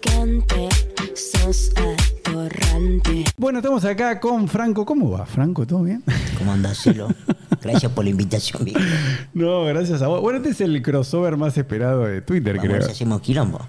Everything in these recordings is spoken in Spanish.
picante, sos atorrante. Bueno, estamos acá con Franco. ¿Cómo va, Franco? ¿Todo bien? ¿Cómo andás, Celo? Gracias por la invitación, viejo. No, gracias a vos. Bueno, este es el crossover más esperado de Twitter, Vamos creo. hacemos quilombo.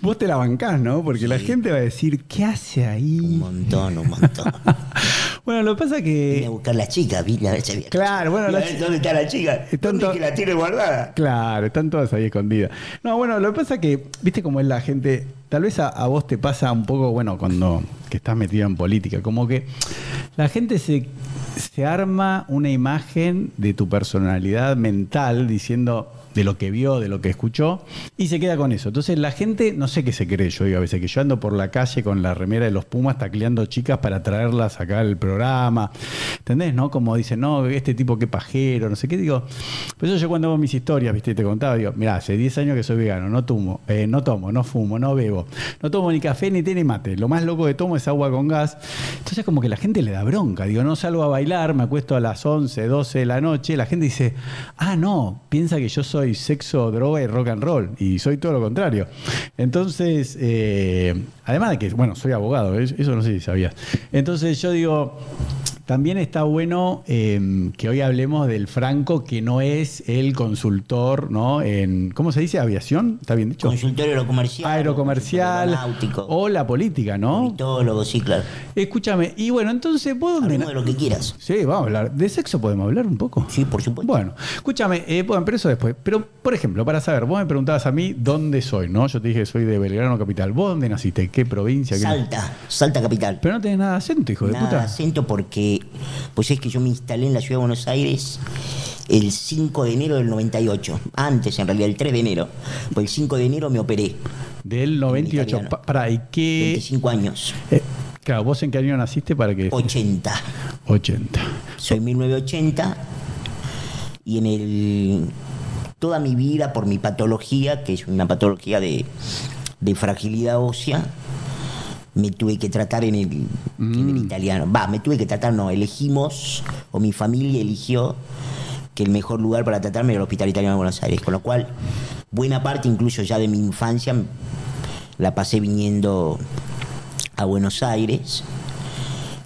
Vos te la bancás, ¿no? Porque la gente va a decir, ¿qué hace Un ahí? montón, un montón. Bueno, lo que pasa Vine a que... buscar la chica, vine a ver si había. Claro, bueno, la ¿Dónde está la chica? ¿Dónde que la tiene guardada? Claro, están todas ahí escondidas. No, bueno, lo que pasa que, viste cómo es la gente, tal vez a, a vos te pasa un poco, bueno, cuando que estás metido en política, como que la gente se, se arma una imagen de tu personalidad mental diciendo de lo que vio, de lo que escuchó, y se queda con eso. Entonces la gente, no sé qué se cree, yo digo a veces que yo ando por la calle con la remera de los Pumas tacleando chicas para traerlas acá al programa. ¿Entendés? ¿No? Como dicen, no, este tipo qué pajero, no sé qué. Digo, por eso yo cuando hago mis historias, viste, te contaba, digo, mira, hace 10 años que soy vegano, no tomo, eh, no tomo, no fumo, no bebo, no tomo ni café, ni té, ni mate. Lo más loco que tomo es agua con gas. Entonces como que la gente le da bronca. Digo, no salgo a bailar, me acuesto a las 11, 12 de la noche. La gente dice, ah, no, piensa que yo soy sexo, droga y rock and roll. Y soy todo lo contrario. Entonces, eh, además de que, bueno, soy abogado, eso no sé si sabías. Entonces yo digo... También está bueno eh, que hoy hablemos del Franco, que no es el consultor, ¿no? En, ¿Cómo se dice? ¿Aviación? ¿Está bien dicho? Consultorio aerocomercial. Aerocomercial Aeronáutico. o la política, ¿no? Politólogo, sí, claro. Escúchame, y bueno, entonces, ¿vos dónde de lo que quieras. Sí, vamos a hablar. ¿De sexo podemos hablar un poco? Sí, por supuesto. Bueno, escúchame, eh, bueno, pero eso después. Pero, por ejemplo, para saber, vos me preguntabas a mí dónde soy, ¿no? Yo te dije que soy de Belgrano Capital. ¿Vos dónde naciste? ¿Qué provincia? ¿Qué- Salta, Salta Capital. Pero no tenés nada de acento, hijo de Nada de puta. acento porque, pues es que yo me instalé en la ciudad de Buenos Aires el 5 de enero del 98. Antes, en realidad, el 3 de enero. Pues el 5 de enero me operé. Del 98. italiano. Pa- Pará, ¿y qué? 25 años. Eh, claro, ¿vos en qué año naciste para que... 80. 80. Soy 1980 y en el toda mi vida por mi patología, que es una patología de, de fragilidad ósea, me tuve que tratar en el, en el italiano. Va, me tuve que tratar, no, elegimos, o mi familia eligió que el mejor lugar para tratarme era el Hospital Italiano de Buenos Aires, con lo cual buena parte incluso ya de mi infancia la pasé viniendo a Buenos Aires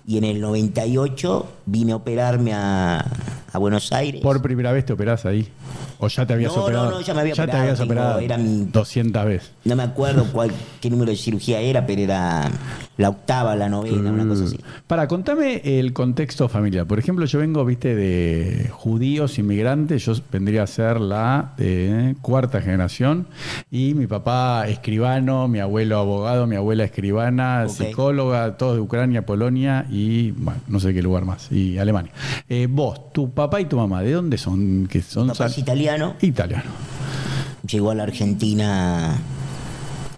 y en el 98 vine a operarme a, a Buenos Aires. ¿Por primera vez te operás ahí? ¿O ya te habías No, no, operado? no, ya me había te operado, habías tengo- operado era mi- 200 veces. No me acuerdo cuál, qué número de cirugía era, pero era la octava, la novena, una cosa así. Para, contame el contexto familiar. Por ejemplo, yo vengo, viste, de judíos inmigrantes, yo vendría a ser la eh, cuarta generación, y mi papá escribano, mi abuelo abogado, mi abuela escribana, psicóloga, todos de Ucrania, Polonia y, bueno, no sé qué lugar más, y Alemania. Eh, vos, tu papá y tu mamá, ¿de dónde son? Que son Mi italiano, Italiano. llegó a la Argentina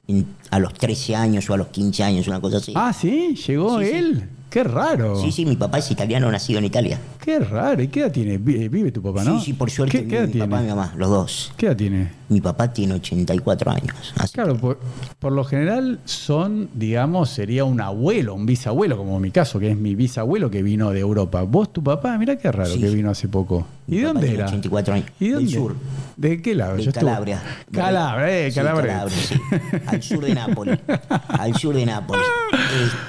en- a los 13 años o a los 15 años, una cosa así. Ah, ¿sí? ¿Llegó Sí, sí. él? Qué raro. Sí, sí, mi papá es italiano, nacido en Italia. Qué raro. ¿Y qué edad tiene? Vi- Vive tu papá, ¿no? Sí, sí, por suerte, ¿Qué, mi, qué edad mi tiene? papá y mi mamá, los dos. ¿Qué edad tiene? Mi papá tiene 84 años. Claro, por, por lo general son, digamos, sería un abuelo, un bisabuelo, como en mi caso, que es mi bisabuelo que vino de Europa. Vos, tu papá, mirá qué raro Sí. que vino hace poco. Mi ¿Y de dónde era? 84 años. ¿Y Del dónde? sur. ¿De qué lado? De Yo Calabria. Calabria, eh, Sí, Calabria. Calabria, sí. Al sur de Nápoles. Al sur de Nápoles.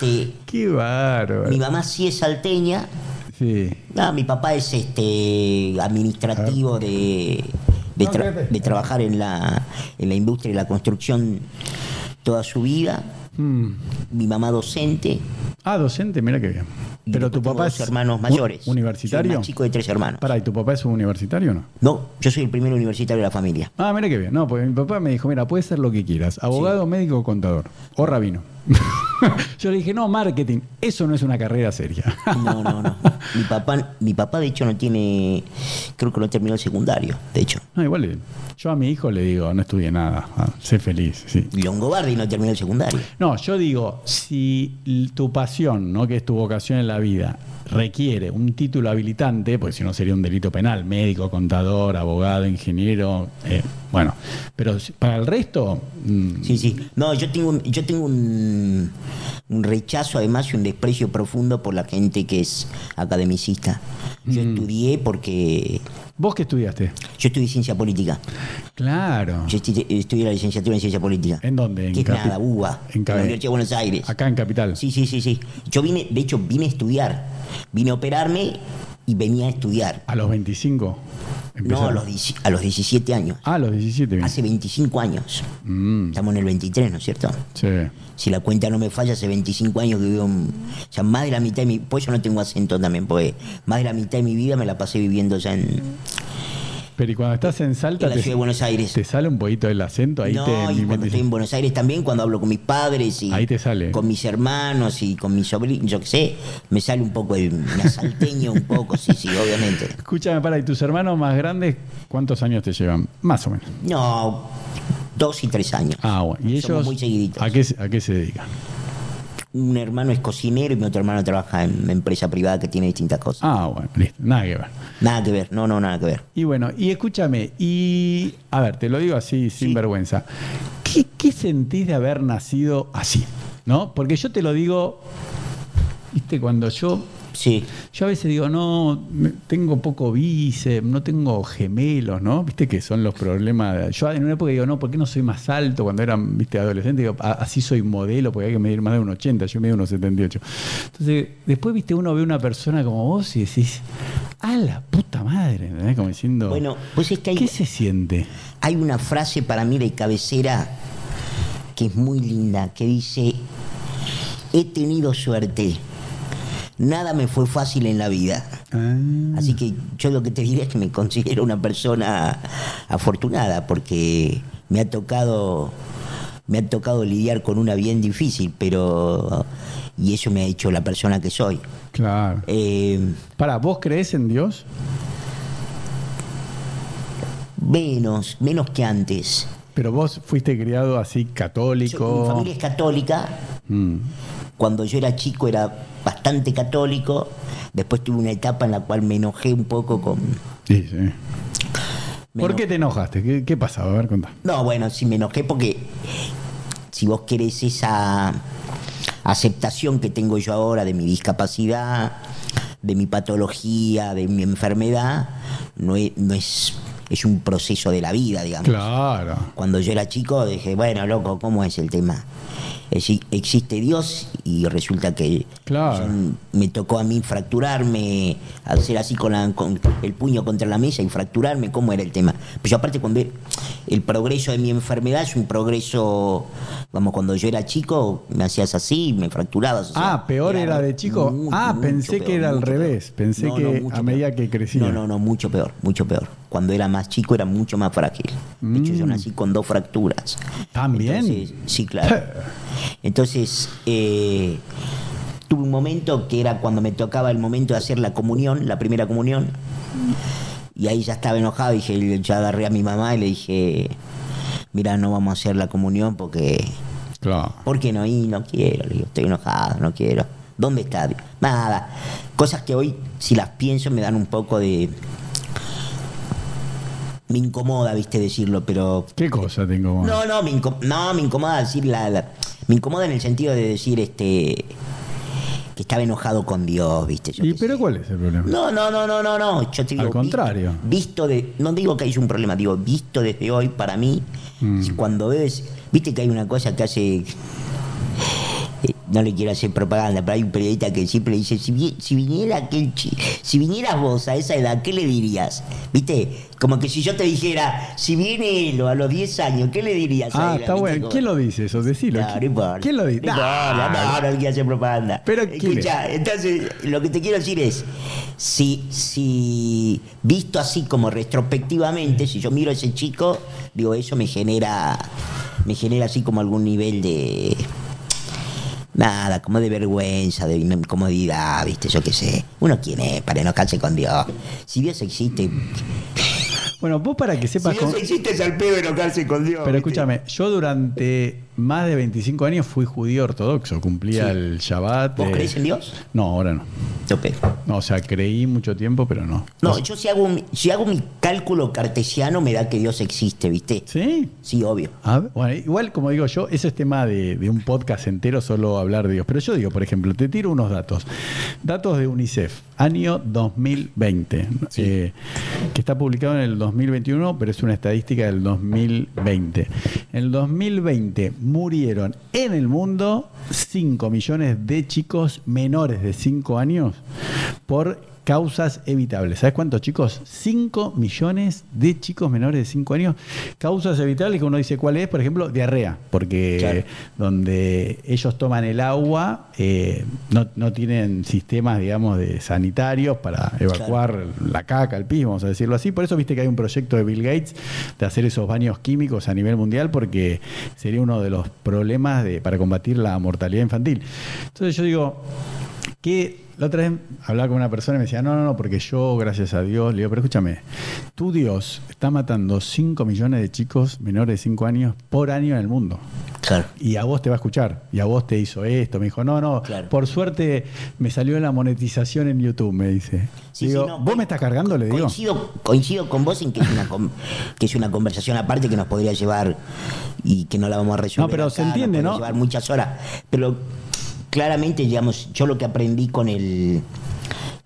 Este, Qué bárbaro. mi mamá sí es salteña. Sí. No, mi papá es este administrativo de, de, tra- trabajar en la, en la industria de la construcción toda su vida. Mm. Mi mamá docente. Ah, docente, mira qué bien. y Pero tu papá dos es hermanos mayores. universitario. Soy el más chico de tres hermanos. Pará, ¿y tu papá es un universitario o no? No, yo soy el primer universitario de la familia. Ah, mira qué bien. No, porque mi papá me dijo, mira, puedes ser lo que quieras. Abogado, médico o contador. O rabino. Yo le dije, no, marketing. Eso no es una carrera seria. No, no, no. Mi papá, mi papá de hecho no tiene, creo que no terminó el secundario, de hecho. No, igual le- yo a mi hijo le digo, no estudie nada. Ah, sé feliz, sí. Longobardi no terminó el secundario. No, yo digo, si tu pasión, ¿no? que es tu vocación en la vida, requiere un título habilitante, porque si no sería un delito penal, médico, contador, abogado, ingeniero, eh, bueno, pero para el resto, mm, Sí, sí. No, yo tengo un, yo tengo un, un rechazo además y un desprecio profundo por la gente que es academicista. Yo estudié porque ¿Vos qué estudiaste? Yo estudié ciencia política. Claro. Yo estu- estudié la licenciatura en ciencia política. ¿En dónde? ¿En Que es nada, UBA. en En la Universidad de Buenos Aires. Acá en Capital. Sí, sí, sí, sí. Yo vine, de hecho, vine a estudiar. Vine a operarme y venía a estudiar. ¿A los 25? No, a los, a los 17 años. Ah, a los 17. bien. Hace 25 años. Mm, Estamos en el 23, ¿no es cierto? sí. Si la cuenta no me falla, hace 25 años que vivo en... O sea, más de la mitad de mi... Por eso no tengo acento también, porque más de la mitad de mi vida me la pasé viviendo ya en, Pero y cuando estás en Salta, en la te, ciudad de Buenos Aires. te sale un poquito el acento, ahí no, te... y cuando estoy en Buenos Aires también, cuando hablo con mis padres y Ahí te sale. con mis hermanos y con mis sobrinos, yo qué sé, me sale un poco el me asalteño un poco, sí, sí, obviamente. Escúchame, para, ¿y tus hermanos más grandes cuántos años te llevan? Más o menos. No, dos y tres años. Ah, bueno. ¿Y Somos ellos muy seguiditos. ¿a qué, a qué se dedican? Un hermano es cocinero y mi otro hermano trabaja en una empresa privada que tiene distintas cosas. Ah, bueno, listo. Nada que ver. Nada que ver, no, no, nada que ver. Y bueno, y escúchame, y a ver, te lo digo así, sin Sí. vergüenza. ¿Qué, qué sentís de haber nacido así? ¿No? Porque yo te lo digo, viste, cuando yo Sí, Yo a veces digo, no, tengo poco bíceps, no tengo gemelos, ¿no? Viste que son los problemas. Yo en una época digo, no, ¿por qué no soy más alto? Cuando era, viste, adolescente, digo, "A- así soy modelo, porque hay que medir más de un 80, yo mido unos 78. Entonces, después, viste, uno ve una persona como vos y decís, a la puta madre, ¿entendés? Como diciendo, Bueno, pues es que hay- ¿qué se siente? hay una frase para mí de cabecera que es muy linda, que dice, he tenido suerte, nada me fue fácil en la vida. Ah, Así que yo lo que te diría es que me considero una persona afortunada porque me ha tocado me ha tocado lidiar con una bien difícil, pero y eso me ha hecho la persona que soy. claro. Eh, Para, ¿vos crees en Dios? menos, menos que antes. Pero vos fuiste criado así Yo- católico. mi familia es católica. Mm. Cuando yo era chico era bastante católico. Después tuve una etapa en la cual me enojé un poco con. Sí, sí. ¿Por qué te enojaste? ¿Qué, qué pasaba? A ver, contá. No, bueno, sí me enojé porque si vos querés esa aceptación que tengo yo ahora de mi discapacidad, de mi patología, de mi enfermedad, no es, no es, es un proceso de la vida, digamos. Claro. Cuando yo era chico dije, bueno, loco, ¿cómo es el tema? Es decir, existe Dios y resulta que Claro. me tocó a mí fracturarme, hacer así con, la- con el puño contra la mesa y fracturarme, ¿cómo era el tema? Pues yo aparte cuando el progreso de mi enfermedad es un progreso, vamos, cuando yo era chico me hacías así, me fracturabas. o sea, Ah, peor era de chico. Ah, pensé que era al revés. Pensé No, que no, a medida peor. que crecía. No, no, no, mucho peor, mucho peor. Cuando era más chico era mucho más frágil. De hecho, yo Mm. nací con dos fracturas. ¿También? Entonces, sí, claro. Entonces, eh, tuve un momento que era cuando me tocaba el momento de hacer la comunión, la primera comunión. Y ahí ya estaba enojado, dije, ya agarré a mi mamá y le dije, mira, no vamos a hacer la comunión porque... Claro. ¿Por qué no? Y no quiero, le digo, estoy enojado, no quiero. ¿Dónde está? Nada. Cosas que hoy, si las pienso, me dan un poco de... Me incomoda, viste, decirlo, pero ¿Qué cosa tengo? no, no, me, inco- no, me incomoda decir la, la- Me incomoda en el sentido de decir este. que estaba enojado con Dios, ¿viste? Yo ¿Y pero sé. cuál es el problema? No, no, no, no, no, no. Yo te digo. Al contrario. Visto, de. No digo que hay un problema, digo, visto desde hoy, para mí, Mm. cuando ves. Viste que hay una cosa que hace. Eh, No le quiero hacer propaganda, pero hay un periodista que siempre dice, si, vi- si viniera aquel si vinieras vos a esa edad, ¿qué le dirías? ¿Viste? Como que si yo te dijera, si viene él a los 10 años, ¿qué le dirías? a Ah, él? está bueno. ¿Quién lo dice eso? Decilo. no, no ¿Quién- importa. ¿Quién lo dice? No, importa, no, no, no quiero hacer propaganda. Pero, ¿quién Escucha, entonces, lo que te quiero decir es, si, si visto así como retrospectivamente, si yo miro a ese chico, digo, eso me genera, me genera así como algún nivel de... Nada, como de vergüenza, de incomodidad, viste, yo qué sé. Uno quién es para enojarse con Dios. Si Dios existe... Bueno, vos para que sepas. cómo- existe es al pedo enojarse con Dios. Pero ¿viste? escúchame, yo durante más de 25 años fui judío ortodoxo, cumplía Sí. el Shabbat. ¿Vos eh, crees en Dios? No, ahora no. Tope. No, o sea, creí mucho tiempo, pero no. No, yo si hago, un- si hago mi cálculo cartesiano me da que Dios existe, ¿viste? ¿Sí? Sí, obvio. Bueno, igual como digo yo, eso es tema de, de un podcast entero solo hablar de Dios. Pero yo digo, por ejemplo, te tiro unos datos. Datos de UNICEF, año 2020, eh, que que está publicado en el 2021, pero es una estadística del 2020. En el 2020 murieron en el mundo 5 millones de chicos menores de 5 años por causas evitables. ¿Sabes cuántos chicos? 5 millones de chicos menores de 5 años. Causas evitables que uno dice cuál es, por ejemplo, diarrea, porque Claro. donde ellos toman el agua eh, no, no tienen sistemas, digamos, de sanitarios para evacuar la caca, el pis, vamos a decirlo así. Por eso viste que hay un proyecto de Bill Gates de hacer esos baños químicos a nivel mundial, porque sería uno de los problemas de, para combatir la mortalidad infantil. Entonces yo digo, que la otra vez hablaba con una persona y me decía, no, no, no, porque yo, gracias a Dios, le digo, pero escúchame, tu Dios está matando 5 millones de chicos menores de 5 años por año en el mundo. Claro. Y a vos te va a escuchar, y a vos te hizo esto. Me dijo, no, no, Claro. por suerte me salió la monetización en YouTube, me dice. Sí, digo, sí, no, ¿vos me estás cargando? Le digo. Coincido, coincido con vos en que es, una, com- que es una conversación aparte que nos podría llevar y que no la vamos a resolver. No, pero acá, se entiende, nos ¿no? llevar muchas horas. Pero claramente, digamos, yo lo que aprendí con el,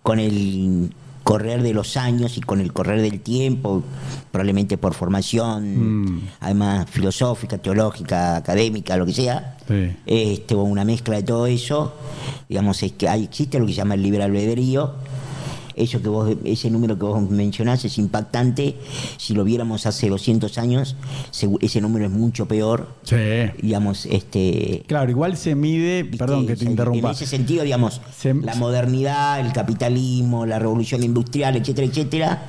con el correr de los años y con el correr del tiempo, probablemente por formación, Mm. además filosófica, teológica, académica, lo que sea, Sí. este, o una mezcla de todo eso, digamos, es que hay, existe lo que se llama el libre albedrío. Eso que vos, ese número que vos mencionás es impactante. Si lo viéramos hace 200 años, ese número es mucho peor. Sí. Digamos, este. Claro, igual se mide, perdón que te interrumpa. En ese sentido, digamos, Se- la modernidad, el capitalismo, la revolución industrial, etcétera, etcétera.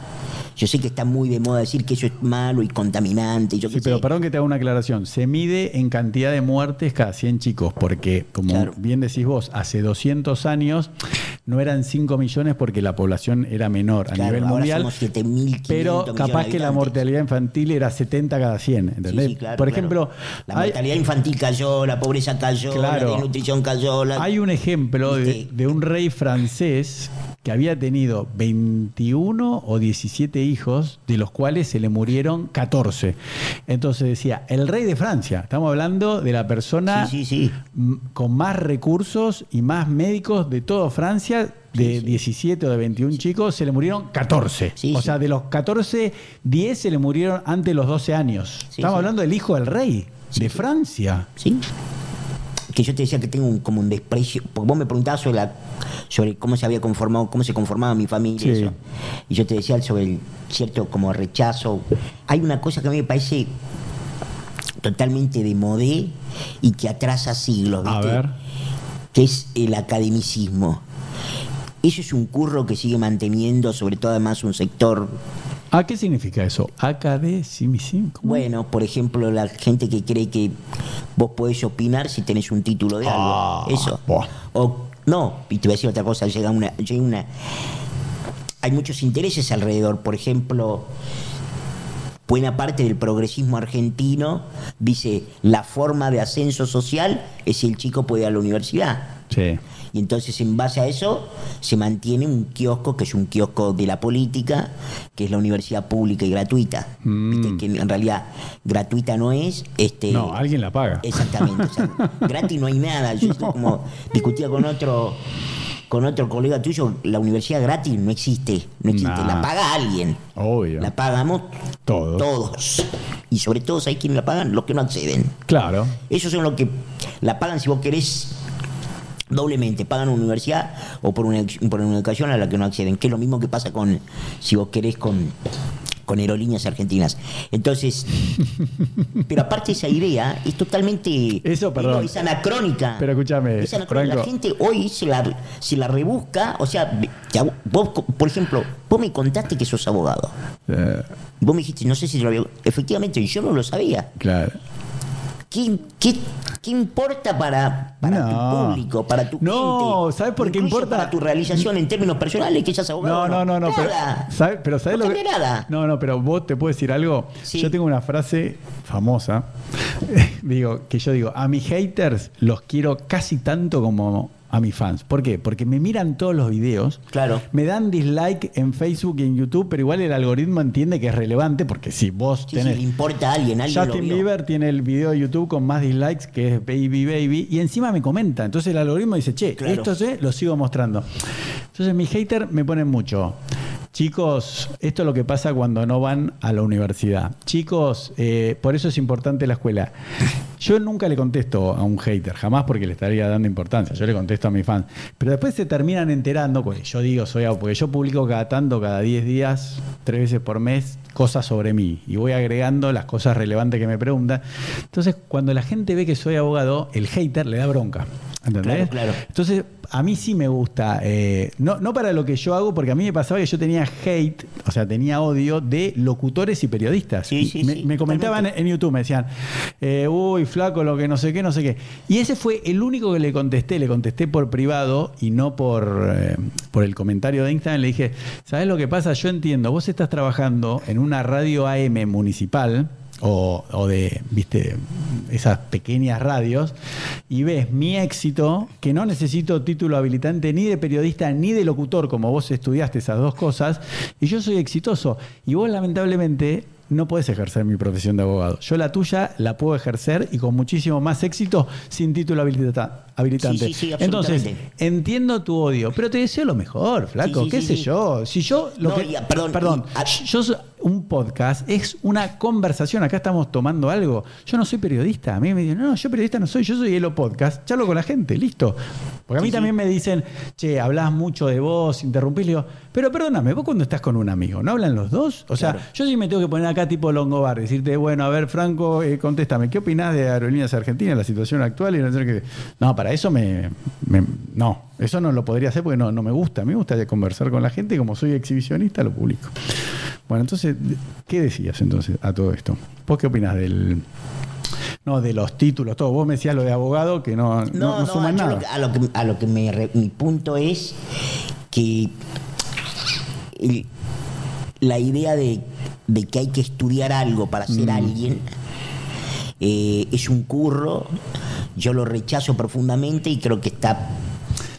Yo sé que está muy de moda decir que eso es malo y contaminante. Yo Sí, pero sé. perdón que te haga una aclaración. Se mide en cantidad de muertes cada 100 chicos, porque, como Claro. bien decís vos, hace 200 años no eran 5 millones porque la población era menor a Claro, nivel mundial. somos 7.500 Pero capaz que la mortalidad infantil era 70 cada 100, Sí, ¿entendés? sí, claro, Por claro. ejemplo, la hay, mortalidad infantil cayó, la pobreza cayó, la desnutrición cayó. La... hay un ejemplo de un rey francés que había tenido 21 o 17 hijos, de los cuales se le murieron 14. Entonces decía, el rey de Francia, estamos hablando de la persona Sí, sí, con más recursos y más médicos de toda Francia, de 17 o de 21 chicos, se le murieron 14. Sí, o sea, de los 14, 10 se le murieron antes de los 12 años. Estamos hablando del hijo del rey, de Francia. ¿Sí? Que yo te decía que tengo un, como un desprecio, porque vos me preguntabas sobre, la, sobre cómo se había conformado, cómo se conformaba mi familia, Sí. eso. y yo te decía sobre el cierto como rechazo. Hay una cosa que a mí me parece totalmente de modé y que atrasa siglos, A ¿viste? ver. que es el academicismo. Eso es un curro que sigue manteniendo, sobre todo además un sector ¿A qué significa eso? Academicismo. Bueno, por ejemplo, la gente que cree que vos podés opinar si tenés un título de algo. Ah, Eso. O no, y te voy a decir otra cosa, llega una, llega una. Hay muchos intereses alrededor. Por ejemplo, buena parte del progresismo argentino dice la forma de ascenso social es si el chico puede ir a la universidad. Sí. Y entonces en base a eso se mantiene un kiosco que es un kiosco de la política, que es la universidad pública y gratuita. Mm. Viste, Que en realidad gratuita no es. Este, No, alguien la paga. Exactamente. o sea, gratis no hay nada. Yo estoy como discutía con otro con otro colega tuyo, la universidad gratis no existe, no existe, Nah. la paga alguien. Obvio. La pagamos Todos. todos. Y sobre todo, ¿sabes quién la pagan? Los que no acceden. Claro. Esos son los que la pagan si vos querés doblemente, pagan una universidad o por una, por una educación a la que no acceden, que es lo mismo que pasa con, si vos querés, con, con aerolíneas argentinas. Entonces, pero aparte esa idea es totalmente Eso, perdón. es anacrónica. Pero escúchame, Es anacrónica. La gente hoy se la, se la rebusca, o sea, ya vos, por ejemplo, vos me contaste que sos abogado. Eh, vos me dijiste, no sé si lo había... Efectivamente, yo no lo sabía. claro. ¿Qué, qué, qué importa para, para No. tu público, para tu No, gente? ¿sabes por qué importa? Para tu realización en términos personales, que seas abogado. No, no, no, no. Pero. ¿sabes, pero ¿sabes No lo que.? nada. No, no, pero vos te puedo decir algo. Sí. Yo tengo una frase famosa. digo, que yo digo, a mis haters los quiero casi tanto como a mis fans. ¿Por qué? Porque me miran todos los videos. Claro. Me dan dislike en Facebook y en YouTube, pero igual el algoritmo entiende que es relevante porque si vos Sí, tenés. le importa a alguien, alguien lo Justin vio. Bieber tiene el video de YouTube con más dislikes que es Baby Baby y encima me comenta. Entonces el algoritmo dice, che, Claro. esto se lo sigo mostrando. Entonces mis haters me ponen mucho. Chicos, esto es lo que pasa cuando no van a la universidad. Chicos, eh, por eso es importante la escuela. Yo nunca le contesto a un hater, jamás porque le estaría dando importancia. Yo le contesto a mis fans. Pero después se terminan enterando, porque yo digo, soy porque yo publico cada tanto, cada 10 días, tres veces por mes, cosas sobre mí. Y voy agregando las cosas relevantes que me preguntan. Entonces, cuando la gente ve que soy abogado, el hater le da bronca. ¿Entendés? Claro, claro. Entonces, a mí sí me gusta, eh, no, no para lo que yo hago, porque a mí me pasaba que yo tenía hate, o sea, tenía odio de locutores y periodistas. Sí, sí, me, sí, me comentaban totalmente. en YouTube, me decían, eh, uy, flaco, lo que no sé qué, no sé qué. Y ese fue el único que le contesté, le contesté por privado y no por, eh, por el comentario de Instagram. Le dije, ¿sabes lo que pasa? Yo entiendo, vos estás trabajando en una radio AM municipal o, de, viste, esas pequeñas radios y ves mi éxito, que no necesito título habilitante ni de periodista ni de locutor, como vos estudiaste esas dos cosas, y yo soy exitoso. Y vos lamentablemente no podés ejercer mi profesión de abogado. Yo la tuya la puedo ejercer y con muchísimo más éxito sin título habilita- habilitante. Sí, sí, sí, Entonces, entiendo tu odio, pero te deseo lo mejor, flaco, qué sé yo. Si yo lo No, que ah, perdón, y, ah, yo un podcast es una conversación, acá estamos tomando algo. Yo no soy periodista, a mí me dicen, no, yo periodista no soy, yo soy Elo Podcast, charlo con la gente, listo. Porque a mí también me dicen, che, hablas mucho de vos, interrumpís, le digo, pero perdóname, vos cuando estás con un amigo, ¿no hablan los dos? O sea, Claro. yo sí me tengo que poner acá tipo Longobar, decirte, bueno, a ver, Franco, eh, contéstame, ¿qué opinás de Aerolíneas Argentinas, la situación actual? Y no, sé qué? no, para eso me, me- No, eso no lo podría hacer porque no, no me gusta. A mí me gusta conversar con la gente y como soy exhibicionista lo publico. Bueno, entonces, ¿qué decías entonces a todo esto? ¿Vos qué opinás del... No, de los títulos, todo. Vos me decías lo de abogado, que no, no, No, suman nada. a lo que, a lo que me re- mi punto es que el- la idea de, de que hay que estudiar algo para ser alguien eh, es un curro, yo lo rechazo profundamente y creo que está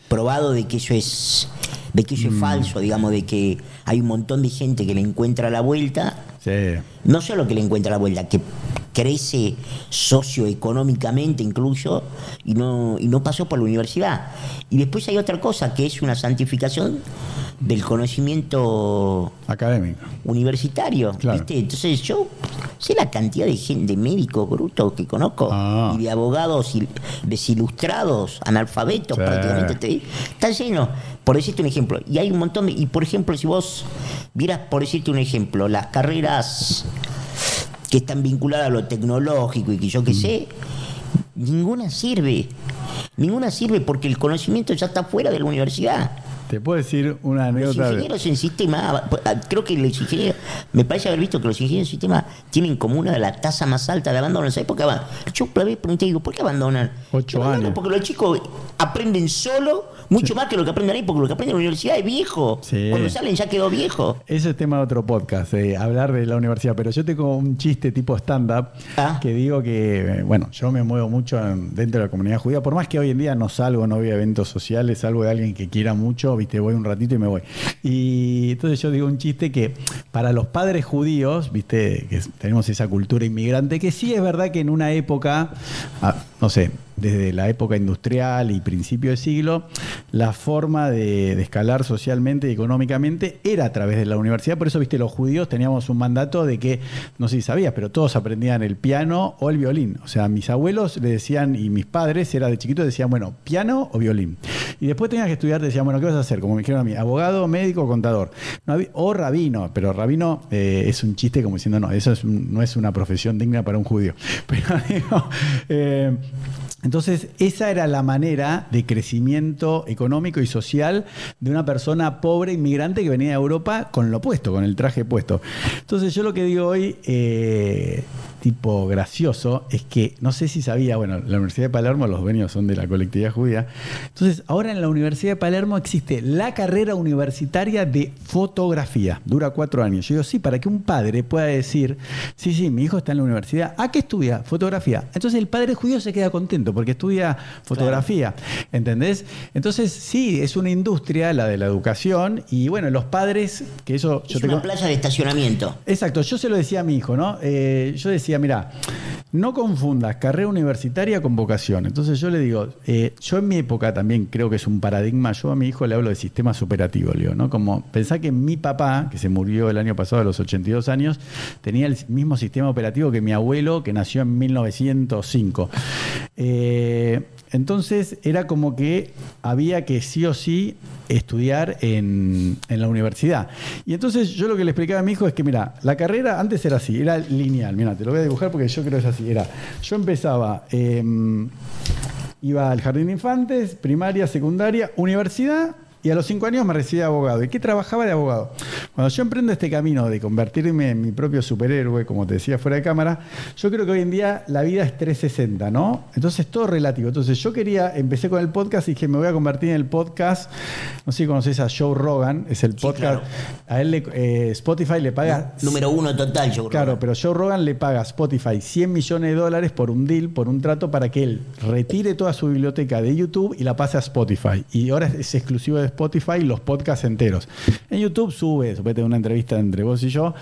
probado de que eso es de que eso es falso, digamos, de que hay un montón de gente que le encuentra la vuelta Sí. no solo que le encuentra la vuelta, que crece socioeconómicamente incluso y no, y no pasó por la universidad. Y después hay otra cosa, que es una santificación del conocimiento Académico. universitario. Claro. ¿viste? Entonces yo sé la cantidad de gente, de médicos brutos que conozco Ah. y de abogados il- desilustrados, analfabetos Sí. prácticamente. te- Está lleno. Por decirte un ejemplo. Y hay un montón de. Y por ejemplo, si vos vieras, por decirte un ejemplo, las carreras que están vinculadas a lo tecnológico y que yo qué sé, ninguna sirve. Ninguna sirve porque el conocimiento ya está fuera de la universidad. Te puedo decir una Los anécdota. de- ingenieros en sistema, creo que los ingenieros, me parece haber visto que los ingenieros en sistema tienen como una de las tasas más altas de abandono. ¿Sabes por qué abandonan? Yo una vez pregunté, digo, ¿por qué abandonan? Ocho abandonan años. Porque los chicos aprenden solo mucho más que lo que aprenden ahí, porque lo que aprenden en la universidad es viejo. Sí. Cuando salen ya quedó viejo. Ese es tema de otro podcast, eh, hablar de la universidad. Pero yo tengo un chiste tipo stand-up Ah. que digo que, bueno, yo me muevo mucho en- dentro de la comunidad judía. Por más que hoy en día no salgo, no voy a eventos sociales, salgo de alguien que quiera mucho, viste, voy un ratito y me voy. Y entonces yo digo un chiste que para los padres judíos, viste, que tenemos esa cultura inmigrante, que sí es verdad que en una época, ah, no sé, desde la época industrial y principio de siglo, la forma de, escalar socialmente y económicamente era a través de la universidad. Por eso, viste, los judíos teníamos un mandato de que, no sé si sabías, pero todos aprendían el piano o el violín. O sea, mis abuelos le decían, y mis padres, era de chiquitos, decían, bueno, piano o violín. Y después tenías que estudiar, decían, bueno, ¿qué vas a hacer? Como me dijeron a mí, abogado, médico contador. O rabino, pero rabino eh, es un chiste como diciendo, no, eso no es una profesión digna para un judío. Pero digo, eh, entonces, esa era la manera de crecimiento económico y social de una persona pobre inmigrante que venía de Europa con lo puesto, con el traje puesto. Entonces, yo lo que digo hoy, eh, tipo gracioso, es que no sé si sabía, bueno, la Universidad de Palermo, los dueños son de la colectividad judía. Entonces, ahora en la Universidad de Palermo existe la carrera universitaria de fotografía. Dura cuatro años. Yo digo, sí, para que un padre pueda decir, sí, sí, mi hijo está en la universidad. ¿A qué estudia? Fotografía. Entonces, el padre judío se queda contento porque estudia fotografía. ¿Entendés? Entonces, sí, es una industria, la de la educación. Y bueno, los padres, que eso yo es te una con- playa de estacionamiento. Exacto, yo se lo decía a mi hijo, ¿no? Eh, yo decía, decía, mira, no confundas carrera universitaria con vocación. Entonces yo le digo, eh, yo en mi época también creo que es un paradigma, yo a mi hijo le hablo de sistemas operativos, le ¿no? Como pensá que mi papá, que se murió el año pasado a los 82 años, tenía el mismo sistema operativo que mi abuelo, que nació en 1905. Eh, entonces era como que había que sí o sí estudiar en, en, la universidad. Y entonces yo lo que le explicaba a mi hijo es que, mira, la carrera antes era así, era lineal. Mira, te lo voy a dibujar porque yo creo que es así. Era, yo empezaba, eh, iba al jardín de infantes, primaria, secundaria, universidad y a los cinco años me recibí de abogado. ¿Y qué trabajaba de abogado? Cuando yo emprendo este camino de convertirme en mi propio superhéroe, como te decía fuera de cámara, yo creo que hoy en día la vida es 360, ¿no? Entonces todo relativo. Entonces yo quería, empecé con el podcast y dije, me voy a convertir en el podcast, no sé si conoces a Joe Rogan, es el podcast, a él le, eh, Spotify le paga... Número uno total, Joe Rogan. Claro, pero Joe Rogan le paga a Spotify 100 millones de dólares por un deal, por un trato, para que él retire toda su biblioteca de YouTube y la pase a Spotify. Y ahora es exclusivo de Spotify los podcasts enteros. En YouTube sube, suponete una entrevista entre vos y yo,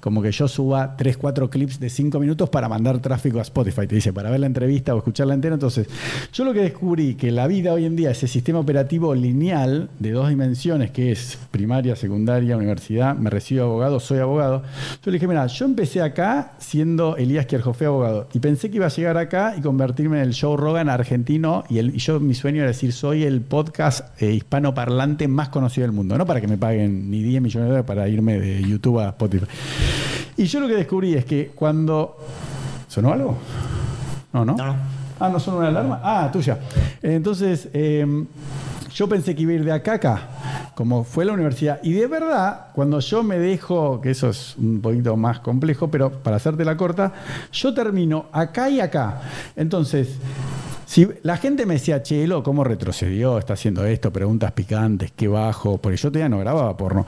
como que yo suba 3, 4 clips de 5 minutos para mandar tráfico a Spotify. Te dice, para ver la entrevista o escucharla entera. Entonces, yo lo que descubrí que la vida hoy en día, ese sistema operativo lineal de dos dimensiones, que es primaria, secundaria, universidad, me recibo abogado, soy abogado. Yo le dije, mira, yo empecé acá siendo Elías Kierjofe abogado y pensé que iba a llegar acá y convertirme en el Joe Rogan argentino y, el, yo mi sueño era decir, soy el podcast eh, hispano parlante más conocido del mundo, no para que me paguen ni 10 millones de dólares para irme de YouTube a Spotify. Y yo lo que descubrí es que cuando... ¿Sonó algo? No, ¿no? No, no. Ah, ¿no sonó una alarma? Ah, tuya. Entonces, eh, yo pensé que iba a ir de acá a acá, como fue la universidad. Y de verdad, cuando yo me dejo, que eso es un poquito más complejo, pero para hacerte la corta, yo termino acá y acá. Entonces, si la gente me decía, Chelo, ¿cómo retrocedió? Está haciendo esto, preguntas picantes, qué bajo, porque yo todavía no grababa porno.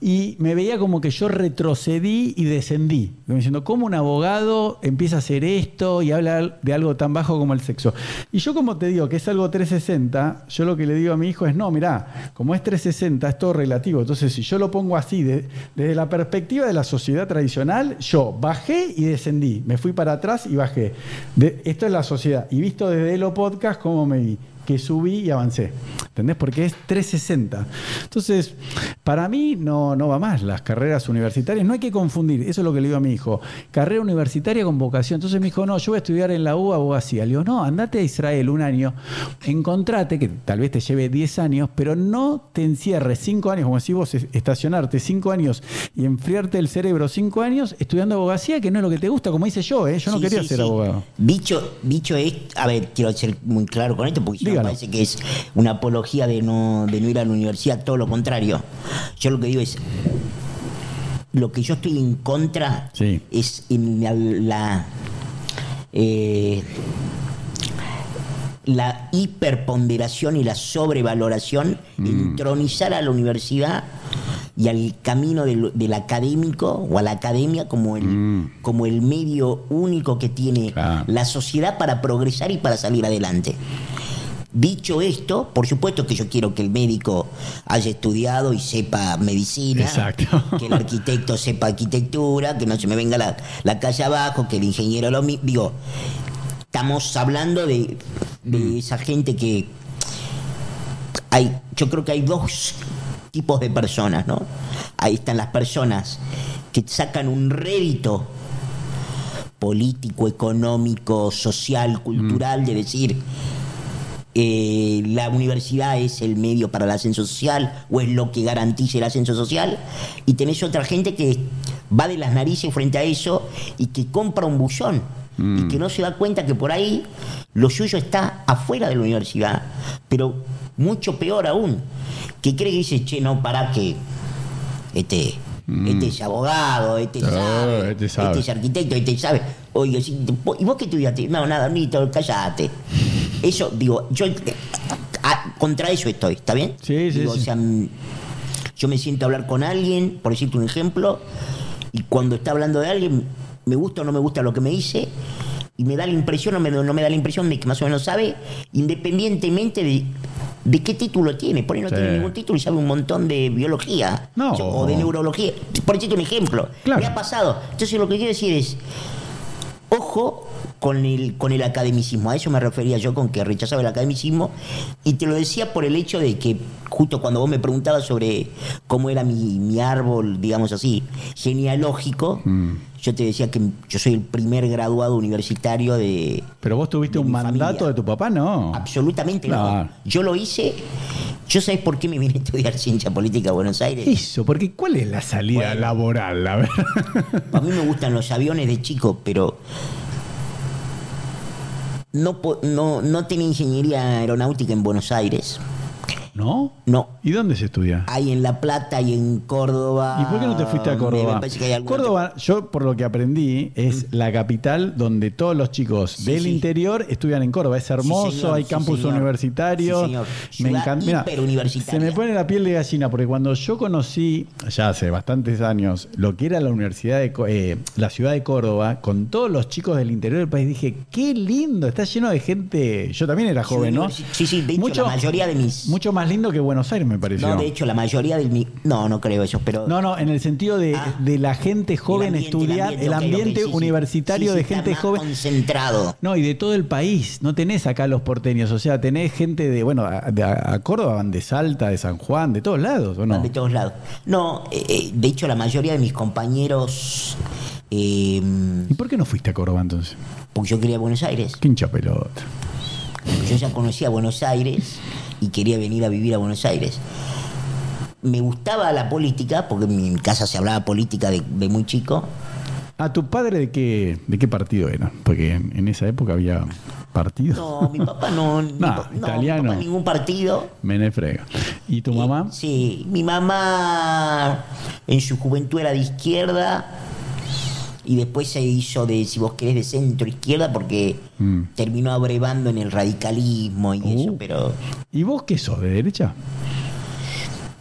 Y me veía como que yo retrocedí y descendí, como diciendo, ¿cómo un abogado empieza a hacer esto y habla de algo tan bajo como el sexo? Y yo como te digo que es algo 360, yo lo que le digo a mi hijo es, no, mirá, como es 360, es todo relativo. Entonces, si yo lo pongo así, de- desde la perspectiva de la sociedad tradicional, yo bajé y descendí, me fui para atrás y bajé. De- esto es la sociedad. Y visto desde lo podcast, ¿cómo me? Que subí y avancé. ¿Entendés? Porque es 360. Entonces, para mí no, no va más las carreras universitarias. No hay que confundir. Eso es lo que le digo a mi hijo. Carrera universitaria con vocación. Entonces me dijo, no, yo voy a estudiar en la U abogacía. Le digo, no, andate a Israel un año. Encontrate, que tal vez te lleve 10 años, pero no te encierres 5 años, como decís vos, es- estacionarte 5 años y enfriarte el cerebro 5 años estudiando abogacía, que no es lo que te gusta, como hice yo, ¿eh? Yo no Sí, quería sí, ser sí. abogado. Dicho, dicho es, a ver, quiero ser muy claro con esto, porque si no Parece que es una apología de no, de no ir a la universidad, todo lo contrario. Yo lo que digo es, lo que yo estoy en contra Sí. es en la, la, eh, la hiperponderación y la sobrevaloración, entronizar a la universidad y al camino del, del académico o a la academia como el, como el medio único que tiene Claro. la sociedad para progresar y para salir adelante. Dicho esto, por supuesto que yo quiero que el médico haya estudiado y sepa medicina, Exacto. que el arquitecto sepa arquitectura, que no se me venga la, la calle abajo, que el ingeniero lo mismo. Digo, estamos hablando de, de esa gente que hay, yo creo que hay dos tipos de personas, ¿no? Ahí están las personas que sacan un rédito político, económico, social, cultural, de decir, eh, la universidad es el medio para el ascenso social o es lo que garantice el ascenso social y tenés otra gente que va de las narices frente a eso y que compra un bullón y que no se da cuenta que por ahí lo suyo está afuera de la universidad pero mucho peor aún que cree que dice che no para que este este es abogado, este sabe, este sabe. es arquitecto, este sabe. Oye, ¿y vos qué estudiaste? No, nada, Nito, callate. Eso, digo, yo eh, a- contra eso estoy, ¿está bien? Sí, sí, Digo, sí. O sea, mm, yo me siento a hablar con alguien, por decirte un ejemplo, y cuando está hablando de alguien, me gusta o no me gusta lo que me dice, y me da la impresión o me- no me da la impresión de que más o menos sabe, independientemente de, de qué título tiene. Por ahí no Sí. tiene ningún título y sabe un montón de biología No. o de neurología. Por decirte un ejemplo. Claro. Me ha pasado. Entonces lo que quiero decir es, Ojo con el, con el academicismo, a eso me refería yo con que rechazaba el academicismo, y te lo decía por el hecho de que justo cuando vos me preguntabas sobre cómo era mi, mi árbol, digamos así, genealógico, Mm. Yo te decía que yo soy el primer graduado universitario de... Pero vos tuviste un mandato familia. de tu papá, ¿no? Absolutamente no. Yo lo hice. ¿Yo sabés por qué me vine a estudiar ciencia política a Buenos Aires? Eso, porque ¿cuál es la salida Bueno. laboral? A ver. A mí me gustan los aviones de chico, pero no, no, no tenía ingeniería aeronáutica en Buenos Aires. ¿No? No. ¿Y dónde se estudia? Hay en La Plata y en Córdoba. ¿Y por qué no te fuiste a Córdoba? me parece que hay alguna- Córdoba, yo por lo que aprendí, es la capital donde todos los chicos Sí, del sí. interior estudian en Córdoba. Es hermoso, señor, hay campus universitarios. Me encanta. Se me pone la piel de gallina porque cuando yo conocí, ya hace bastantes años, lo que era la Universidad de eh, la ciudad de Córdoba, con todos los chicos del interior del país, dije, qué lindo, está lleno de gente. Yo también era joven, ¿no? Sí, sí, de hecho, la mayoría de mis. Mucho más lindo que Buenos Aires, me pareció. no, de hecho, la mayoría de mi. No, no creo eso, pero. No, no, en el sentido de, Ah. de la gente joven ambiente, estudiar, el ambiente, universitario Sí, sí, de gente joven. Concentrado. No, y de todo el país. No tenés acá los porteños. O sea, tenés gente de, bueno, a, de- a Córdoba, van de Salta, de San Juan, de todos lados, ¿o no? De todos lados. No, eh, eh, de hecho, la mayoría de mis compañeros. eh, ¿Y por qué no fuiste a Córdoba entonces? porque yo quería Buenos Aires. Qué hincha pelota. Yo ya conocía Buenos Aires y quería venir a vivir a Buenos Aires. Me gustaba la política, porque en mi casa se hablaba política de, de muy chico. ¿A tu padre de qué, de qué partido era? Porque en, en esa época había partidos. No, mi papá no. mi No, mi italiano. papá ningún partido. Mene frega. ¿Y tu mamá? Sí, mi mamá en su juventud era de izquierda y después se hizo de, si vos querés, de centro izquierda porque Mm. terminó abrevando en el radicalismo y eso, Uh. pero ¿Y vos qué sos? ¿De derecha?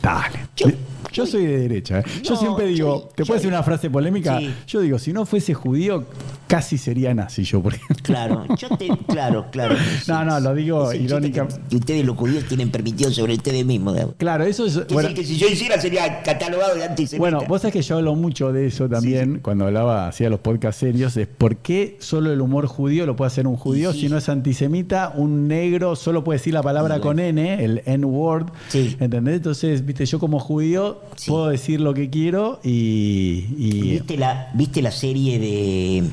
Dale. Yo- Yo soy de derecha. ¿eh? Yo No, siempre digo, yo- ¿te puedo decir una frase polémica? Sí. Yo digo, si no fuese judío, casi sería nazi yo, por ejemplo. claro, yo te, claro, claro. No, no, lo digo Es el chiste irónica- Que, ustedes los judíos tienen permitido sobre ustedes mismos. Claro, eso es. Bueno, que si yo hiciera sería catalogado de antisemita. bueno, vos sabés que yo hablo mucho de eso también cuando hablaba, hacía los podcasts serios, es por qué solo el humor judío lo puede hacer un judío si no es antisemita, un negro solo puede decir la palabra con N, el N-word. Sí. ¿Entendés? Entonces, viste, yo como judío Sí. puedo decir lo que quiero y. y- ¿Viste la, ¿Viste la serie de,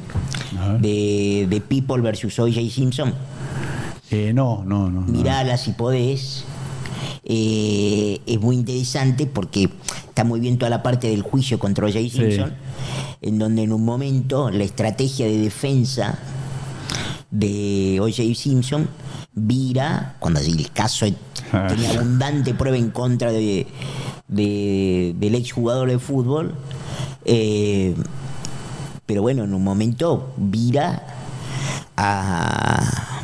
de, de People versus O.J. Simpson? eh, no, no, no. no. Mirala si podés. Eh, es muy interesante porque está muy bien toda la parte del juicio contra O.J. Simpson, en donde en un momento la estrategia de defensa de O.J. Simpson vira, cuando el caso tenía abundante prueba en contra de, de- del exjugador de fútbol, eh, pero bueno, en un momento vira a,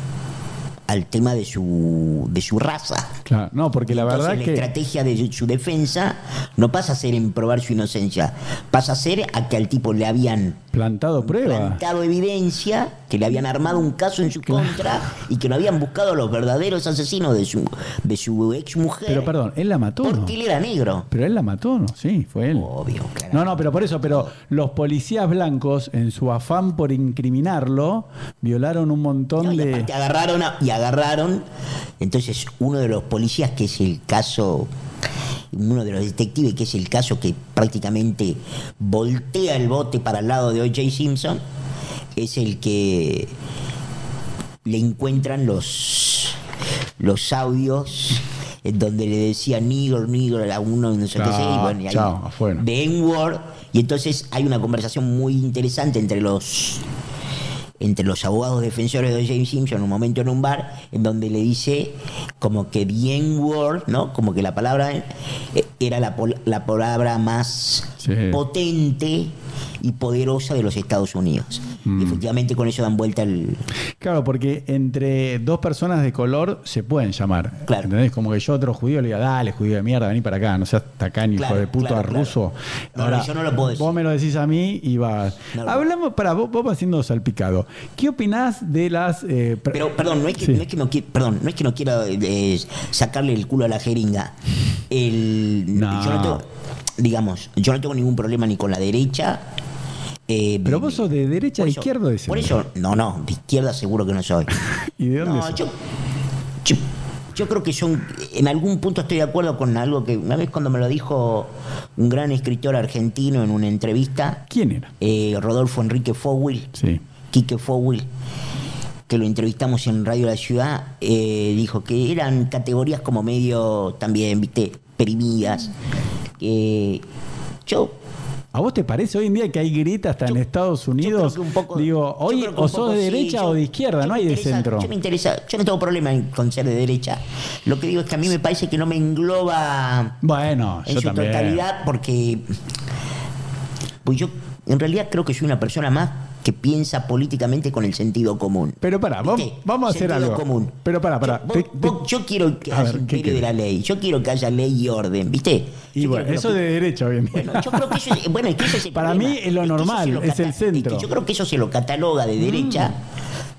al tema de su, de su raza. Claro, no, porque la Entonces, verdad la que. estrategia de su defensa no pasa a ser en probar su inocencia, pasa a ser a que al tipo le habían Plantado prueba. plantado evidencia, que le habían armado un caso en su contra y que no habían buscado los verdaderos asesinos de su, de su ex mujer. Pero perdón, él la mató. Porque él era negro. Pero él la mató, ¿no? Sí, fue él. Obvio, claro. No, no, pero por eso, pero los policías blancos, en su afán por incriminarlo, violaron un montón No, y de. aparte agarraron a- y agarraron. Entonces, uno de los policías, que es el caso, uno de los detectives, que es el caso que prácticamente voltea el bote para el lado de O.J. Simpson, es el que le encuentran los, los audios en donde le decía nigger, nigger a uno, no sé qué sé, y bueno, y ahí- chao, de N-word, y entonces hay una conversación muy interesante entre los entre los abogados defensores de James Simpson en un momento en un bar en donde le dice como que the N-word, ¿no? Como que la palabra eh, era la, pol- la palabra más Sí. potente y poderosa de los Estados Unidos. Mm. Y efectivamente con eso dan vuelta el... Claro, porque entre dos personas de color se pueden llamar. Claro. ¿Entendés? Como que yo a otro judío le diga, dale, judío de mierda, vení para acá, no seas tacaño, hijo Claro, de puta claro, ruso. No, no, yo no lo puedo decir. Vos me lo decís a mí y va. No Hablamos, para vos, vos vas haciendo salpicado. ¿Qué opinás de las. eh, pre- Pero, perdón, no es que, Sí. no, es que no, perdón, no es que no quiera eh, sacarle el culo a la jeringa. El, No. Yo no tengo, digamos, yo no tengo ningún problema ni con la derecha, Eh, Pero vos sos de derecha, eso- izquierda de Por eso, no, no, de izquierda seguro que no soy. ¿Y de dónde No, sos? yo, yo, yo creo que son, en algún punto estoy de acuerdo con algo que una vez cuando me lo dijo un gran escritor argentino en una entrevista, ¿Quién era? eh, Rodolfo Enrique Fowil, Sí. Quique Fowil, que lo entrevistamos en Radio La Ciudad, eh, dijo que eran categorías como medio también, viste, perimidas. Eh, yo ¿A vos te parece hoy en día que hay grieta hasta en Yo- Estados Yo Unidos? un poco- Digo, hoy o sos de sí, derecha yo- o de izquierda, yo no hay de interesa- centro. Yo me interesa, yo no tengo problema en- con ser de derecha. Lo que digo es que a mí me parece que no me engloba Bueno, en yo su también. totalidad porque pues yo en realidad creo que soy una persona más que piensa políticamente con el sentido común. Pero pará, vamos, vamos a hacer algo. común. Pero pará, pará. Yo, te- vos- te- vos- yo quiero que haya ver, ¿qué imperio de querés? la ley. Yo quiero que haya ley y orden, ¿viste? y Yo bueno, eso lo de derecha hoy en día. bueno, yo creo que eso es, bueno, es que ese es el Para problema. mí es lo eso normal, lo es el centro. Mm. que yo creo que eso se lo cataloga de derecha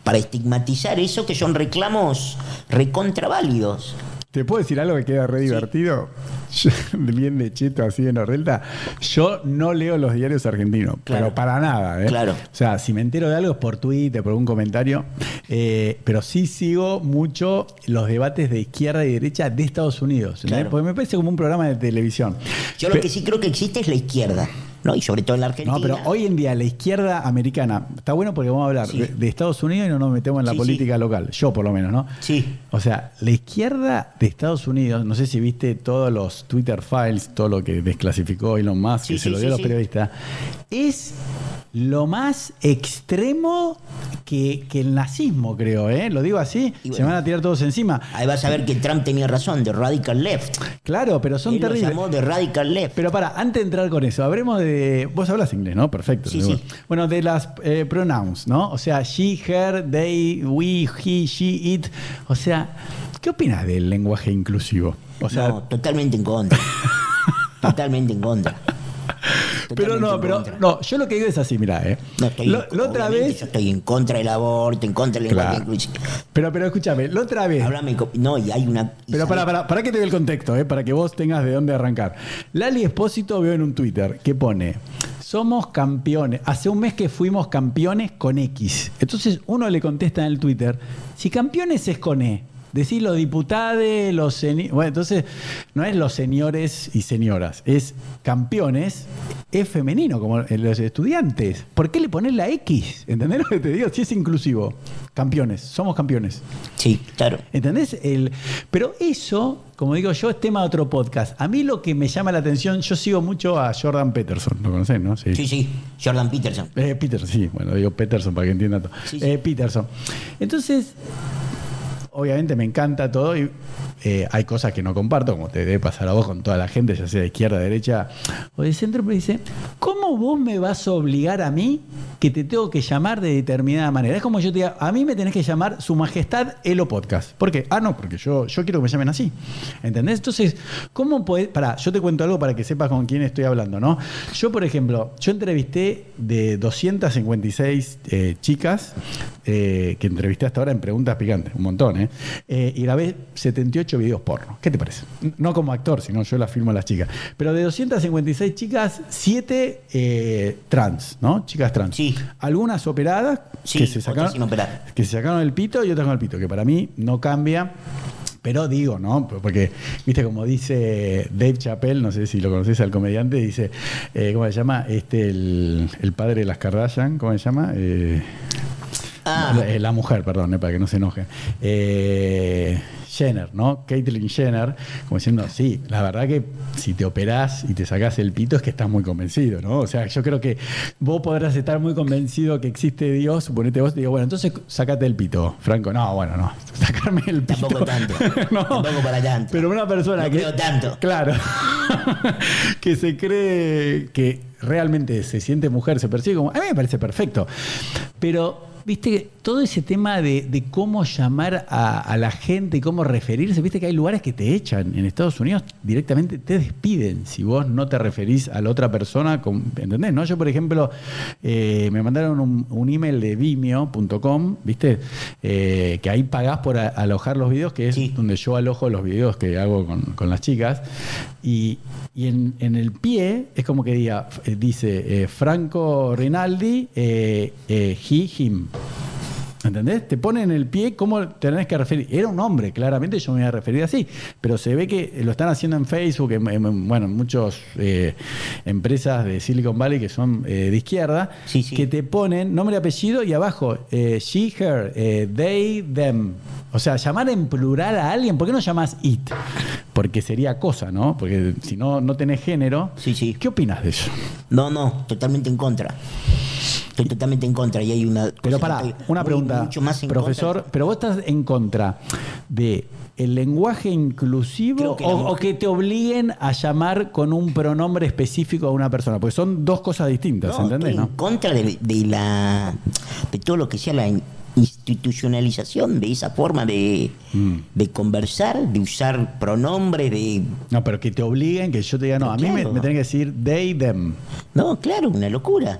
para estigmatizar eso que son reclamos recontraválidos. ¿Te puedo decir algo que queda re divertido? Yo, bien de cheto, así de norrelta. Yo no leo los diarios argentinos, Claro. pero para nada. ¿eh? Claro. O sea, si me entero de algo es por Twitter, por un comentario. eh, pero sí sigo mucho los debates de izquierda y derecha de Estados Unidos. Porque me parece como un programa de televisión. Yo lo Pe- que sí creo que existe es la izquierda, ¿no? Y sobre todo en la Argentina. No, pero hoy en día la izquierda americana está bueno porque vamos a hablar Sí. de, de Estados Unidos y no nos metemos en la Sí, política sí. local. Yo, por lo menos, ¿no? Sí. O sea, la izquierda de Estados Unidos, no sé si viste todos los Twitter files, todo lo que desclasificó Elon Musk, que se lo dio a los periodistas, es lo más extremo que, que el nazismo, creo, ¿eh? Lo digo así, se van a tirar todos encima. Ahí vas a ver que Trump tenía razón, de radical left. Claro, pero son Él lo terribles. llamó de radical left. Pero para, antes de entrar con eso, hablemos de. Vos hablas inglés, ¿no? Perfecto. Sí, seguro. sí. Bueno, de las eh, pronouns, ¿no? O sea, she, her, they, we, he, she, it. O sea, ¿qué opinas del lenguaje inclusivo? O sea, no, totalmente en contra. totalmente en contra. Pero no, en pero no, yo lo que digo es así, mira, ¿eh? No estoy, Lo- la otra vez. Yo estoy en contra del aborto, en contra del lenguaje Claro. inclusivo. Pero, pero escúchame, la otra vez. Háblame. No, y hay una. y Pero para, para, para que te dé el contexto, ¿eh? para que vos tengas de dónde arrancar. Lali Espósito veo en un Twitter que pone, somos campeones, hace un mes que fuimos campeones con X. Entonces uno le contesta en el Twitter, si campeones es con E. Decir los diputados, los seni- Bueno, entonces no es los señores y señoras, es campeones, es femenino, como los estudiantes. ¿Por qué le pones la X? ¿Entendés lo que te digo? Si es inclusivo. Campeones, somos campeones. Sí, claro. ¿Entendés? El, pero eso, como digo yo, es tema de otro podcast. A mí lo que me llama la atención, yo sigo mucho a Jordan Peterson, ¿lo conocés, no? Sí, sí. Jordan Peterson. Eh, Peterson, sí, bueno, digo Peterson para que entienda todo. Sí, sí. Eh, Peterson. Entonces, obviamente me encanta todo y eh, hay cosas que no comparto, como te debe pasar a vos con toda la gente, ya sea de izquierda, derecha o de centro, pero dice, ¿cómo vos me vas a obligar a mí que te tengo que llamar de determinada manera? Es como yo te diga, a mí me tenés que llamar Su Majestad Elo Podcast. ¿Por qué? Ah, no, porque yo, yo quiero que me llamen así. ¿Entendés? Entonces, ¿cómo podés? Pará, yo te cuento algo para que sepas con quién estoy hablando, ¿no? Yo, por ejemplo, yo entrevisté de 256 eh, chicas eh, que entrevisté hasta ahora en preguntas picantes, un montón, ¿eh? Eh, y grabé 78 videos porno. ¿Qué te parece? No como actor, sino yo las filmo a las chicas. Pero de 256 chicas, 7 eh, trans, ¿no? Chicas trans. Sí. Algunas operadas Sí, que se sacaron que se sacaron el pito y otras con el pito, que para mí no cambia. Pero digo, ¿no? Porque, viste, como dice Dave Chappelle, no sé si lo conoces al comediante, dice, eh, ¿cómo se llama? Este, el, el padre de las Kardashian, ¿cómo se llama? Eh, Ah. la, eh, la mujer, perdón, eh, para que no se enoje. Eh, Jenner, ¿no? Caitlyn Jenner, como diciendo, sí, la verdad que si te operás y te sacás el pito es que estás muy convencido, ¿no? O sea, yo creo que vos podrás estar muy convencido que existe Dios, suponete vos, te digo, bueno, entonces sacate el pito, Franco. No, bueno, no, sacarme el pito. Tampoco tanto. no, Tampoco para tanto. Pero una persona No que. creo tanto. Claro. que se cree que realmente se siente mujer, se percibe como. A mí me parece perfecto. Pero, viste, todo ese tema de, de cómo llamar a, a la gente y cómo referirse, viste que hay lugares que te echan. En Estados Unidos directamente te despiden si vos no te referís a la otra persona, con- ¿entendés? ¿No? Yo, por ejemplo, eh, me mandaron un, un email de vimeo.com, ¿viste? Eh, que ahí pagás por a- alojar los videos, que es Sí. donde yo alojo los videos que hago con, con las chicas. Y, y en, en el pie es como que diga, eh, dice eh, Franco Rinaldi, eh, eh, he, him. ¿Entendés? Te pone en el pie cómo tenés que referir. Era un hombre, claramente yo me voy a referir así, pero se ve que lo están haciendo en Facebook, en, en- bueno, en muchas empresas de Silicon Valley que son eh, de izquierda, Sí, sí. que te ponen nombre y apellido y abajo, eh, she, her, eh, they, them. O sea, llamar en plural a alguien, ¿por qué no llamas it? Porque sería cosa, ¿no? Porque si no, no tenés género. Sí, sí. ¿Qué opinas de eso? No, no, totalmente en contra. Estoy totalmente en contra y hay una. Pero para, una pregunta, mucho más en profesor, contra. pero vos estás en contra de el lenguaje inclusivo la o, que te obliguen a llamar con un pronombre específico a una persona, porque son dos cosas distintas, No, ¿entendés? estoy No? en contra de, de la de todo lo que sea la in- institucionalización de esa forma de, Mm. de conversar, de usar pronombres, de No, pero que te obliguen, que yo te diga, no, a mí me, Claro. me tenés que decir they, them. no, claro, una locura.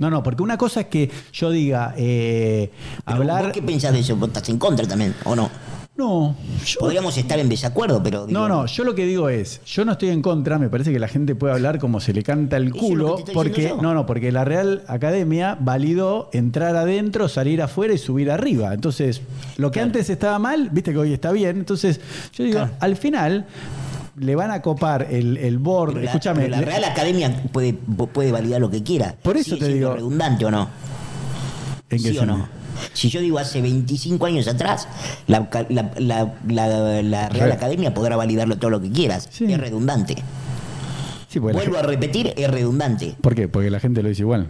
No, no, porque una cosa es que yo diga, eh, Pero hablar... ¿Vos qué pensás de eso? ¿Vos estás en contra también o no? No, yo... Podríamos estar en desacuerdo, pero digo, No, no, yo lo que digo es, yo no estoy en contra, me parece que la gente puede hablar como se le canta el culo, porque no, no, porque la Real Academia validó entrar adentro, salir afuera y subir arriba. Entonces, lo que Claro. antes estaba mal, viste que hoy está bien. Entonces, yo digo, Claro. al final le van a copar el, el board, Pero la- escúchame, pero la Real Academia puede, puede validar lo que quiera. Por eso ¿Sigue te digo- redundante o no? ¿en qué ¿Sí o no? Si yo digo hace 25 años atrás, la, la- la- Real Re- Academia podrá validarlo todo lo que quieras. Sí. Es redundante. Sí, la Vuelvo a repetir, es redundante. ¿Por qué? Porque la gente lo dice igual.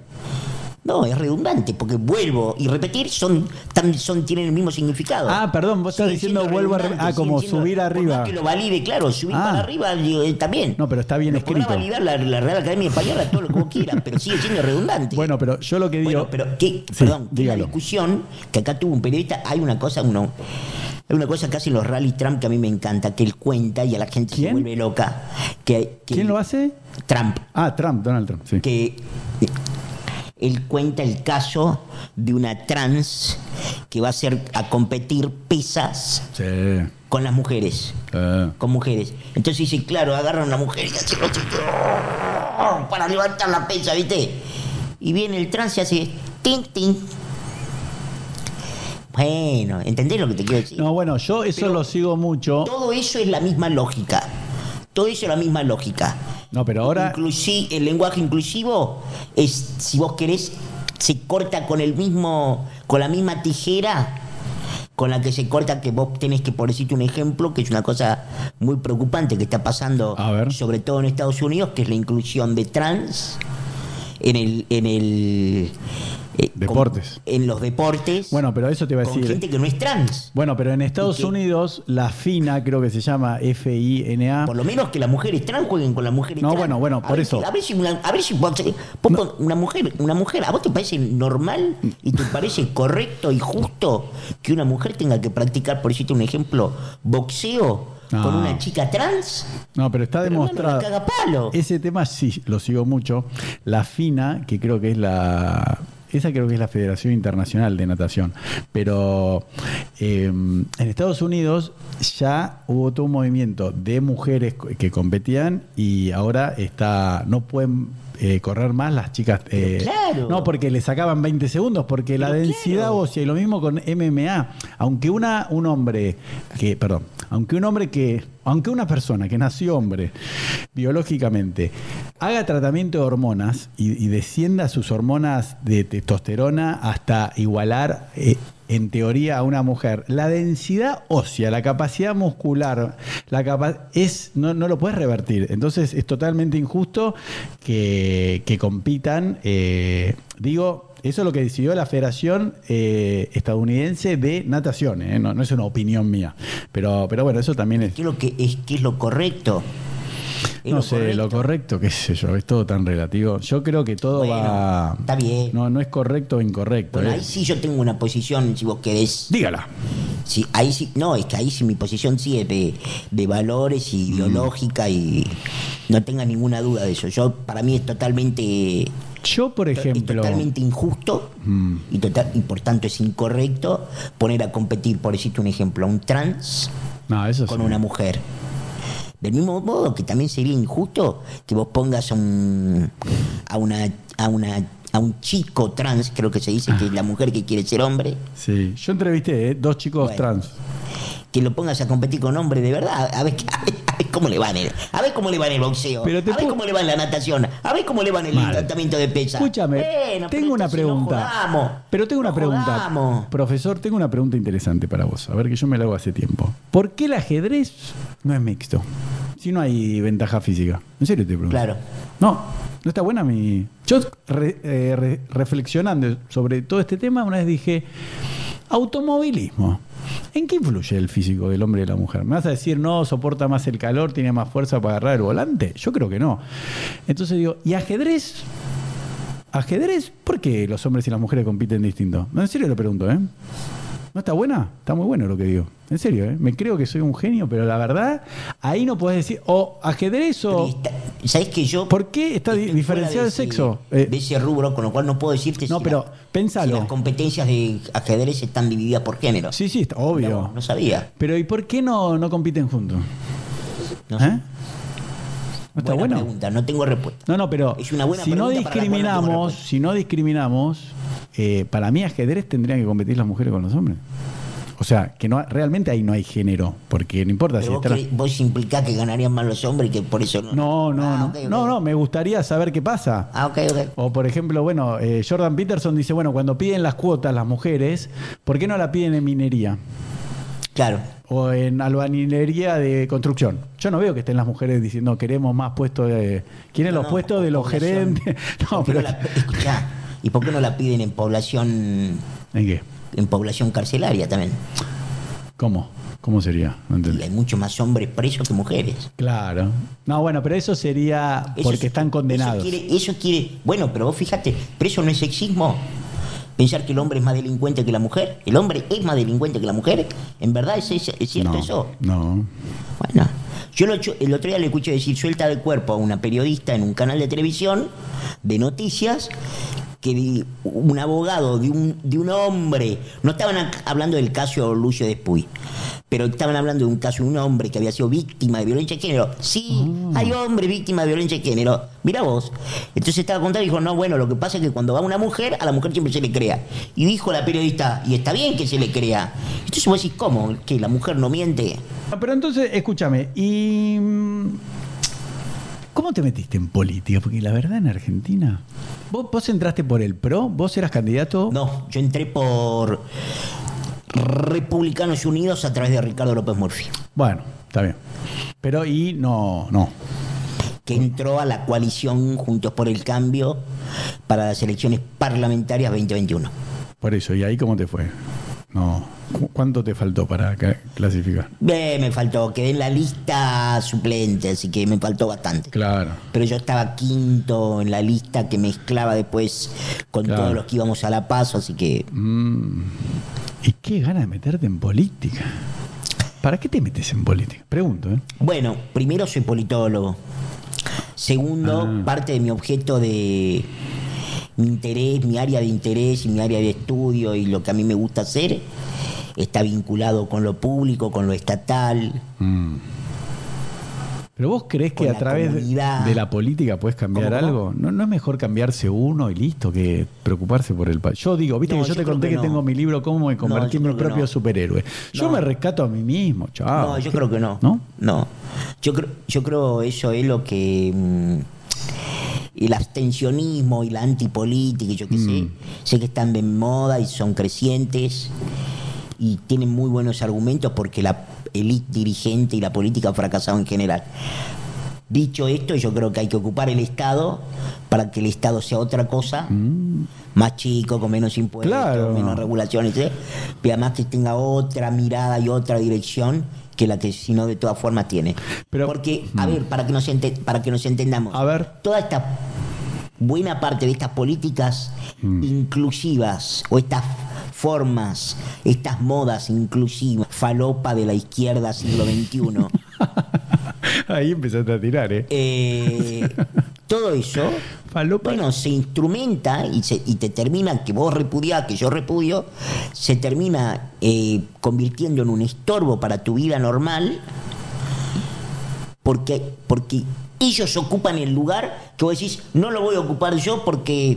No, es redundante, porque vuelvo y repetir son, tan- son tienen el mismo significado. Ah, perdón, vos estás Siguen diciendo vuelvo a... Ah, como siendo- subir arriba. más que lo valide, claro, subir Ah. para arriba digo, eh, también. No, pero está bien Lo escrito. validar la, la Real Academia Española todo lo que vos quieras, pero sigue siendo redundante. Bueno, pero yo lo que digo... Bueno, pero perdón, que dígalo. discusión que acá tuvo un periodista, hay una cosa, uno, hay una cosa que hacen los rally Trump que a mí me encanta, que él cuenta y a la gente se vuelve loca. Que, que- ¿Quién lo hace? Trump. Ah, Trump, Donald Trump, sí. Que él cuenta el caso de una trans que va a hacer a competir pesas Sí. con las mujeres. Con mujeres. Entonces dice, claro, agarran a una mujer y hace para levantar la pesa, ¿viste? Y viene el trans y hace ting, ting. Bueno, ¿entendés lo que te quiero decir? No, bueno, yo eso Pero- lo sigo mucho. Todo eso es la misma lógica. Todo eso es la misma lógica. No, pero ahora. Inclusi- el lenguaje inclusivo es, si vos querés, se corta con el mismo, con la misma tijera con la que se corta que vos tenés que, por decirte un ejemplo, que es una cosa muy preocupante que está pasando, sobre todo en Estados Unidos, que es la inclusión de trans en el, en el eh, con- Deportes. en los deportes. Bueno, pero eso te iba a con decir. gente que no es trans. Bueno, pero en Estados. Unidos, la FINA, creo que se llama F-I-N-A. Por lo menos que las mujeres trans jueguen con las mujeres No, trans. bueno, bueno, A por ver eso. a ver si, una, a ver si vos- vos pon- una mujer, una mujer, ¿a vos te parece normal y te parece correcto y justo que una mujer tenga que practicar, por decirte un ejemplo, boxeo No. con una chica trans? No, pero está Pero, demostrado. la cagapalo. Ese tema sí lo sigo mucho. La FINA, que creo que es la. Esa creo que es la Federación Internacional de Natación. Pero eh, en Estados Unidos ya hubo todo un movimiento de mujeres que competían y ahora está no pueden eh, correr más las chicas. eh, claro. No, porque le sacaban 20 segundos, porque la densidad claro. ósea y lo mismo con MMA. Aunque una, un hombre que, perdón, aunque un hombre que, aunque una persona que nació hombre biológicamente haga tratamiento de hormonas y, descienda sus hormonas de testosterona hasta igualar eh, en teoría a una mujer, la densidad ósea, la capacidad muscular, la capa- es no, no lo puedes revertir. Entonces es totalmente injusto que, que compitan. eh, digo, eso es lo que decidió la Federación eh, Estadounidense de Natación. eh, No, no es una opinión mía. Pero, pero bueno, eso también es. ¿Qué es lo que es, qué es lo correcto? ¿Es No lo sé, lo correcto, qué sé yo, es todo tan relativo. Yo creo que todo Bueno, va. está bien. No, no es correcto o incorrecto. Bueno, ¿eh? ahí sí yo tengo una posición, si vos querés. Dígala. Sí, ahí sí, no, es que ahí sí mi posición sí es de, de valores Mm. y ideológica y no tenga ninguna duda de eso. Yo, para mí es totalmente, Yo, por es ejemplo. totalmente injusto Mm. y, total, y por tanto es incorrecto poner a competir, por decirte un ejemplo, a un trans No, eso con sí. una mujer. Del mismo modo que también sería injusto que vos pongas a un a una a una a un chico trans, creo que se dice que es la mujer que quiere ser hombre, Sí, yo entrevisté ¿eh? dos chicos Bueno. trans. Que lo pongas a competir con hombres de verdad, a ver, a ver, a ver cómo le va en el, a ver cómo le va en el boxeo, Pero te a ver cómo le va en la natación, a ver cómo le va en el Mal. tratamiento de pesa. Escúchame, Bueno, tengo una pregunta. jodamos, pero tengo una pregunta. jodamos. Profesor, tengo una pregunta interesante para vos. A ver, que yo me la hago hace tiempo. ¿Por qué el ajedrez no es mixto? Si no hay ventaja física. En serio te pregunto. Claro. No, no está buena mi. Yo re- eh, re- reflexionando sobre todo este tema, una vez dije, automovilismo. ¿En qué influye el físico del hombre y la mujer? ¿Me vas a decir, no, soporta más el calor, tiene más fuerza para agarrar el volante? Yo creo que no. Entonces digo, ¿y ajedrez? ¿Ajedrez? ¿Por qué los hombres y las mujeres compiten distinto? No, en serio lo pregunto, ¿eh? ¿No está buena? Está muy bueno lo que digo. En serio, ¿eh? Me creo que soy un genio, pero la verdad, ahí no podés decir, o ajedrez o... ¿Sabés que yo ¿Por qué está diferenciado el fuera de sexo? Eh, de ese rubro, con lo cual no puedo decirte No, si, pero la- pensalo. si las competencias de ajedrez están divididas por género. Sí, sí, está obvio. No, no sabía. Pero ¿y por qué no, no compiten juntos? No ¿Eh? sé. ¿No está Buena bueno? pregunta, no tengo respuesta. No, no, pero Es una buena si no para la cual no discriminamos, si no discriminamos, eh, para mí ajedrez tendrían que competir las mujeres con los hombres. O sea, que no realmente ahí no hay género, porque no importa Pero si vos, vos implicás que ganarían más los hombres y que por eso no. No, no, Ah, no. No, no, me gustaría saber qué pasa. Ah, ok, ok. O por ejemplo, bueno, eh, Jordan Peterson dice, bueno, cuando piden las cuotas las mujeres, ¿por qué no la piden en minería? Claro. O en albañilería de construcción. Yo no veo que estén las mujeres diciendo queremos más puestos de. ¿Quieren No, los no, puestos de los gerentes? No, ¿Por qué pero. la- escuchá, ¿Y por qué no la piden en población ¿En qué? En población carcelaria también? ¿Cómo? ¿Cómo sería? No Y entendí. hay muchos más hombres presos que mujeres. Claro. No, bueno, pero eso sería porque es- están condenados. Eso quiere, eso quiere- bueno, pero vos fíjate, pero eso no es sexismo. Pensar que el hombre es más delincuente que la mujer. El hombre es más delincuente que la mujer. ¿En verdad es, es- es cierto no, eso? No. Bueno, yo el otro día le escuché decir suelta de cuerpo a una periodista en un canal de televisión de noticias que un abogado de un, de un hombre, no estaban hablando del caso Lucio Despuy, pero estaban hablando de un caso de un hombre que había sido víctima de violencia de género. Sí, hay hombres víctimas de violencia de género. Mira vos. Entonces estaba contando y dijo, no, bueno, lo que pasa es que cuando va una mujer, a la mujer siempre se le crea. Y dijo la periodista, y está bien que se le crea. Entonces vos decís, ¿cómo? ¿Que la mujer no miente? Ah, Pero entonces, escúchame, ¿y mm, cómo te metiste en política? Porque la verdad en Argentina, ¿vos, vos entraste por el PRO? ¿Vos eras candidato? No, yo entré por Republicanos Unidos a través de Ricardo López Murphy, Bueno, está bien. Pero y no, no. que entró a la coalición Juntos por el Cambio para las elecciones parlamentarias 2021. Por eso, ¿y ahí cómo te fue? No. ¿Cu- ¿Cuánto te faltó para ca- clasificar? Eh, me faltó, quedé en la lista suplente, así que me faltó bastante. Claro. Pero yo estaba quinto en la lista que mezclaba después con Claro. todos los que íbamos a La Paz, así que Mm. ¿Y qué ganas de meterte en política? ¿Para qué te metes en política? Pregunto, ¿eh? Bueno, primero soy politólogo. Segundo, Ah. parte de mi objeto de mi interés, mi área de interés y mi área de estudio y lo que a mí me gusta hacer está vinculado con lo público, con lo estatal. Mm. ¿Pero vos crees que a través de, comunidad. de la política puedes cambiar algo? ¿No, ¿No es mejor cambiarse uno y listo que preocuparse por el país? Yo digo, viste No, que yo, yo te conté que tengo mi libro Cómo me convertí en mi propio superhéroe. Yo me rescato a mí mismo, chao. no, yo creo que no. ¿No? No. Yo creo, yo creo eso es lo que. mm, el abstencionismo y la antipolítica, yo qué sé, Mm. sé que están de moda y son crecientes y tienen muy buenos argumentos porque la élite dirigente y la política ha fracasado en general. Dicho esto, yo creo que hay que ocupar el Estado para que el Estado sea otra cosa, más chico, con menos impuestos, Mm. Claro. menos regulaciones, ¿eh? y además que tenga otra mirada y otra dirección que la que si no de todas formas tiene. Pero- Porque, a ver, para que nos ente- para que nos entendamos, A ver. toda esta buena parte de estas políticas Mm. inclusivas o estas formas, estas modas inclusivas, falopa de la izquierda siglo XXI, Ahí empezaste a tirar, ¿eh? eh, todo eso, Falopa. bueno, se instrumenta y, se- y te termina, que vos repudiás, que yo repudio, se termina eh, convirtiendo en un estorbo para tu vida normal, porque, porque ellos ocupan el lugar que vos decís, no lo voy a ocupar yo porque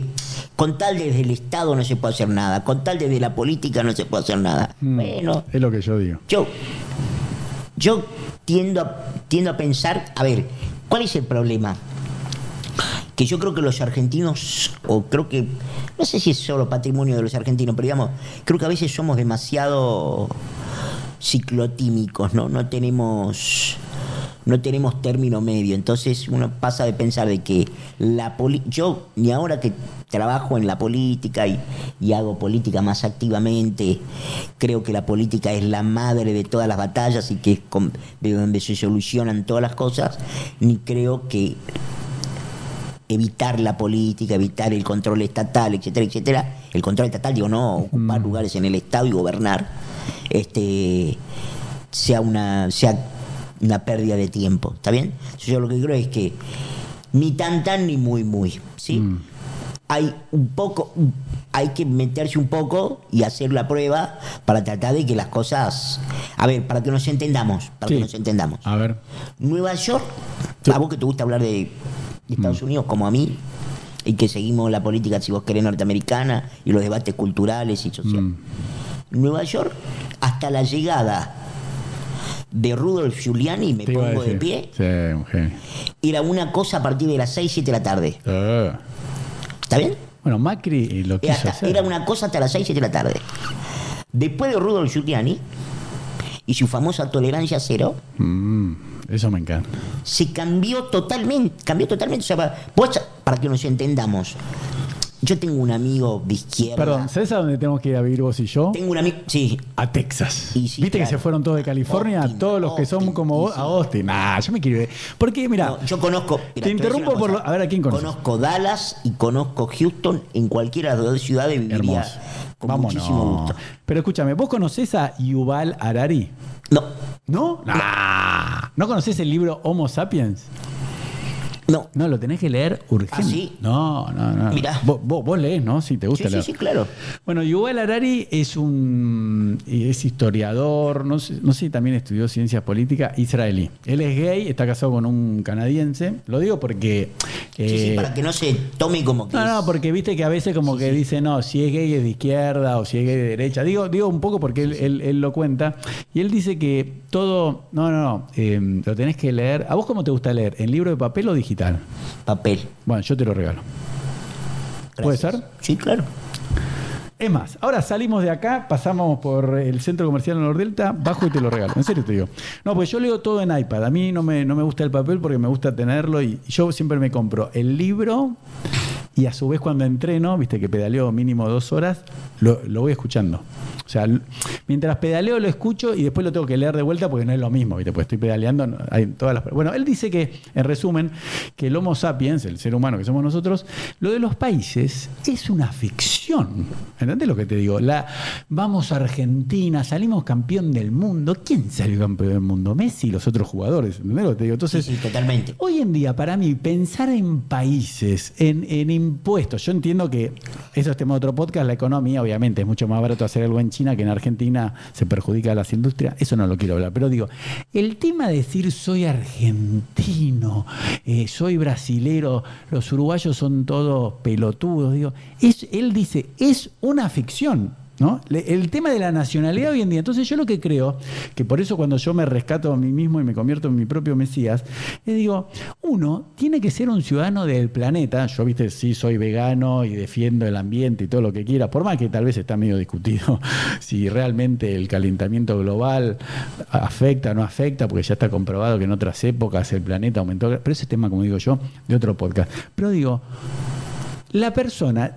con tal desde el Estado no se puede hacer nada, con tal desde la política no se puede hacer nada. Mm, Bueno, Es lo que yo digo. yo, yo tiendo a, tiendo a pensar, a ver, ¿cuál es el problema? Que yo creo que los argentinos, o creo que, no sé si es solo patrimonio de los argentinos, pero digamos, creo que a veces somos demasiado ciclotímicos, ¿no? No tenemos no tenemos término medio. Entonces uno pasa de pensar de que la poli yo, ni ahora que trabajo en la política y, y hago política más activamente, creo que la política es la madre de todas las batallas y que es con- de donde se solucionan todas las cosas, ni creo que evitar la política, evitar el control estatal, etcétera, etcétera. El control estatal, digo, no, ocupar lugares en el Estado y gobernar, este sea una, sea una pérdida de tiempo, ¿está bien? Yo lo que creo es que ni tan tan ni muy muy, ¿sí? Hay un poco, hay que meterse un poco y hacer la prueba para tratar de que las cosas, a ver, para que nos entendamos, para Sí. que nos entendamos. A ver. Nueva York, Sí. a vos que te gusta hablar de, de Estados Unidos como a mí, y que seguimos la política, si vos querés, norteamericana y los debates culturales y sociales. Nueva York, hasta la llegada de Rudolf Giuliani, me Te pongo de pie, Sí, era una cosa a partir de las 6, 7 de la tarde. Ah. ¿Está bien? Bueno, Macri lo Era, quiso hasta- hacer. era una cosa hasta las 6, 7 de la tarde. Después de Rudolf Giuliani y su famosa tolerancia cero, Mm, eso me encanta. se cambió totalmente, cambió totalmente. O sea, para, vos, para que nos entendamos, yo tengo un amigo de izquierda. Perdón, ¿sabes a dónde tenemos que ir a vivir vos y yo? Tengo un amigo, sí, A Texas. Y sí, ¿Viste que se fueron todos de California? Austin, todos los que son como vos, sí. a Austin. Nah, yo me quiero ir. Porque, mira, No, yo conozco. Te interrumpo por lo- a ver, ¿a quién conoces? Conozco Dallas y conozco Houston. En cualquiera de las dos ciudades viviría hermoso. con Vámonos. muchísimo gusto. Pero escúchame, ¿vos conocés a Yuval Harari? No, ¿No? Nah. ¿No conocés el libro Homo Sapiens? No. No, lo tenés que leer urgente. ¿Ah, sí? No, no, no. Mirá. Vos, vos, vos leés, ¿no? Si te Sí, gusta sí, leer. sí, claro. Bueno, Yuval Harari es un es historiador, no sé, no sé también estudió ciencias políticas, israelí. Él es gay, está casado con un canadiense. Lo digo porque... Sí, sí, eh, para que no se tome como que. no, es- no, porque viste que a veces como que dice, no, si es gay es de izquierda o si es gay de derecha. Digo, digo un poco porque él, él- él lo cuenta. Y él dice que todo, no, no, no, eh, lo tenés que leer. ¿A vos cómo te gusta leer? ¿En libro de papel o digital? Papel. Bueno, yo te lo regalo. ¿Puede ser? Sí, claro. Es más, ahora salimos de acá, pasamos por el centro comercial Nordelta, bajo y te lo regalo. En serio te digo. No, porque yo leo todo en iPad. A mí no me, no me gusta el papel porque me gusta tenerlo y yo siempre me compro el libro y a su vez cuando entreno, viste que pedaleo mínimo dos horas, lo, lo voy escuchando. O sea, mientras pedaleo lo escucho y después lo tengo que leer de vuelta porque no es lo mismo, viste, porque estoy pedaleando. hay todas las, bueno, él dice que, en resumen, que el Homo sapiens, el ser humano que somos nosotros, lo de los países es una ficción. ¿Entendés lo que te digo? La, vamos a Argentina, salimos campeón del mundo. ¿Quién salió campeón del mundo? Messi y los otros jugadores. ¿Entendés lo que te digo? Sí, Entonces, sí, totalmente. Hoy en día, para mí, pensar en países, en, en impuestos, yo entiendo que eso es tema de otro podcast, la economía, obviamente, es mucho más barato hacer algo en China que en Argentina se perjudica a las industrias, eso no lo quiero hablar, pero digo, el tema de decir soy argentino, eh, soy brasilero, los uruguayos son todos pelotudos, digo, es, él dice, es una ficción. ¿No? El tema de la nacionalidad hoy en día. Entonces, yo lo que creo, que por eso cuando yo me rescato a mí mismo y me convierto en mi propio Mesías, es digo, uno tiene que ser un ciudadano del planeta. Yo, viste, sí soy vegano y defiendo el ambiente y todo lo que quiera, por más que tal vez está medio discutido si realmente el calentamiento global afecta o no afecta, porque ya está comprobado que en otras épocas el planeta aumentó. Pero ese es tema, como digo yo, de otro podcast. Pero digo, la persona,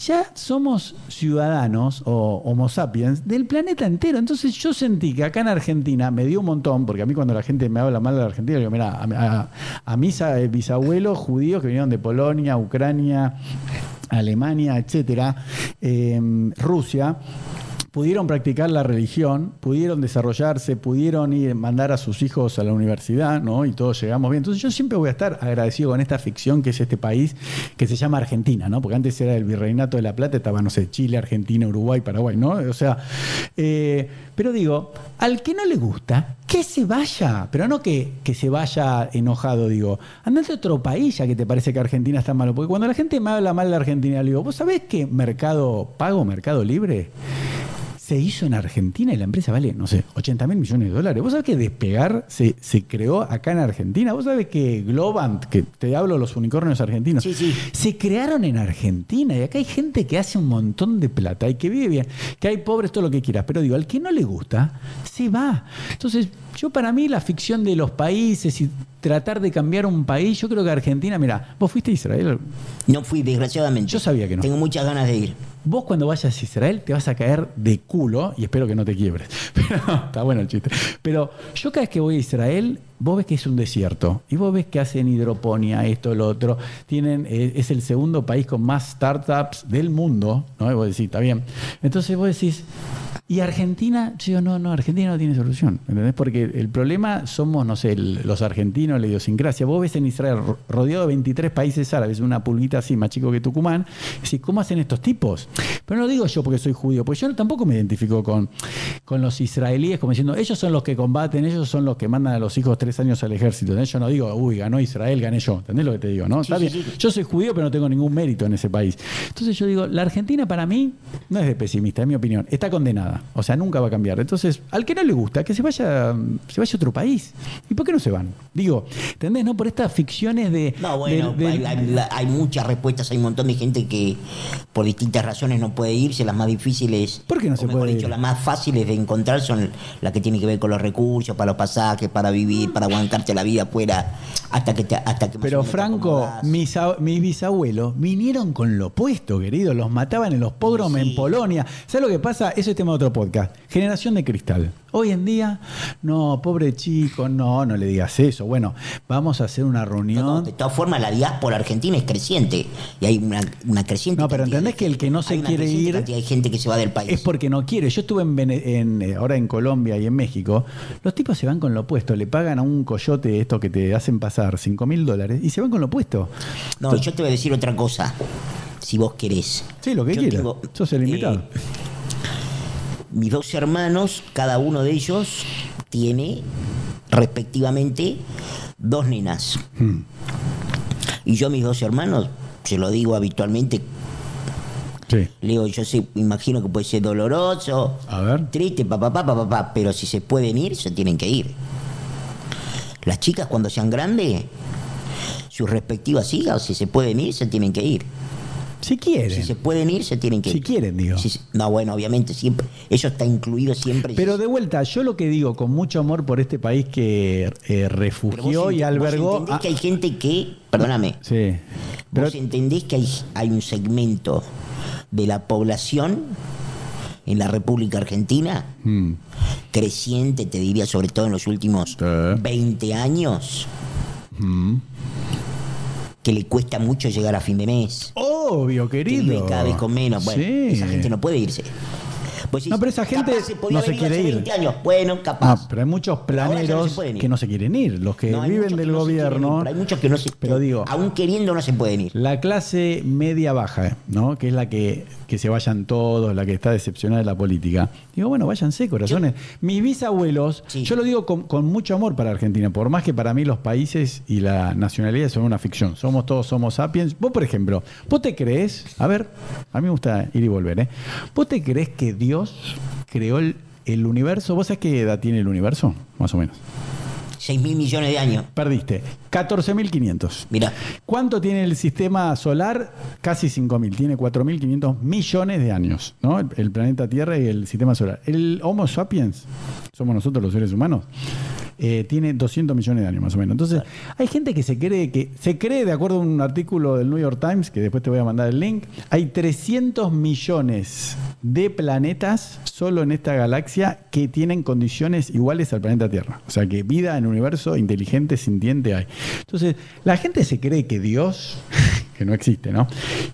ya somos ciudadanos o homo sapiens del planeta entero. Entonces yo sentí que acá en Argentina me dio un montón, porque a mí cuando la gente me habla mal de la Argentina, digo, mira, a, mis eh, bisabuelos judíos que vinieron de Polonia, Ucrania, Alemania, etcétera, eh, Rusia, pudieron practicar la religión, pudieron desarrollarse, pudieron ir mandar a sus hijos a la universidad, ¿no? Y todos llegamos bien. Entonces yo siempre voy a estar agradecido con esta ficción que es este país que se llama Argentina, ¿no? Porque antes era el Virreinato de la Plata, estaba, no sé, Chile, Argentina, Uruguay, Paraguay, ¿no? O sea, eh, pero digo, al que no le gusta, que se vaya, pero no que, que se vaya enojado, digo, andate a otro país ya que te parece que Argentina está malo. Porque cuando la gente me habla mal de Argentina, le digo, ¿vos sabés que Mercado Pago, Mercado Libre? Se hizo en Argentina y la empresa vale, no sé, 80 mil millones de dólares. ¿Vos sabés que Despegar se, se creó acá en Argentina? ¿Vos sabés que Globant, que te hablo de los unicornios argentinos, Sí, sí. se crearon en Argentina? Y acá hay gente que hace un montón de plata y que vive bien, que hay pobres, todo lo que quieras. Pero digo, al que no le gusta, se va. Entonces, yo para mí la ficción de los países y tratar de cambiar un país, yo creo que Argentina, mira, vos fuiste a Israel, No fui, desgraciadamente. Yo sabía que no. Tengo muchas ganas de ir. Vos cuando vayas a Israel te vas a caer de culo y espero que no te quiebres. Pero, está bueno el chiste. Pero yo cada vez que voy a Israel, vos ves que es un desierto y vos ves que hacen hidroponía, esto, lo otro. Tienen, eh, es el segundo país con más startups del mundo, ¿no? Y vos decís, está bien. Entonces vos decís, y Argentina, yo no, no, Argentina no tiene solución, ¿entendés? Porque el problema somos, no sé, el- los argentinos, la idiosincrasia. Vos ves en Israel ro- rodeado de 23 países árabes, una pulguita así más chico que Tucumán, y decís, ¿cómo hacen estos tipos? Pero no lo digo yo porque soy judío, porque yo tampoco me identifico con, con los israelíes como diciendo, ellos son los que combaten, ellos son los que mandan a los hijos tres años al ejército. ¿entendés? Yo no digo, uy, ganó Israel, gané yo. ¿Entendés lo que te digo? ¿no? Sí, Está sí, bien. sí. Yo soy judío, pero no tengo ningún mérito en ese país. Entonces yo digo, la Argentina para mí no es de pesimista, es mi opinión. Está condenada. O sea, nunca va a cambiar. Entonces, al que no le gusta, que se vaya, se vaya a otro país. ¿Y por qué no se van? Digo, ¿entendés? No por estas ficciones de. No, bueno, de- de- hay, muchas respuestas, hay un montón de gente que por distintas razones no puede irse, las más difíciles, ¿Por qué no se puede ir? las más fáciles de encontrar son las que tienen que ver con los recursos, para los pasajes, para vivir, para aguantarte la vida afuera, hasta que te, hasta que Pero Franco, mis, mis bisabuelos vinieron con lo opuesto, querido. Los mataban en los pogroms Sí. en Polonia. ¿Sabes lo que pasa? Eso es tema de otro podcast. Generación de cristal. Hoy en día, no, pobre chico, no, no le digas eso. Bueno, vamos a hacer una No, no, reunión. de todas formas, la diáspora argentina es creciente y hay una, una creciente. No, pero entendés que el que no se Hay quiere ir de gente que se va del país. Es porque no quiere. Yo estuve en, eh, ahora en Colombia y en México. Los tipos se van con lo opuesto. Le pagan a un coyote esto que te hacen pasar 5 mil dólares y se van con lo opuesto. No, yo te voy a decir otra cosa, si vos querés. Sí, lo que Yo quieras. Sos el eh, invitado. Mis dos hermanos, cada uno de ellos tiene respectivamente dos nenas. Hmm. Y yo mis dos hermanos, se lo digo habitualmente, Sí. le digo, yo sé, imagino que puede ser doloroso, A ver. triste, papá, papá, papá, pero si se pueden ir, se tienen que ir. Las chicas cuando sean grandes, sus respectivas hijas, si se pueden ir, se tienen que ir. Si quieren. Si se pueden ir, se tienen que Si ir. quieren, digo. Si no, bueno, obviamente, siempre. Eso está incluido siempre. Pero de vuelta, yo lo que digo con mucho amor por este país que eh, vos refugió y vos albergó. a- que hay gente que. Perdóname. Sí. Pero, vos entendés que hay, hay un segmento de la población en la República Argentina Mm. creciente, te diría, sobre todo en los últimos Sí. 20 años, Mm. Que le cuesta mucho llegar a fin de mes. Obvio, que querido. vive cada vez con menos. Bueno, Sí. esa gente no puede irse. Vos decís, No, pero esa gente capaz se podía no se venir quiere hace ir. 20 años. Bueno, No, capaz. pero hay muchos no planeros que no se quieren ir, los que No, viven que del ir, gobierno. pero hay muchos que no se. Pero digo, aún queriendo no se pueden ir. La clase media baja, ¿no? Que es la que, que se vayan todos, la que está decepcionada de la política. Digo, bueno, váyanse, corazones. Mis bisabuelos, Sí. yo lo digo con, con mucho amor para Argentina, por más que para mí los países y la nacionalidad son una ficción. Somos todos, somos sapiens. Vos, por ejemplo, ¿vos te crees? A ver, a mí me gusta ir y volver, ¿eh? ¿Vos te crees que Dios creó el, el universo? ¿Vos sabés qué edad tiene el universo? Más o menos. 6 mil millones de años. Perdiste. 14.500. Mira, ¿Cuánto tiene el sistema solar? Casi 5.000. Tiene 4.500 millones de años, ¿no? El, el planeta Tierra y el sistema solar. El Homo sapiens, somos nosotros los seres humanos, eh, tiene 200 millones de años más o menos. Entonces, hay gente que se cree que se cree, de acuerdo a un artículo del New York Times, que después te voy a mandar el link, hay 300 millones de planetas solo en esta galaxia que tienen condiciones iguales al planeta Tierra. O sea, que vida en el universo inteligente, sintiente hay. Entonces, la gente se cree que Dios, que no existe, ¿no?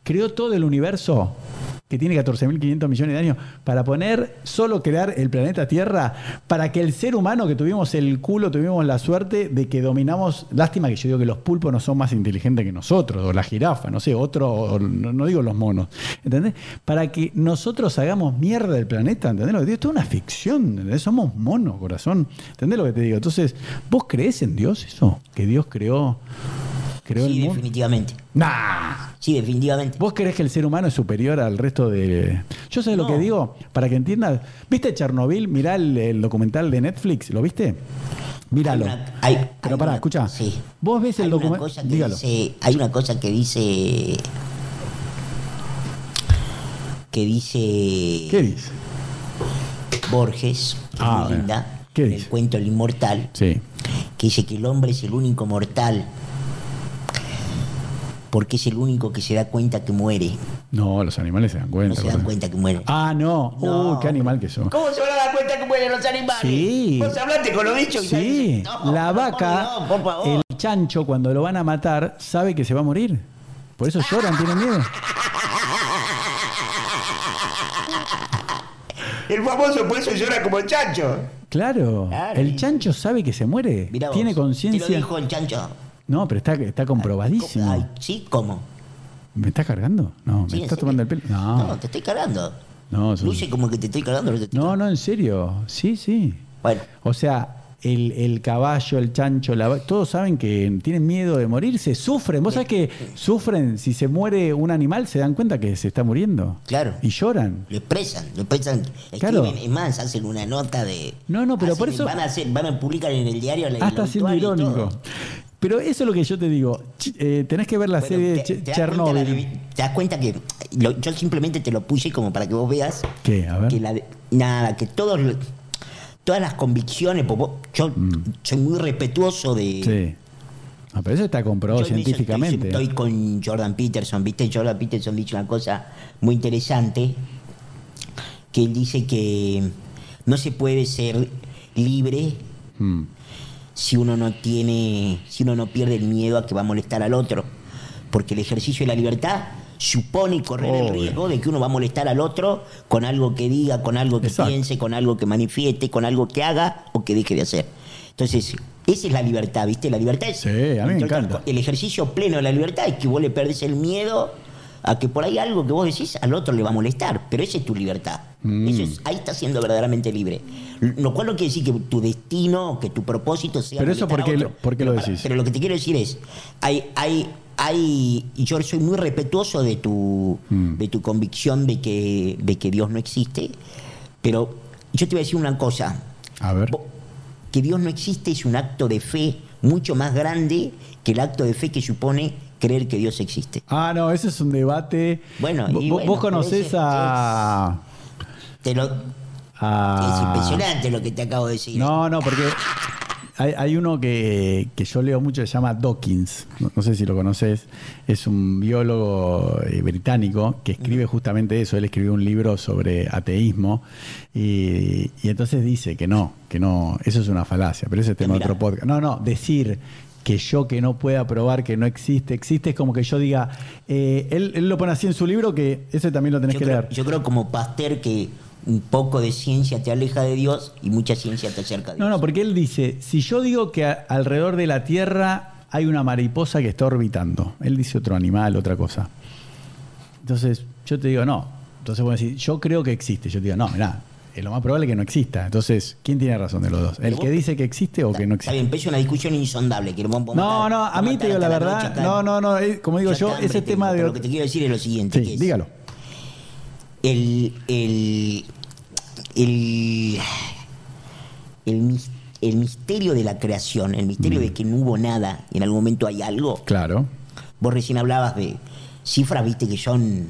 Creó todo el universo que tiene 14.500 millones de años, para poner, solo crear el planeta Tierra, para que el ser humano que tuvimos el culo, tuvimos la suerte de que dominamos, lástima que yo digo que los pulpos no son más inteligentes que nosotros, o la jirafa, no sé, otro, o no, digo los monos, ¿entendés? Para que nosotros hagamos mierda del planeta, ¿entendés lo que digo? Esto es una ficción, ¿entendés? Somos monos, corazón, ¿entendés lo que te digo? Entonces, ¿vos crees en Dios eso? Que Dios creó, creó sí, el mundo. definitivamente. Nah. Sí, definitivamente. ¿Vos crees que el ser humano es superior al resto de.? Yo sé lo que digo, para que entiendas. ¿Viste Chernobyl? Mirá el, el documental de Netflix, ¿lo viste? Míralo. Hay una- hay- Pero hay pará, una- escucha. sí. Vos ves el documental. hay una cosa que dice. que dice. ¿Qué dice? Borges, que Ah, linda, ¿Qué en dice? el cuento El Inmortal, Sí. que dice que el hombre es el único mortal porque es el único que se da cuenta que muere. No, los animales se dan cuenta. No se dan cuenta que muere. Ah, no. No. Uy, qué animal que sos. ¿Cómo se van a dar cuenta que mueren los animales? Sí. Vos hablaste con los bichos y Sí, No, la vaca, el chancho, cuando lo van a matar, sabe que se va a morir. Por eso lloran, tienen miedo. El famoso por eso llora como el chancho. Claro, Claro, el chancho sabe que se muere. Mirá Tiene Te lo conciencia. dijo el chancho. No, pero está, está comprobadísimo. Ay, ¿Sí? ¿Cómo? ¿Me estás cargando? No, ¿me Sí, estás tomando el pelo? No, No, te estoy cargando. no, Luce como que te estoy cargando. te estoy no, no, en serio. Sí, sí. Bueno, O sea, el, el caballo, el chancho, la todos saben que tienen miedo de morirse, sufren. ¿Vos sabés que sufren? Si se muere un animal, se dan cuenta que se está muriendo. Claro. Y lloran. lo expresan, lo expresan. Claro. Escriben, es más, hacen una nota de. No, no, pero por eso- Van a, hacer, van a publicar en el diario la Ah, está siendo irónico. Pero eso es lo que yo te digo. Eh, tenés que ver la Bueno, serie de te- la Chernobyl. te das cuenta que lo- yo simplemente te lo puse como para que vos veas ¿Qué? A ver. que la nada, que todos todas las convicciones, pues vos- yo soy muy respetuoso de Mm. Sí. Ah, pero eso está comprobado yo científicamente. Estoy, estoy con Jordan Peterson, ¿viste? Jordan Peterson dice una cosa muy interesante, que él dice que no se puede ser libre Mm. Si uno no tiene, si uno no pierde el miedo a que va a molestar al otro. Porque el ejercicio de la libertad supone correr el Obvio. riesgo de que uno va a molestar al otro con algo que diga, con algo que Exacto. piense, con algo que manifieste, con algo que haga o que deje de hacer. Entonces, esa es la libertad, ¿viste? La libertad es. Sí, a mí me encanta. El ejercicio pleno de la libertad es que vos le perdés el miedo a que por ahí algo que vos decís al otro le va a molestar, pero esa es tu libertad. Mm. Eso es- ahí estás siendo verdaderamente libre. Lo cual no quiere decir que tu destino, que tu propósito sea Pero eso, ¿por qué otro. por qué Pero lo decís? Pero lo que te quiero decir es, hay, hay, hay, y yo soy muy respetuoso de tu, Mm. de tu convicción de que, de que Dios no existe, pero yo te voy a decir una cosa. A ver. Que Dios no existe es un acto de fe mucho más grande que el acto de fe que supone creer que Dios existe. Ah, no, ese es un debate. Bueno, y bueno, vos conocés a, Te lo, a- Es impresionante lo que te acabo de decir. No, no, porque hay, hay uno que, que yo leo mucho que se llama Dawkins. No, no sé si lo conoces. Es un biólogo eh, británico que escribe justamente eso. Él escribió un libro sobre ateísmo y, y entonces dice que no, que no, eso es una falacia, pero ese es tema de otro podcast. No, no, decir que yo que no pueda probar que no existe, existe, es como que yo diga, eh, él, él lo pone así en su libro que ese también lo tenés yo, que creo, leer. yo creo como Pasteur que un poco de ciencia te aleja de Dios y mucha ciencia te acerca de No, Dios. no, porque él dice, si yo digo que a- alrededor de la Tierra hay una mariposa que está orbitando, él dice otro animal, otra cosa. Entonces, yo te digo, no. Entonces vos decís, yo creo que existe. Yo te digo, no, mirá, es lo más probable que no exista. Entonces, ¿quién tiene razón de los dos? ¿El que dice que existe o que no Está existe? bien, pero es una discusión insondable. Que No, estar- no, a mí te digo la verdad. noche acá. No, no, no, como digo yo, está, ese tema de. Lo que te quiero decir es lo siguiente. que Sí, es dígalo. El, el, el, el, el misterio de la creación, el misterio Mm. de que no hubo nada y en algún momento hay algo. Claro. Vos recién hablabas de cifras, viste, que son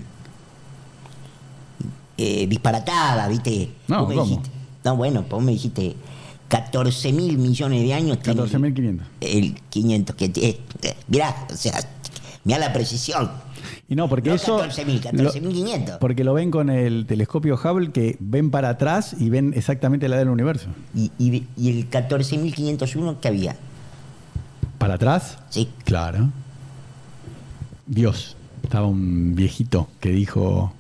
eh, disparatadas, viste. No, ¿cómo? dijiste- no, bueno, vos me dijiste 14 mil millones de años. tiene 14.500. El 500, que eh, eh, mirá, o sea, mirá la precisión. Y no, porque No eso. 14.000, 14.500. Porque lo ven con el telescopio Hubble que ven para atrás y ven exactamente la del universo. Y, y, y el 14.501 que había, ¿Para atrás? ¿sí? Claro. Dios. Estaba un viejito que dijo.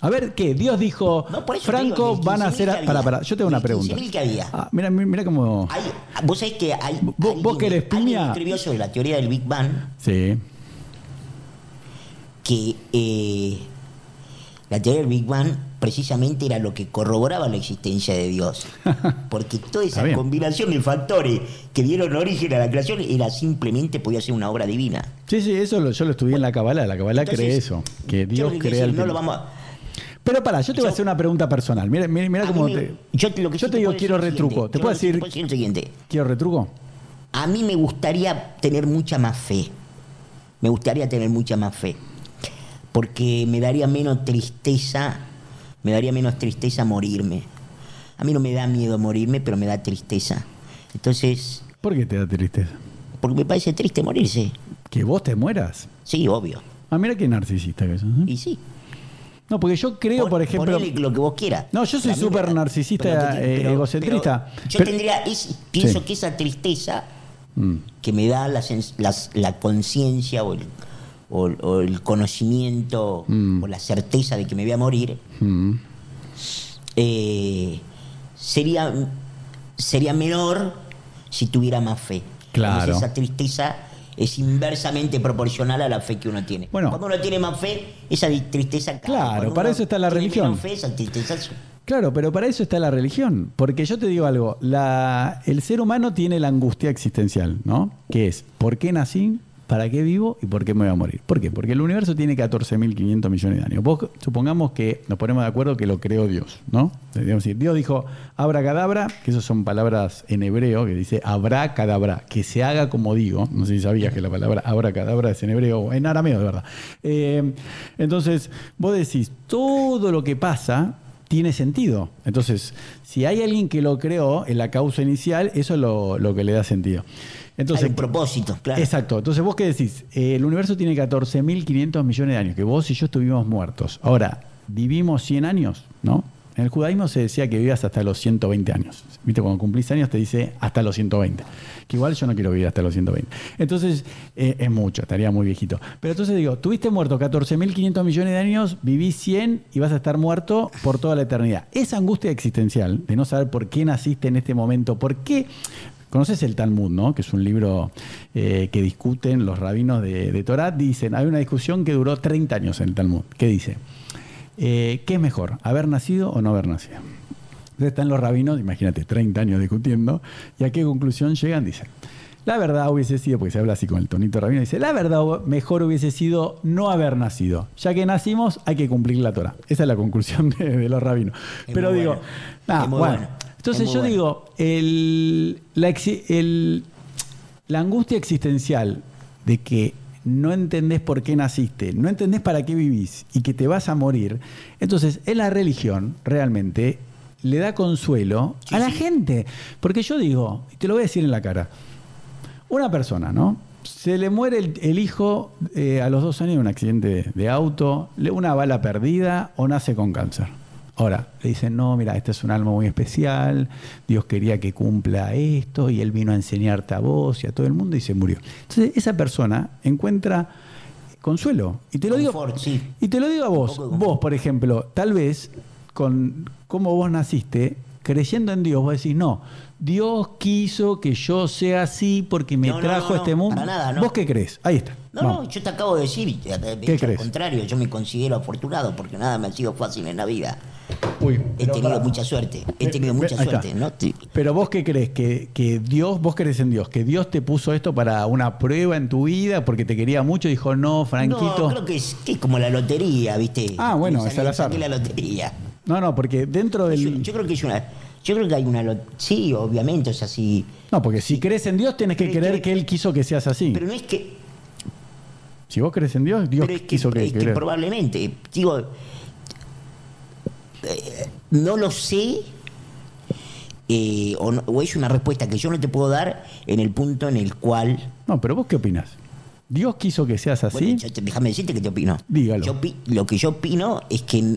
A ver, ¿qué? Dios dijo, No, por eso te Franco, digo, van a 15.000 hacer... Para, para, yo tengo una pregunta. 15.000 que había. Ah, mira, mira cómo... Hay, vos sabés que hay. Vos- vos que eres alguien piña. escribió sobre la teoría del Big Bang Sí. Que eh, la teoría del Big Bang precisamente era lo que corroboraba la existencia de Dios. Porque toda esa combinación de factores que dieron origen a la creación era simplemente, podía ser una obra divina. Sí, sí, eso lo- yo lo estudié en la Kabbalah. La Kabbalah Entonces, cree eso, que Dios crea el no lo tiempo. vamos a- Pero para, yo te voy a hacer una pregunta personal. Mira, mira, mira cómo me- te... yo te, lo que yo sí te digo, quiero retruco. ¿Te puedo decir, decir es lo siguiente. quiero retruco? A mí me gustaría tener mucha más fe. Me gustaría tener mucha más fe. Porque me daría menos tristeza, me daría menos tristeza morirme. A mí no me da miedo morirme, pero me da tristeza. Entonces, ¿Por qué te da tristeza? porque me parece triste morirse. ¿Que vos te mueras? Sí, obvio. Ah, mira qué narcisista que sos. ¿eh? Y sí. No, porque yo creo, por ejemplo... lo que vos quieras. No, yo soy súper narcisista, pero egocentrista. pero yo tendría, es- pienso Sí. que esa tristeza Mm. que me da la, las- la conciencia o el, o, o el conocimiento Mm. o la certeza de que me voy a morir, Mm. eh, sería, sería menor si tuviera más fe. Claro. Entonces, esa tristeza es inversamente proporcional a la fe que uno tiene. Bueno. Cuando uno tiene más fe, esa tristeza cae. Claro, para eso está la tiene religión. fe, esa tristeza Claro, pero para eso está la religión. Porque yo te digo algo, la, el ser humano tiene la angustia existencial, ¿no? Que es, ¿por qué nací? ¿Para qué vivo? ¿Y por qué me voy a morir? ¿Por qué? Porque el universo tiene 14.500 millones de años. Vos, supongamos que nos ponemos de acuerdo que lo creó Dios, ¿no? Digamos decir, Dios dijo, abracadabra, que esas son palabras en hebreo, que dice abracadabra, que se haga como digo. No sé si sabías que la palabra abracadabra es en hebreo, en arameo, de verdad. Eh, entonces, vos decís, todo lo que pasa tiene sentido. Entonces, si hay alguien que lo creó en la causa inicial, eso es lo que le da sentido. Entonces, hay un propósito, claro. Exacto. Entonces, ¿vos qué decís? Eh, el universo tiene 14.500 millones de años, que vos y yo estuvimos muertos. Ahora, vivimos 100 años, ¿no? En el judaísmo se decía que vivías hasta los 120 años. ¿Viste? Cuando cumplís años te dice hasta los 120. Que igual yo no quiero vivir hasta los 120. Entonces, eh, es mucho, estaría muy viejito. Pero entonces digo, tuviste muerto 14.500 millones de años, vivís 100 y vas a estar muerto por toda la eternidad. Esa angustia existencial de no saber por qué naciste en este momento, por qué Conoces el Talmud, ¿no? Que es un libro eh, que discuten los rabinos de, de Torah. Dicen, hay una discusión que duró 30 años en el Talmud. ¿Qué dice? Eh, ¿Qué es mejor, haber nacido o no haber nacido? Entonces están los rabinos, imagínate, 30 años discutiendo. ¿Y a qué conclusión llegan? Dicen, la verdad hubiese sido, porque se habla así con el tonito rabino, dice, la verdad mejor hubiese sido no haber nacido. Ya que nacimos, hay que cumplir la Torah. Esa es la conclusión de, de los rabinos. Es Pero digo, bueno. muy bueno. bueno. Entonces Es yo bueno. digo, el, la, exi- el- la angustia existencial de que no entendés por qué naciste, no entendés para qué vivís y que te vas a morir, entonces en la religión realmente le da consuelo Sí, a la sí. gente. Porque yo digo, y te lo voy a decir en la cara, una persona, ¿no? Se le muere el, el hijo eh, a los dos años en un accidente de, de auto, le- una bala perdida o nace con cáncer. Ahora, le dicen, no, mira, este es un alma muy especial, Dios quería que cumpla esto y Él vino a enseñarte a vos y a todo el mundo y se murió. Entonces, esa persona encuentra consuelo. Y te lo digo, sí. y te lo digo a vos, vos, por ejemplo, tal vez con, cómo vos naciste, creyendo en Dios, vos decís, no, Dios quiso que yo sea así porque me No, trajo no, a este mundo. para nada, no. ¿Vos qué crees? Ahí está. No, Vamos. no, yo te acabo de decir, de- de ¿Qué hecho, al crees? contrario, yo me considero afortunado porque nada me ha sido fácil en la vida. Uy, He tenido mucha suerte, he tenido mucha suerte, ¿no? Sí. Pero vos qué crees que, que Dios, vos crees en Dios, que Dios te puso esto para una prueba en tu vida porque te quería mucho y dijo, no, Franquito. No, creo que es, que es como la lotería, ¿viste? Ah, bueno, es al azar. la lotería. No, no, porque dentro del. yo creo que es una. Yo creo que hay una. Sí, obviamente, o sea, sí. No, porque si crees en Dios, tienes que creer que- que Él quiso que seas así. Pero no es que. si vos crees en Dios, Dios pero es que, quiso que, es que probablemente. Digo. eh, no lo sé. eh, o, no- o es una respuesta que yo no te puedo dar en el punto en el cual. No, pero vos qué opinas? ¿Dios quiso que seas así? Bueno, déjame decirte que te opino. Dígalo. Yo lo que yo opino es que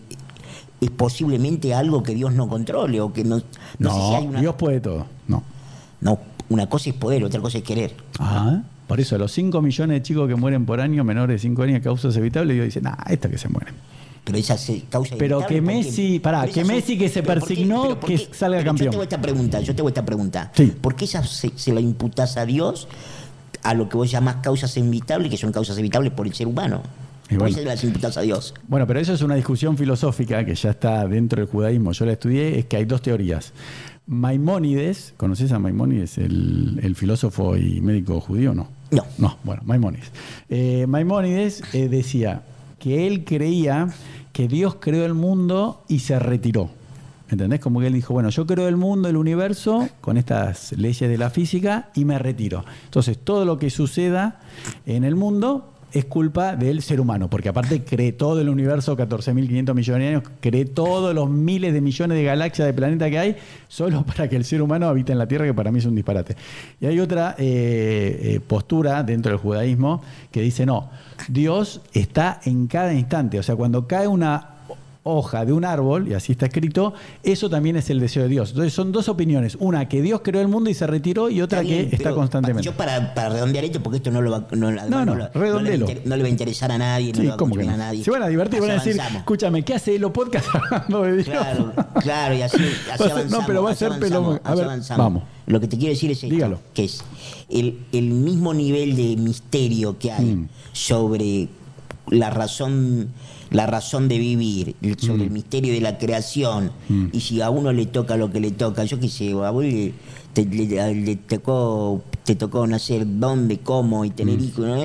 es posiblemente algo que Dios no controle o que no. No, no, sé si hay una. Dios puede todo. No. No, una cosa es poder, otra cosa es querer. Ah, por eso los 5 millones de chicos que mueren por año, menores de 5 años, causas evitables, Dios dice, nah, esta que se mueren. Pero esa se- causa Pero que Messi- pará, pero que Messi que se pero ¿por qué- persignó que salga pero campeón? Yo tengo esta pregunta, yo tengo esta pregunta. Sí. ¿Por qué esa se, se la imputas a Dios a lo que vos llamás causas evitables, que son causas evitables por el ser humano? Y ¿Por qué bueno. se las imputas a Dios? Bueno, pero eso es una discusión filosófica que ya está dentro del judaísmo. Yo la estudié, es que hay dos teorías. Maimónides, ¿conoces a Maimónides, el, el filósofo y médico judío? No. No. No, bueno, Maimónides. Eh, Maimónides eh, decía que él creía que Dios creó el mundo y se retiró. ¿Entendés? Como que él dijo, bueno, yo creo el mundo, el universo, con estas leyes de la física y me retiro. Entonces, todo lo que suceda en el mundo es culpa del ser humano, porque aparte cree todo el universo, 14.500 millones de años, cree todos los miles de millones de galaxias de planetas que hay, solo para que el ser humano habite en la Tierra, que para mí es un disparate. Y hay otra eh, eh, postura dentro del judaísmo que dice, no, Dios está en cada instante, o sea, cuando cae una hoja de un árbol, y así está escrito, eso también es el deseo de Dios. Entonces son dos opiniones, una que Dios creó el mundo y se retiró y otra bien, que está constantemente. Yo para, para redondear esto, porque esto no lo va, no, además No, no, lo- redondelo. le no le va a interesar a nadie, no Sí, le va a ¿cómo que no? a nadie. Se van a divertir, van a decir, avanzamos. escúchame, ¿qué hace los podcasts hablando de Dios? Claro, claro, y así, así Va a ser- no, avanzamos. pero va a ser avanzamos, pelón. A ver, avanzamos. vamos. Lo que te quiero decir es esto, Dígalo. que es el, el mismo nivel de misterio que hay Mm. sobre la razón la razón de vivir, el- sobre Mm. el misterio de la creación, y si a uno le toca lo que le toca, yo qué sé, a vos le, te, le- le tocó, te tocó nacer dónde, cómo y tener Mm. hijos, ¿no?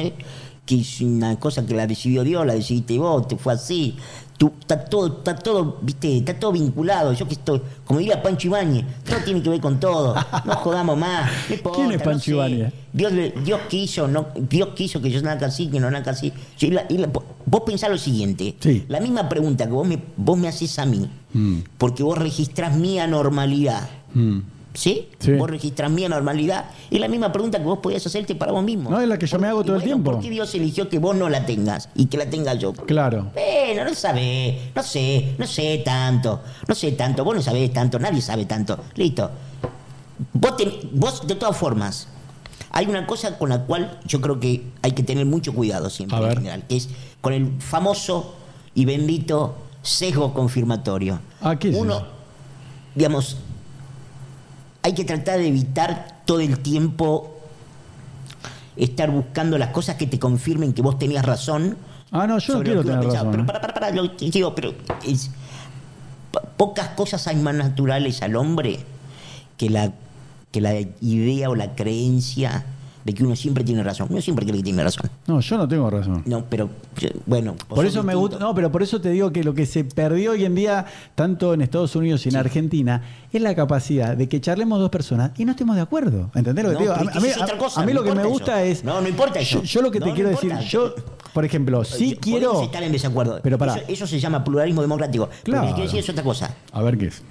que es una cosa que la decidió Dios, la decidiste vos, te fue así. Tú, está todo, está todo, viste, está todo vinculado. Yo que estoy, como diría Pancho Ibáñez, todo tiene que ver con todo. No jodamos más. no importa, ¿Quién es no Pancho sé. Ibáñez? Dios, Dios quiso, no, Dios quiso que yo nazca así, que no nazca así. Yo- y la- y la- vos pensás lo siguiente, Sí. la misma pregunta que vos me, vos me haces a mí, Mm. porque vos registrás mi anormalidad. Mm. ¿Sí? Sí. Vos registrás mi anormalidad. Es la misma pregunta que vos podías hacerte para vos mismo. No, es la que yo me ¿Por- hago todo el tiempo. ¿Por qué Dios eligió que vos no la tengas y que la tenga yo? Claro. Bueno, no sabés, no sé, no sé tanto, no sé tanto, vos no sabés tanto, nadie sabe tanto. Listo. Vos, ten- vos, de todas formas, hay una cosa con la cual yo creo que hay que tener mucho cuidado siempre A en ver. general, que es con el famoso y bendito sesgo confirmatorio. Ah, ¿qué es Uno, eso? digamos, hay que tratar de evitar todo el tiempo estar buscando las cosas que te confirmen que vos tenías razón. Ah, no, yo no quiero tener razón. Pero para, para, para, lo que digo, pero es, pocas cosas hay más naturales al hombre que la, que la idea o la creencia de que uno siempre tiene razón. Uno siempre cree que tiene razón. No, yo no tengo razón. No, pero bueno. Por eso me gusta, no, pero por eso te digo que lo que se perdió hoy en día, tanto en Estados Unidos y en Argentina, es la capacidad de que charlemos dos personas y no estemos de acuerdo. ¿Entendés lo que No, te digo? A, a mí, otra cosa, a mí no lo que me gusta eso. es. No, no importa eso. Yo, yo lo que No, te no quiero importa. decir, yo, por ejemplo, sí Podemos quiero. estar en desacuerdo. Pero pará. Eso, eso se llama pluralismo democrático. Claro. lo que quiero decir es otra cosa. A ver qué es.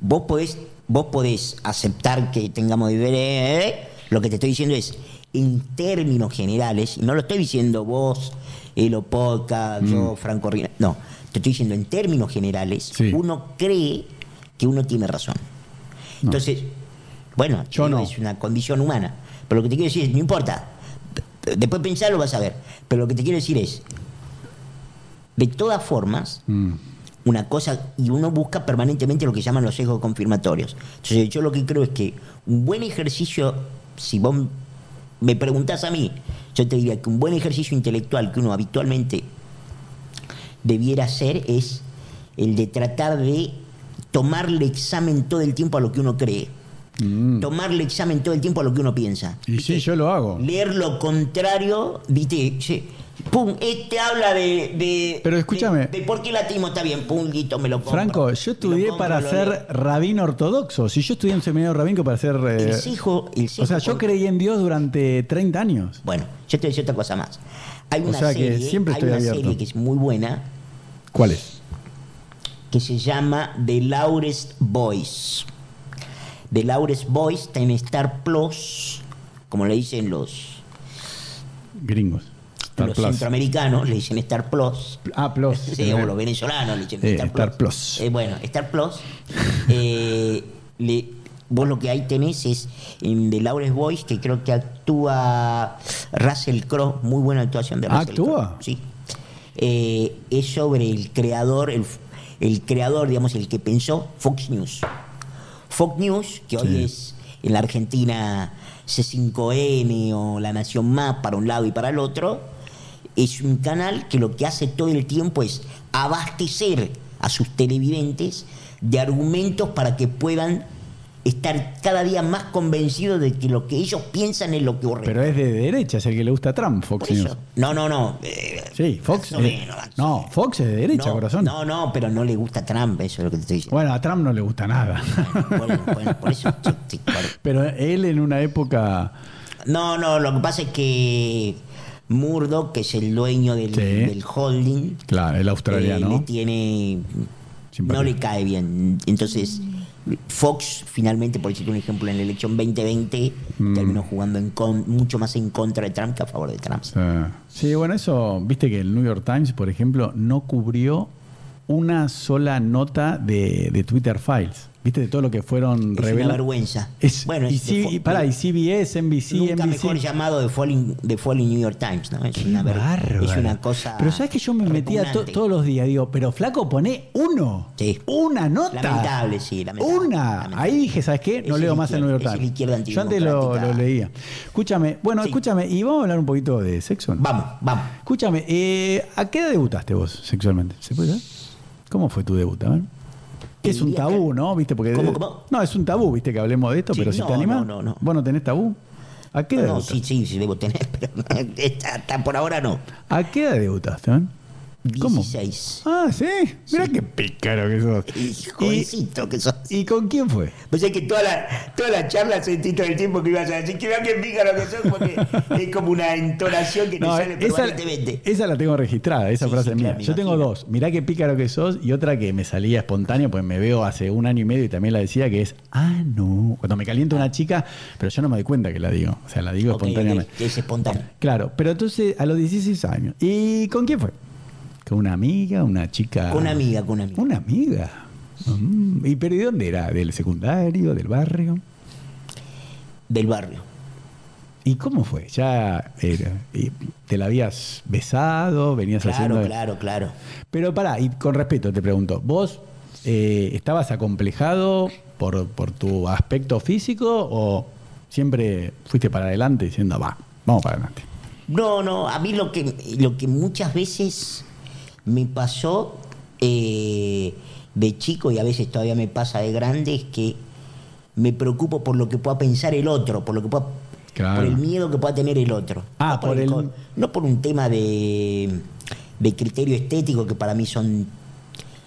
Vos podés, vos podés aceptar que tengamos diferencias. Lo que te estoy diciendo es, en términos generales, y no lo estoy diciendo vos, Elo Podcast, yo, Franco Rina. No, te estoy diciendo en términos generales, Sí. uno cree que uno tiene razón. No. Entonces, bueno, Yo no. es una condición humana. Pero lo que te quiero decir es, no importa. Después pensarlo vas a ver. Pero lo que te quiero decir es, de todas formas, Mm. una cosa y uno busca permanentemente lo que llaman los sesgos confirmatorios. Entonces yo lo que creo es que un buen ejercicio, si vos me preguntás a mí, yo te diría que un buen ejercicio intelectual que uno habitualmente debiera hacer es el de tratar de tomarle examen todo el tiempo a lo que uno cree. Tomarle examen todo el tiempo a lo que uno piensa. Mm. Y sí, yo lo hago. Leer lo contrario, viste, pum, este habla de, de- Pero escúchame. De, de por qué ateísmo está bien, pum, listo, me lo compro. Franco, yo estudié compro, para ser rabino ortodoxo. Si yo estudié en seminario rabínico para ser. eh, El sesgo- el o sea, yo creí en Dios durante 30 años. Bueno, yo te voy a decir otra cosa más. Hay O una sea que serie, siempre hay estoy una abierto. serie que es muy buena, ¿Cuál es? que se llama The Loudest Voice. The Loudest Voice está en Star Plus, como le dicen los, Gringos. Star los Plus. centroamericanos, le dicen Star Plus. Ah, Plus. Sí, o los venezolanos le dicen Eh, Star, Star Plus. Plus. Eh, bueno, Star Plus. eh, le- vos lo que ahí tenés es en The Loudest Voice, que creo que actúa Russell Crowe, muy buena actuación de Russell ¿actúa? Crowe. Sí. Eh, es sobre el creador, el, el creador, digamos, el que pensó Fox News. Fox News, que hoy es en la Argentina C5N o La Nación Más para un lado y para el otro, es un canal que lo que hace todo el tiempo es abastecer a sus televidentes de argumentos para que puedan estar cada día más convencidos de que lo que ellos piensan es lo que ocurre. Pero es de derecha, es el que le gusta a Trump, Fox. News. No, no, no. eh, Sí, Fox. eh, o no. Fox es de derecha, no, corazón. No, no, pero no le gusta a Trump, eso es lo que te estoy diciendo. Bueno, a Trump no le gusta nada. Bueno, bueno, por eso. sí, sí. Pero él en una época. No, no, lo que pasa es que Murdoch, que es el dueño del, Sí. del holding, Claro, el eh, australiano. le tiene. Simpatía. No le cae bien. Entonces, Fox, finalmente, por decirte un ejemplo, en la elección 2020, Mm. terminó jugando en con- mucho más en contra de Trump que a favor de Trump. Sí. Sí, bueno, eso, viste que el New York Times, por ejemplo, no cubrió una sola nota de, de Twitter Files. ¿Viste? De todo lo que fueron Es una vergüenza. Es, bueno, y, es de sí, Fo- y pará, y CBS, NBC, Nunca NBC. mejor llamado de Falling, Falling New York Times, ¿no? Es Qué una, ver- bárbaro. es una cosa. Pero sabes que yo me metía to- repugnante. todos los días, digo, pero flaco, pone uno. Sí. Una nota. Lamentable, sí, lamentable. Una. Lamentable. Ahí dije, ¿sabes qué? No Es leo el más el izquierda- New York es el Times. Yo antes lo, antidemocrática. lo leía. Escúchame, bueno, Sí. escúchame, y vamos a hablar un poquito de sexo. ¿no? Vamos, vamos. Escúchame, eh, ¿a qué edad debutaste vos sexualmente? ¿Se puede saber? ¿Cómo fue tu debut? A ver. Que es un tabú, ¿no? ¿Viste? Porque ¿Cómo, cómo? No, es un tabú, ¿viste? Que hablemos de esto, Sí, pero si no, te animas. no, no, no. ¿Vos no tenés tabú? ¿A qué edad No, sí, sí, sí, debo tener, pero hasta, hasta por ahora no. ¿A qué edad debutaste? Eh? ¿Cómo? 16. Ah, sí. Mira qué pícaro que sos. Y jovencito que sos. ¿Y con quién fue? Pues es que toda la, toda la charla sentí todo el tiempo que ibas a decir que vean qué pícaro que sos, porque es como una entonación que te No, sale permanentemente. esa la tengo registrada, esa Sí, frase sí, mía. claro, Yo tengo dos. Mirá qué pícaro que sos y otra que me salía espontánea, pues me veo hace un año y medio y también la decía, que es, ah, no. Cuando me calienta una chica, pero yo no me doy cuenta que la digo. O sea, la digo espontáneamente. que es espontáneo. Claro, pero entonces a los 16 años. ¿Y con quién fue? ¿Con una amiga, una chica? Con una amiga, con una amiga. Una amiga. Mm, ¿Y pero de dónde era? ¿Del secundario? ¿Del barrio? Del barrio. ¿Y cómo fue? ¿Ya era- te la habías besado? ¿Venías Claro, haciendo.? claro, claro. Pero pará, y con respeto te pregunto, ¿vos eh, estabas acomplejado por, por tu aspecto físico o siempre fuiste para adelante diciendo, va, vamos para adelante? No, no, a mí lo que, lo que muchas veces me pasó eh, de chico y a veces todavía me pasa de grande es que me preocupo por lo que pueda pensar el otro, por lo que pueda, Claro. por el miedo que pueda tener el otro. Ah, no por el- no por un tema de, de criterio estético que para mí son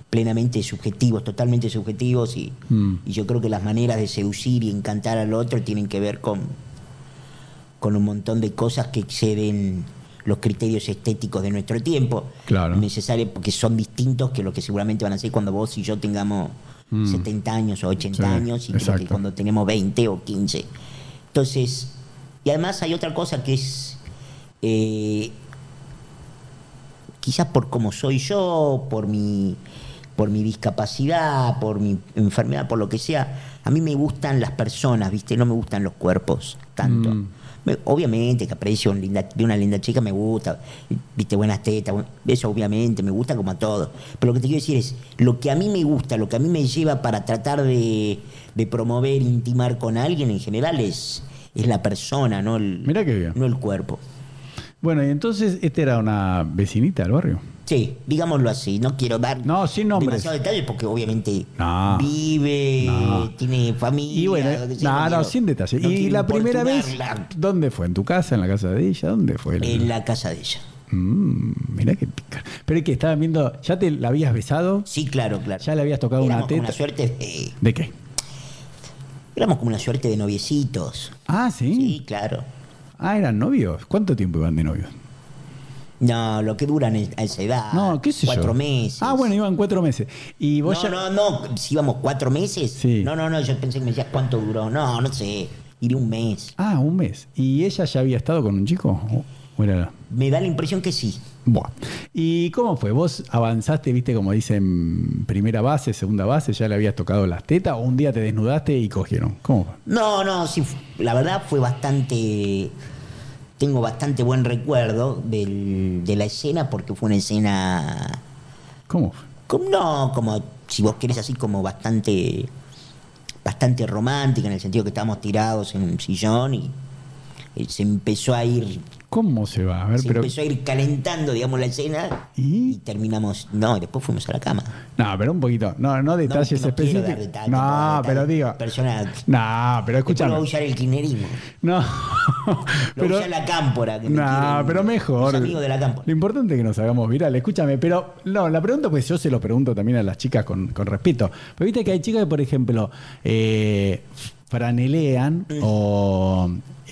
plenamente subjetivos, totalmente subjetivos y, Mm. y yo creo que las maneras de seducir y encantar al otro tienen que ver con, con un montón de cosas que exceden los criterios estéticos de nuestro tiempo. Claro. Necesario, porque son distintos que lo que seguramente van a ser cuando vos y yo tengamos Mm. 70 años o 80 Sí, años y que cuando tenemos 20 o 15. Entonces, y además hay otra cosa que es, eh, quizás por cómo soy yo, por mi, por mi discapacidad, por mi enfermedad, por lo que sea, A mí me gustan las personas, ¿viste? No me gustan los cuerpos tanto. Mm. Me- obviamente que aprecio un linda- de una linda chica, me gusta, viste, buenas tetas, eso obviamente me gusta como a todos. Pero lo que te quiero decir es, lo que a mí me gusta, lo que a mí me lleva para tratar de, de promover, intimar con alguien en general es, es la persona, no el, Mirá qué bien. no el cuerpo. Bueno, y entonces, ¿esta era una vecinita del barrio? Sí, digámoslo así, no quiero dar No, sin nombres. demasiados detalles porque obviamente No. vive, No. tiene familia. Y bueno, lo que sea, no, no, quiero- sin detalle. no ¿Y la primera vez dónde fue? ¿En tu casa? ¿En la casa de ella? ¿Dónde fue? En la casa de ella. Mm, mirá qué pica. Pero es que estaban viendo, ¿ya te la habías besado? Sí, claro, claro. ¿Ya le habías tocado una Éramos teta? una suerte de, ¿De qué? éramos como una suerte de noviecitos. Ah, ¿sí? Sí, claro. Ah, eran novios. ¿Cuánto tiempo iban de novios? No, lo que duran a esa edad. No, qué sé yo. Cuatro meses. Ah, bueno, iban cuatro meses. Y vos No, ya... no, no. Si íbamos cuatro meses. Sí. No, no, no. Yo pensé que me decías cuánto duró. No, no sé. Iré un mes. Ah, un mes. ¿Y ella ya había estado con un chico? ¿O- era- Me da la impresión que sí. Buah. ¿Y cómo fue? ¿Vos avanzaste, viste, como dicen, primera base, segunda base, ya le habías tocado las tetas o un día te desnudaste y cogieron? ¿Cómo fue? No, no, sí, la verdad fue bastante. Tengo bastante buen recuerdo del- de la escena porque fue una escena. ¿Cómo fue? Como, no, como si vos querés así, como bastante. Bastante romántica en el sentido que estábamos tirados en un sillón y, y se empezó a ir. ¿Cómo se va? A ver, Se pero... empezó a ir calentando, digamos, la escena ¿Y? y terminamos. No, después fuimos a la cama. No, pero un poquito. No, no detalles no, no específicos. dar detalles, no, no, pero digo... personales. No, pero Después lo va a escúchame. usar el kirchnerismo. No, Lo pero... usa la cámpora. Que No, pero mejor. Los amigos de la cámpora. Lo importante es que nos hagamos viral. Escúchame, pero no, la pregunta, pues yo se lo pregunto también a las chicas con, con respeto. Pero viste que hay chicas que, por ejemplo, eh, franelean o,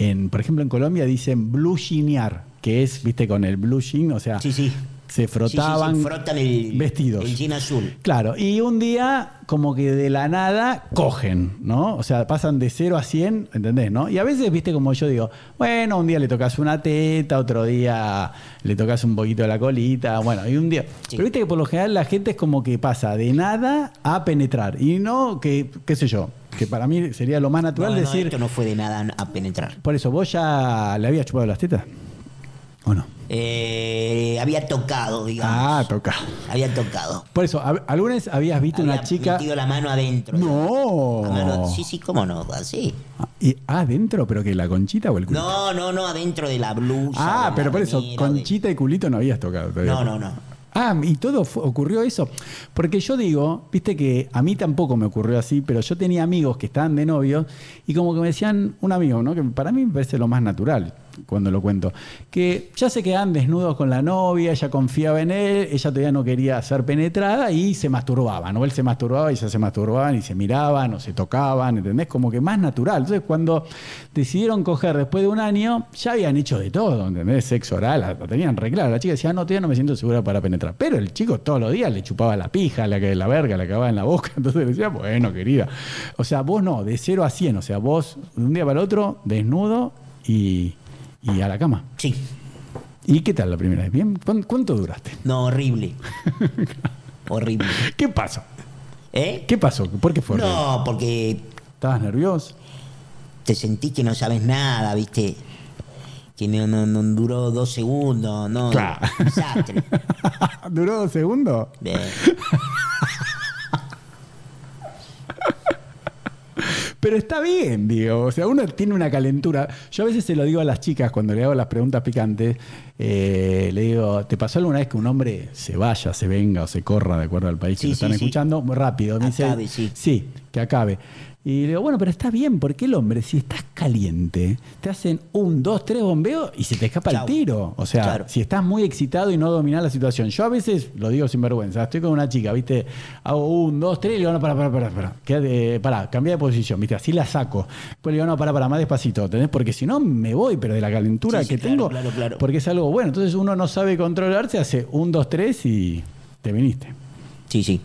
en, por ejemplo, en Colombia dicen blushinear, que es, viste, con el blushing, o sea, Sí, sí. Se frotaban Sí, sí, sí, frotan el, vestidos. El jean azul. Claro, y un día como que de la nada cogen, ¿no? O sea, pasan de 0 a 100, ¿entendés? ¿no? Y a veces, viste, como yo digo, bueno, un día le tocas una teta, otro día le tocas un poquito de la colita, bueno, y un día... Pero viste que por lo general la gente es como que pasa de nada a penetrar, y no que, qué sé yo, que para mí sería lo más natural No, no, decir... esto no fue de nada a penetrar. Por eso, ¿vos ya le habías chupado las tetas? ¿O no? Eh, había tocado, digamos. Ah, toca. Había tocado. Por eso, ¿hab- ¿alguna vez habías visto Había una chica... metido la mano adentro. No. La mano- sí, sí, cómo no, así. Ah, ¿Y adentro, pero que la conchita o el culito? No, no, no, adentro de la blusa. Ah, pero por eso, de- conchita y culito no habías tocado todavía. No, no, no. Ah, y todo ocurrió eso. Porque yo digo, viste que a mí tampoco me ocurrió así, pero yo tenía amigos que estaban de novios y como que me decían, un amigo, ¿no? Que para mí me parece lo más natural cuando lo cuento, que ya se quedaban desnudos con la novia, ella confiaba en él, ella todavía no quería ser penetrada y se masturbaban, ¿no? Él se masturbaba y ella se masturbaban y se miraban o se tocaban, ¿entendés? Como que más natural. Entonces cuando decidieron coger después de un año, ya habían hecho de todo, ¿entendés? Sexo oral, la, tenían re. La chica decía, "Ah, no, todavía no me siento segura para penetrar. Pero el chico todos los días le chupaba la pija, la, la verga, la acababa en la boca. Entonces le decía, bueno, querida. O sea, vos no, de 0 a 100. O sea, vos de un día para el otro, desnudo y, y a la cama. Sí. ¿Y qué tal la primera vez? ¿Bien? ¿Cuán- ¿Cuánto duraste? No, horrible. horrible. ¿Qué pasó? ¿Eh? ¿Qué pasó? ¿Por qué fue? horrible? No, porque ¿Estabas nervioso? te sentís que no sabes nada, ¿viste? Que no, no, no duró dos segundos, no. Claro. Desastre. ¿Duró dos segundos? De- Pero está bien, digo. O sea, uno tiene una calentura. Yo a veces se lo digo a las chicas cuando le hago las preguntas picantes. eh, le digo, ¿te pasó alguna vez que un hombre se vaya, se venga o se corra de acuerdo al país que Sí, lo están sí, escuchando? Muy rápido. Me dice, Acabe, sí. Sí, que acabe. Y le digo, bueno, pero está bien, porque el hombre, si estás caliente, te hacen un, dos, tres bombeos y se te escapa Chau. el tiro. O sea, Claro. si estás muy excitado y no dominás la situación. Yo a veces, lo digo sin vergüenza, estoy con una chica, ¿viste? Hago un, dos, tres y le digo, no, para, para, para, para. Quédate, pará, cambia de posición, ¿viste? Así la saco. Después le digo, no, para, para, más despacito, ¿entendés? Porque si no, me voy, pero de la calentura Sí, que claro, tengo. claro, claro. Porque es algo bueno. Entonces uno no sabe controlarse, hace un, dos, tres y te viniste. Sí, sí.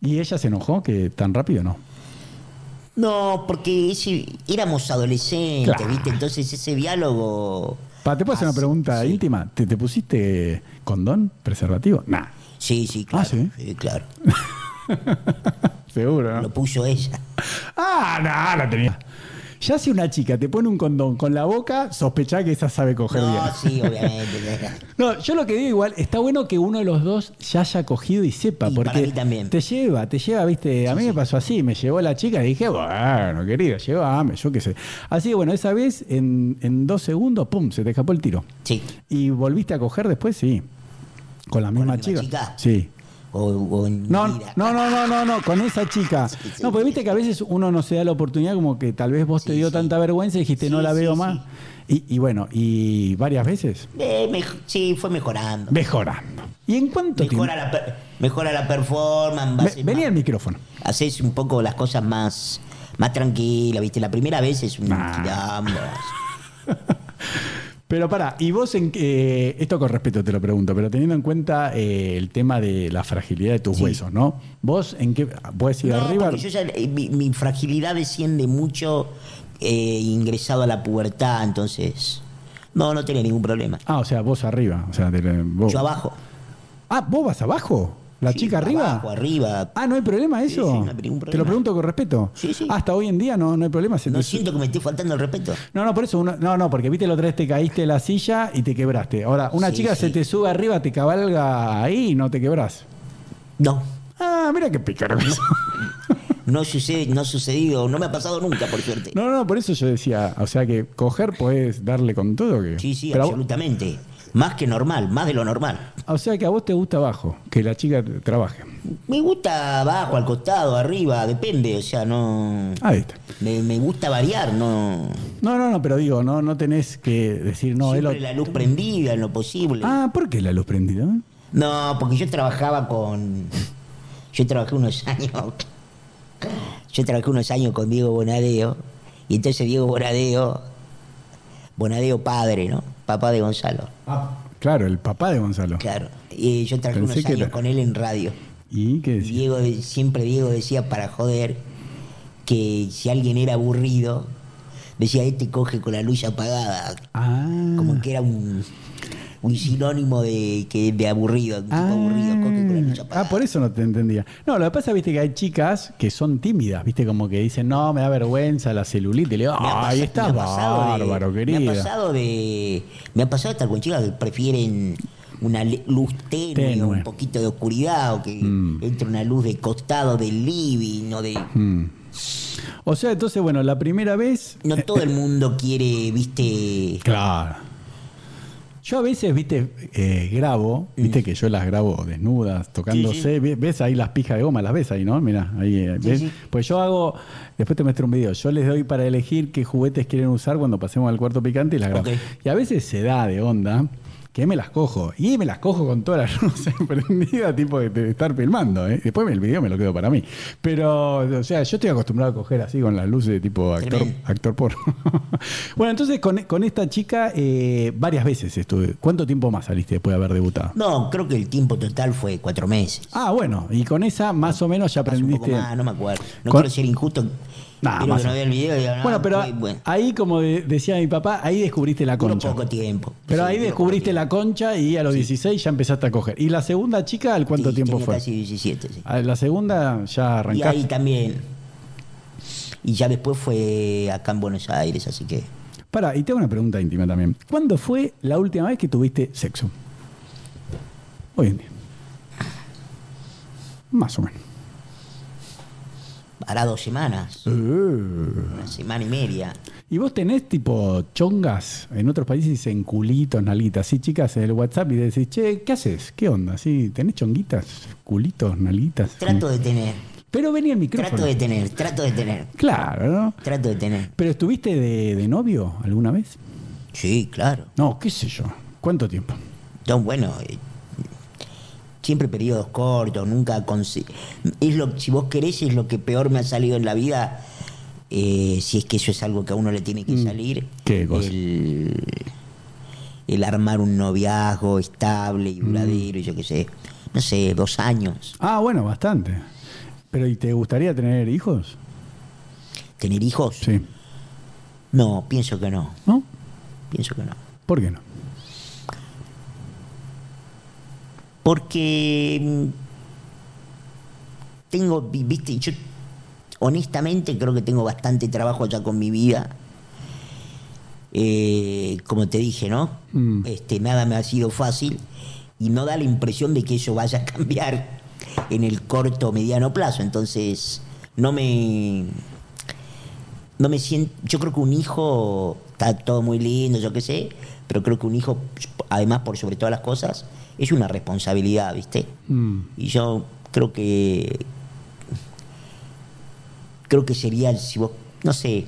¿Y ella se enojó que tan rápido no? No, porque ese- éramos adolescentes, Claro. ¿viste? Entonces ese diálogo. Pa, ¿Te puedo hacer una Ah, pregunta sí. íntima? ¿Te, te pusiste condón, preservativo? Nah. Sí, sí, claro. Ah, ¿sí? claro. Seguro, ¿no? Lo puso ella. Ah, no, la tenía. Ya si una chica te pone un condón con la boca, sospechá que esa sabe coger bien. No, sí, obviamente. No, yo lo que digo igual, está bueno que uno de los dos ya haya cogido y sepa, Y porque para mí también. te lleva, te lleva, viste, a mí me pasó así, me llevó la chica y dije, bueno, querida, llévame, yo qué sé. Así que bueno, esa vez en, en dos segundos, pum, se te escapó el tiro. Sí. ¿Y volviste a coger después? Sí. ¿Con la misma, la misma chica? chica? Sí. O, No, no, no, no, no, no, con esa chica. Sí, sí, No, porque viste que a veces uno no se da la oportunidad, como que tal vez vos te dio tanta vergüenza y dijiste, no la veo más. Y, y bueno, y varias veces Eh, mej- sí, fue mejorando. mejorando. ¿Y en cuánto tiempo? Mejora la, per- mejora la performance. Ve- haces Vení más- al micrófono. Haces un poco las cosas más, más tranquilas, ¿viste? La primera vez es un Nah. Pero pará, y vos en qué- esto con respeto te lo pregunto, pero teniendo en cuenta eh, el tema de la fragilidad de tus Sí. huesos, ¿no? ¿Vos en qué? ¿Puedes ir No, arriba? yo ya, eh, mi, mi fragilidad desciende mucho eh, ingresado a la pubertad, entonces no, no tenía ningún problema. Ah, o sea, vos arriba. O sea, de- vos- Yo abajo. Ah, ¿vos vas abajo? ¿La Sí, chica arriba? Abajo, arriba. Ah, ¿no hay problema eso? sí, no hay ningún Te lo pregunto con respeto. Sí, sí. Hasta hoy en día no, no hay problema. No te- siento que me esté faltando el respeto. No, no, por eso, uno- no, no, porque viste la otra vez te caíste de la silla y te quebraste. Ahora, una chica se te sube arriba, te cabalga ahí y no te quebras. No, Ah, mira qué pícaro que sos. no sucede, no ha sucedido, no me ha pasado nunca, por suerte. No, no, por eso yo decía, o sea que coger puedes darle con todo. Que... Sí, sí, Pero a vos- absolutamente. Más que normal, más de lo normal. o sea que a vos te gusta abajo, que la chica trabaje. Me gusta abajo, al costado, arriba, depende, o sea, no. Ahí está. Me, me gusta variar, no. No, no, no, pero digo, no, no tenés que decir, no, Siempre lo- la luz prendida en lo posible. Ah, ¿por qué la luz prendida? No, porque yo trabajaba con. Yo trabajé unos años. Yo trabajé unos años con Diego Bonadeo. Y entonces Diego Bonadeo. Bonadeo padre, ¿no? Papá de Gonzalo. Claro, el papá de Gonzalo. Claro. Y yo trabajé Pensé unos años era- con él en radio. ¿Y qué decís? Diego, siempre Diego decía para joder que si alguien era aburrido, decía, este coge con la luz apagada. Ah. Como que era un, un sinónimo de, que, de aburrido, un tipo Ah, aburrido, coge con la ah, por eso no te entendía. No, lo que pasa, viste, que hay chicas que son tímidas, viste, como que dicen, no, me da vergüenza la celulitis. Y le digo, ay, estás me ha pasado de- bárbaro, Me querida. ha pasado de. Me ha pasado estar con chicas que prefieren una luz tenue, un poquito de oscuridad, o que Mm. entre una luz de costado del living, o de. Mm. O sea, entonces, bueno, la primera vez. No todo el mundo quiere, viste. Claro. Yo a veces, viste, eh, grabo, viste que yo las grabo desnudas, tocándose. Ve- ¿Ves ahí las pijas de goma? Las ves ahí, ¿no? Mira, ahí. eh, Sí, ¿ves? sí. Pues yo hago, después te muestro un video, yo les doy para elegir qué juguetes quieren usar cuando pasemos al cuarto picante y las grabo. Y a veces se da de onda que me las cojo. Y me las cojo con toda la luz prendida, tipo de, de estar filmando. ¿eh? Después el video me lo quedo para mí. Pero, o sea, yo estoy acostumbrado a coger así con las luces de tipo actor, actor porno. bueno, entonces con, con esta chica eh, varias veces estuve. ¿Cuánto tiempo más saliste después de haber debutado? No, creo que el tiempo total fue cuatro meses. Ah, bueno, y con esa más o menos ya aprendiste. más, no me acuerdo. No Con- quiero ser injusto. Más que no el video y no, Bueno, pero bueno. ahí, como de- decía mi papá, ahí descubriste la concha. poco tiempo. Pero Sí, ahí descubriste la concha y a los 16 ya empezaste a coger. ¿Y la segunda chica, al cuánto Sí, tiempo tenía fue? Casi 17, sí. A la segunda ya Y arrancaste. ahí también. Y ya después fue acá en Buenos Aires, así que. Para, y te hago una pregunta íntima también. ¿Cuándo fue la última vez que tuviste sexo? Hoy en día. Más o menos. Hará dos semanas, Uh. una semana y media. ¿Y vos tenés tipo chongas? En otros países dicen culitos, nalguitas. Sí, chicas, en el WhatsApp y decís, che, ¿qué haces? ¿Qué onda? ¿Sí? ¿Tenés chonguitas? ¿Culitos, nalguitas? Trato de tener, Pero venía el micrófono. trato de tener, trato de tener, Claro, ¿no? trato de tener. ¿Pero estuviste de, de novio alguna vez? Sí, claro. No, qué sé yo. ¿Cuánto tiempo? No, bueno, eh, siempre periodos cortos, nunca es lo si vos querés es lo que peor me ha salido en la vida, eh, si es que eso es algo que a uno le tiene que salir. Mm. ¿Qué cosa? El, el armar un noviazgo estable y duradero, y yo qué sé, no sé, dos años. Ah, bueno, bastante. ¿Pero y te gustaría tener hijos? ¿Tener hijos? Sí. No, pienso que no, ¿No? pienso que no. ¿Por qué no? Porque mm, tengo, vi- viste, yo honestamente creo que tengo bastante trabajo ya con mi vida. Eh, como te dije, ¿no? Mm. Este, nada me ha sido fácil y no da la impresión de que eso vaya a cambiar en el corto o mediano plazo. Entonces, no me. No me siento. Yo creo que un hijo está todo muy lindo, yo qué sé, pero creo que un hijo, además, por sobre todas las cosas, es una responsabilidad, ¿viste? Mm. Y yo creo que. Creo que sería, si vos. No sé.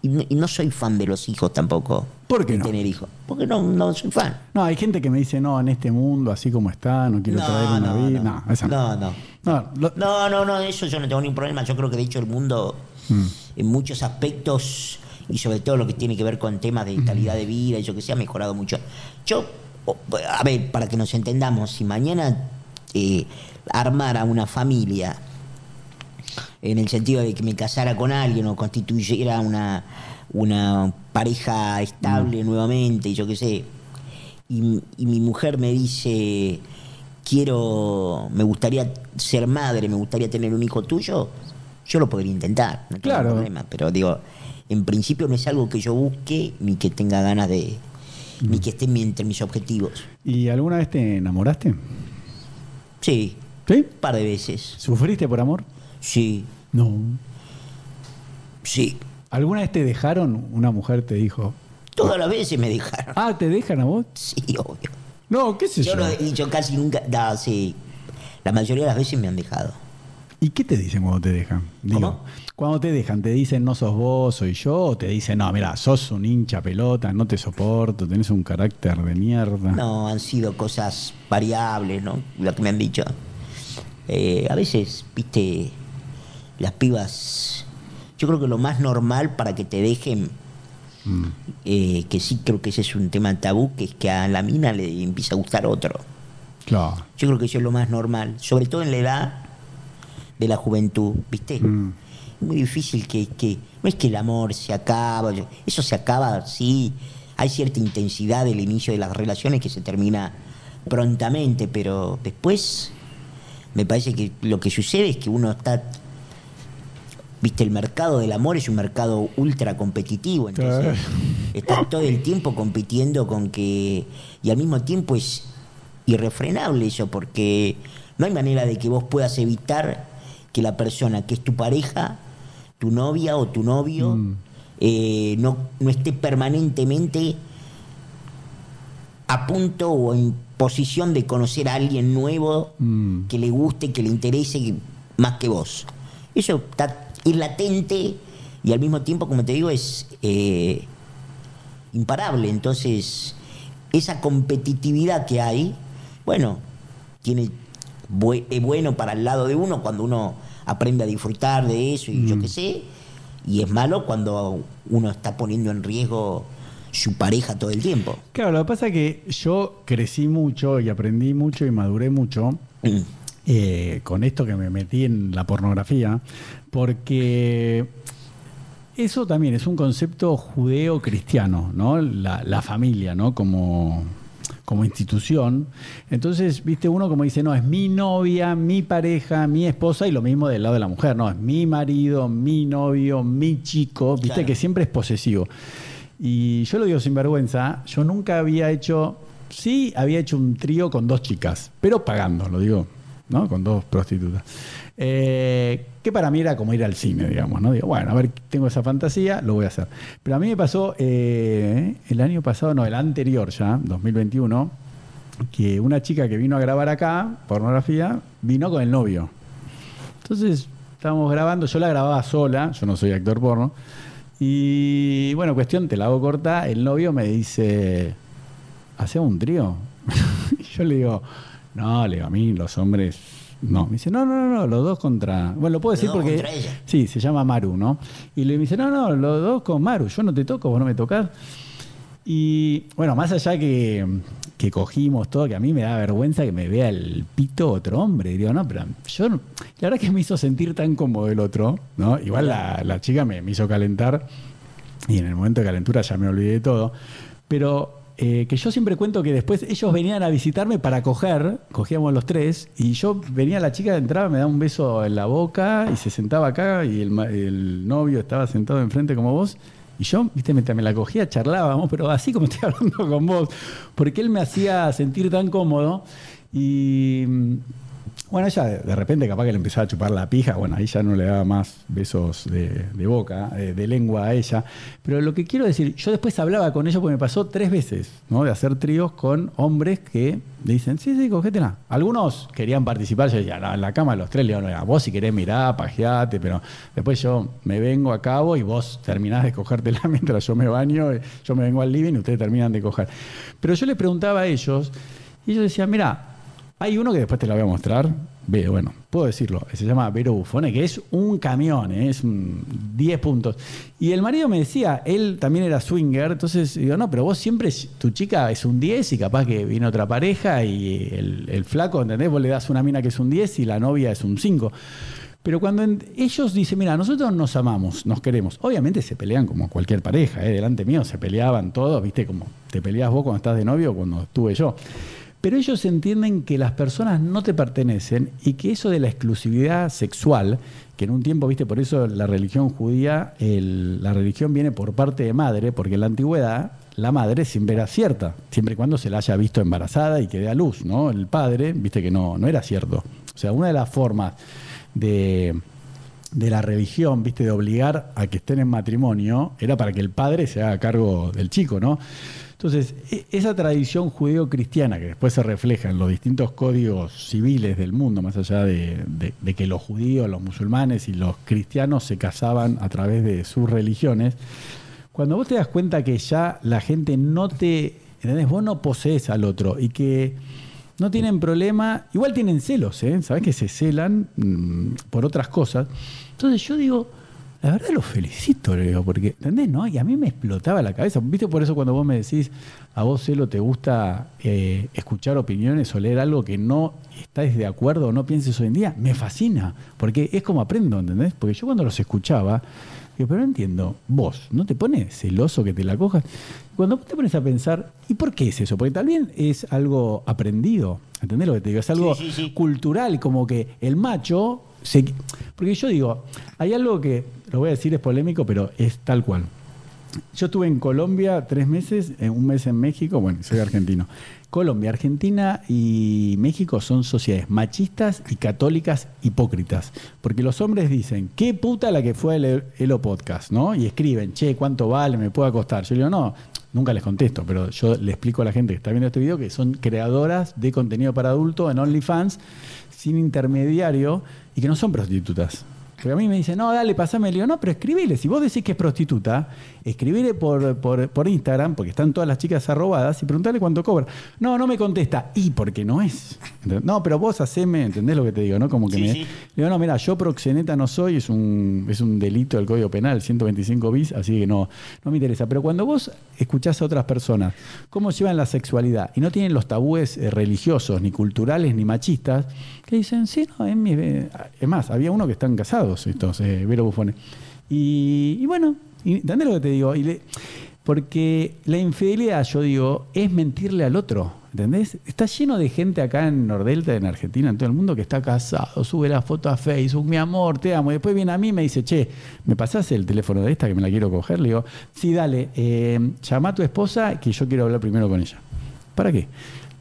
Y no, y no soy fan de los hijos tampoco. ¿Por qué de no? tener hijos. Porque no, no soy fan. No, hay gente que me dice, no, en este mundo, así como está, no quiero traer una no, vida. no. No, esa no. no, no. No, lo- No, no, no, eso yo no tengo ningún problema. Yo creo que de hecho el mundo, Mm. en muchos aspectos, y sobre todo lo que tiene que ver con temas de calidad de vida y yo que sé, ha mejorado mucho. Yo, a ver, para que nos entendamos, si mañana eh, armara una familia, en el sentido de que me casara con alguien o constituyera una, una pareja estable nuevamente, y yo qué sé, y, y mi mujer me dice, quiero, me gustaría ser madre, me gustaría tener un hijo tuyo, yo lo podría intentar, no tengo Claro. problema, pero digo, en principio no es algo que yo busque ni que tenga ganas de, ni que esté entre mis objetivos. ¿Y alguna vez te enamoraste? Sí, ¿Sí? un par de veces, ¿Sufriste por amor? sí, No. sí. ¿Alguna vez te dejaron? Una mujer te dijo, Todas las veces me dejaron. ah, ¿te dejan a vos? Sí, obvio. No, qué sé yo. Yo no he dicho casi nunca. No, sí. La mayoría de las veces me han dejado. ¿Y qué te dicen cuando te dejan? ¿Cómo? Cuando te dejan, ¿te dicen no sos vos, soy yo? ¿O te dicen, no, mira, sos un hincha pelota, no te soporto, tenés un carácter de mierda? No, han sido cosas variables, ¿no? Lo que me han dicho. Eh, a veces, viste, las pibas. Yo creo que lo más normal para que te dejen, Mm. eh, que sí creo que ese es un tema tabú, que es que a la mina le empieza a gustar otro. Claro. Yo creo que eso es lo más normal, sobre todo en la edad de la juventud, ¿viste? Mm. Muy difícil que, que- No es que el amor se acaba, eso se acaba, sí. Hay cierta intensidad del inicio de las relaciones que se termina prontamente, pero después me parece que lo que sucede es que uno está. Viste, el mercado del amor es un mercado ultra competitivo, entonces estás todo el tiempo compitiendo con que. Y al mismo tiempo es irrefrenable eso, porque no hay manera de que vos puedas evitar que la persona que es tu pareja, tu novia o tu novio, Mm. eh, no, no esté permanentemente a punto o en posición de conocer a alguien nuevo Mm. que le guste, que le interese más que vos. Eso está, es latente y al mismo tiempo, como te digo, es eh, imparable. Entonces, esa competitividad que hay, bueno, tiene es bueno para el lado de uno cuando uno aprende a disfrutar de eso y yo qué sé, y es malo cuando uno está poniendo en riesgo su pareja todo el tiempo. Claro, lo que pasa es que yo crecí mucho y aprendí mucho y maduré mucho Mm. eh, con esto que me metí en la pornografía, porque eso también es un concepto judeo-cristiano, ¿no? La, la familia, ¿no? Como, como institución. Entonces, viste, uno como dice, no, es mi novia, mi pareja, mi esposa, y lo mismo del lado de la mujer, no, es mi marido, mi novio, mi chico, viste, Claro. que siempre es posesivo. Y yo lo digo sin vergüenza, yo nunca había hecho, sí, había hecho un trío con dos chicas, pero pagando, lo digo, ¿no? Con dos prostitutas. Eh, que para mí era como ir al cine, digamos, ¿no? Digo, bueno, a ver, tengo esa fantasía, lo voy a hacer. Pero a mí me pasó eh, el año pasado, no, el anterior ya, 2021, que una chica que vino a grabar acá, pornografía, vino con el novio. Entonces, estábamos grabando, yo la grababa sola, yo no soy actor porno. Y bueno, cuestión, te la hago corta, el novio me dice, ¿hacemos un trío? y yo le digo, no, le digo, a mí los hombres, no. Me dice, no, no, no, no, los dos contra... Bueno, lo puedo Los decir porque... contra ella. Sí, se llama Maru, ¿no? Y le dice, no, no, los dos con Maru, yo no te toco, vos no me tocas. Y bueno, más allá que, que cogimos todo, que a mí me da vergüenza que me vea el pito otro hombre. Digo, no, pero yo, la verdad que me hizo sentir tan cómodo el otro, ¿no? Igual la, la chica me, me hizo calentar y en el momento de calentura ya me olvidé de todo. Pero eh, que yo siempre cuento que después ellos venían a visitarme para coger, cogíamos los tres, y yo venía la chica, entraba, me daba un beso en la boca y se sentaba acá y el, el novio estaba sentado enfrente como vos. Y yo, viste, me, me la cogía, charlábamos, pero así como estoy hablando con vos, porque él me hacía sentir tan cómodo. Y bueno, ella de, repente capaz que le empezaba a chupar la pija, bueno, ahí ya no le daba más besos de, boca, eh, de lengua a ella. Pero lo que quiero decir, yo después hablaba con ella porque me pasó tres veces, ¿no? De hacer tríos con hombres que dicen, sí, sí, cogétela. Algunos querían participar, yo decía, en la cama los tres le digo, no, vos si querés mirar, pajeate, pero después yo me vengo a cabo y vos terminás de cogértela mientras yo me baño, eh, yo me vengo al living y ustedes terminan de coger. Pero yo le preguntaba a ellos, y ellos decían, mira, hay uno que después te lo voy a mostrar. Bueno, puedo decirlo. Se llama Vero Bufone, que es un camión, ¿eh? es un 10 puntos. Y el marido me decía, él también era swinger, entonces digo, no, pero vos siempre, tu chica es un 10 y capaz que viene otra pareja y el, flaco, ¿entendés? Vos le das una mina que es un 10 y la novia es un 5. Pero cuando ellos dicen, mira, nosotros nos amamos, nos queremos, obviamente se pelean como cualquier pareja, ¿eh? delante mío se peleaban todos, viste, como te peleas vos cuando estás de novio o cuando estuve yo. Pero ellos entienden que las personas no te pertenecen y que eso de la exclusividad sexual, que en un tiempo, viste, por eso la religión judía, la religión viene por parte de madre, porque en la antigüedad la madre siempre era cierta, siempre y cuando se la haya visto embarazada y que dé a luz, ¿no? El padre, viste que no, no era cierto. O sea, una de las formas de, de la religión, viste, de obligar a que estén en matrimonio, era para que el padre se haga cargo del chico, ¿no? Entonces, e- esa tradición judeo-cristiana que después se refleja en los distintos códigos civiles del mundo, más allá de, que los judíos, los musulmanes y los cristianos se casaban a través de sus religiones, cuando vos te das cuenta que ya la gente no te, ¿entendés? Vos no posees al otro y que no tienen problema, igual tienen celos, ¿eh? Sabés que se celan mm, por otras cosas. Entonces yo digo, la verdad los felicito, le digo, porque, ¿entendés? No? Y a mí me explotaba la cabeza. ¿Viste por eso cuando vos me decís, a vos, Celo, te gusta eh, escuchar opiniones o leer algo que no estáis de acuerdo o no pienses hoy en día? Me fascina, porque es como aprendo, ¿entendés? Porque yo cuando los escuchaba, digo, pero no entiendo, vos, ¿no te pones celoso que te la cojas? Cuando vos te pones a pensar, ¿y por qué es eso? Porque también es algo aprendido, ¿entendés lo que te digo? Es algo Sí, sí, sí. cultural, como que el macho Porque yo digo, hay algo que, lo voy a decir, es polémico, pero es tal cual. Yo estuve en Colombia tres meses, eh, un mes en México, bueno, soy argentino. Colombia, Argentina y México son sociedades machistas y católicas hipócritas. Porque los hombres dicen, qué puta la que fue el Elo Podcast, ¿no? Y escriben, che, ¿cuánto vale? ¿Me puede costar? Yo digo, no, nunca les contesto, pero yo le explico a la gente que está viendo este video que son creadoras de contenido para adultos en OnlyFans sin intermediario y que no son prostitutas. Porque a mí me dicen, no, dale, pasame. Le digo, no, pero escribile. Si vos decís que es prostituta, escribile por, por, por Instagram, porque están todas las chicas arrobadas, y preguntale cuánto cobra. No, no me contesta. Y porque no es. No, pero vos haceme, ¿entendés lo que te digo? ¿no? Como que Sí, me. sí. Le digo, no, mira, yo proxeneta no soy, es un, es un delito del Código Penal, 125 bis, así que no, no me interesa. Pero cuando vos escuchás a otras personas cómo llevan la sexualidad y no tienen los tabúes eh, religiosos, ni culturales, ni machistas, que dicen, sí, no, es, mi- eh, es más, había uno que están casados, estos, eh, Vero Bufones. Y, y bueno, ¿entendés lo que te digo? Porque la infidelidad, yo digo, es mentirle al otro. ¿Entendés? Está lleno de gente acá en Nordelta, en Argentina, en todo el mundo, que está casado, sube la foto a Facebook, mi amor, te amo. Y después viene a mí y me dice, che, ¿me pasás el teléfono de esta que me la quiero coger? Le digo, sí, dale, eh, llama a tu esposa que yo quiero hablar primero con ella. ¿Para qué?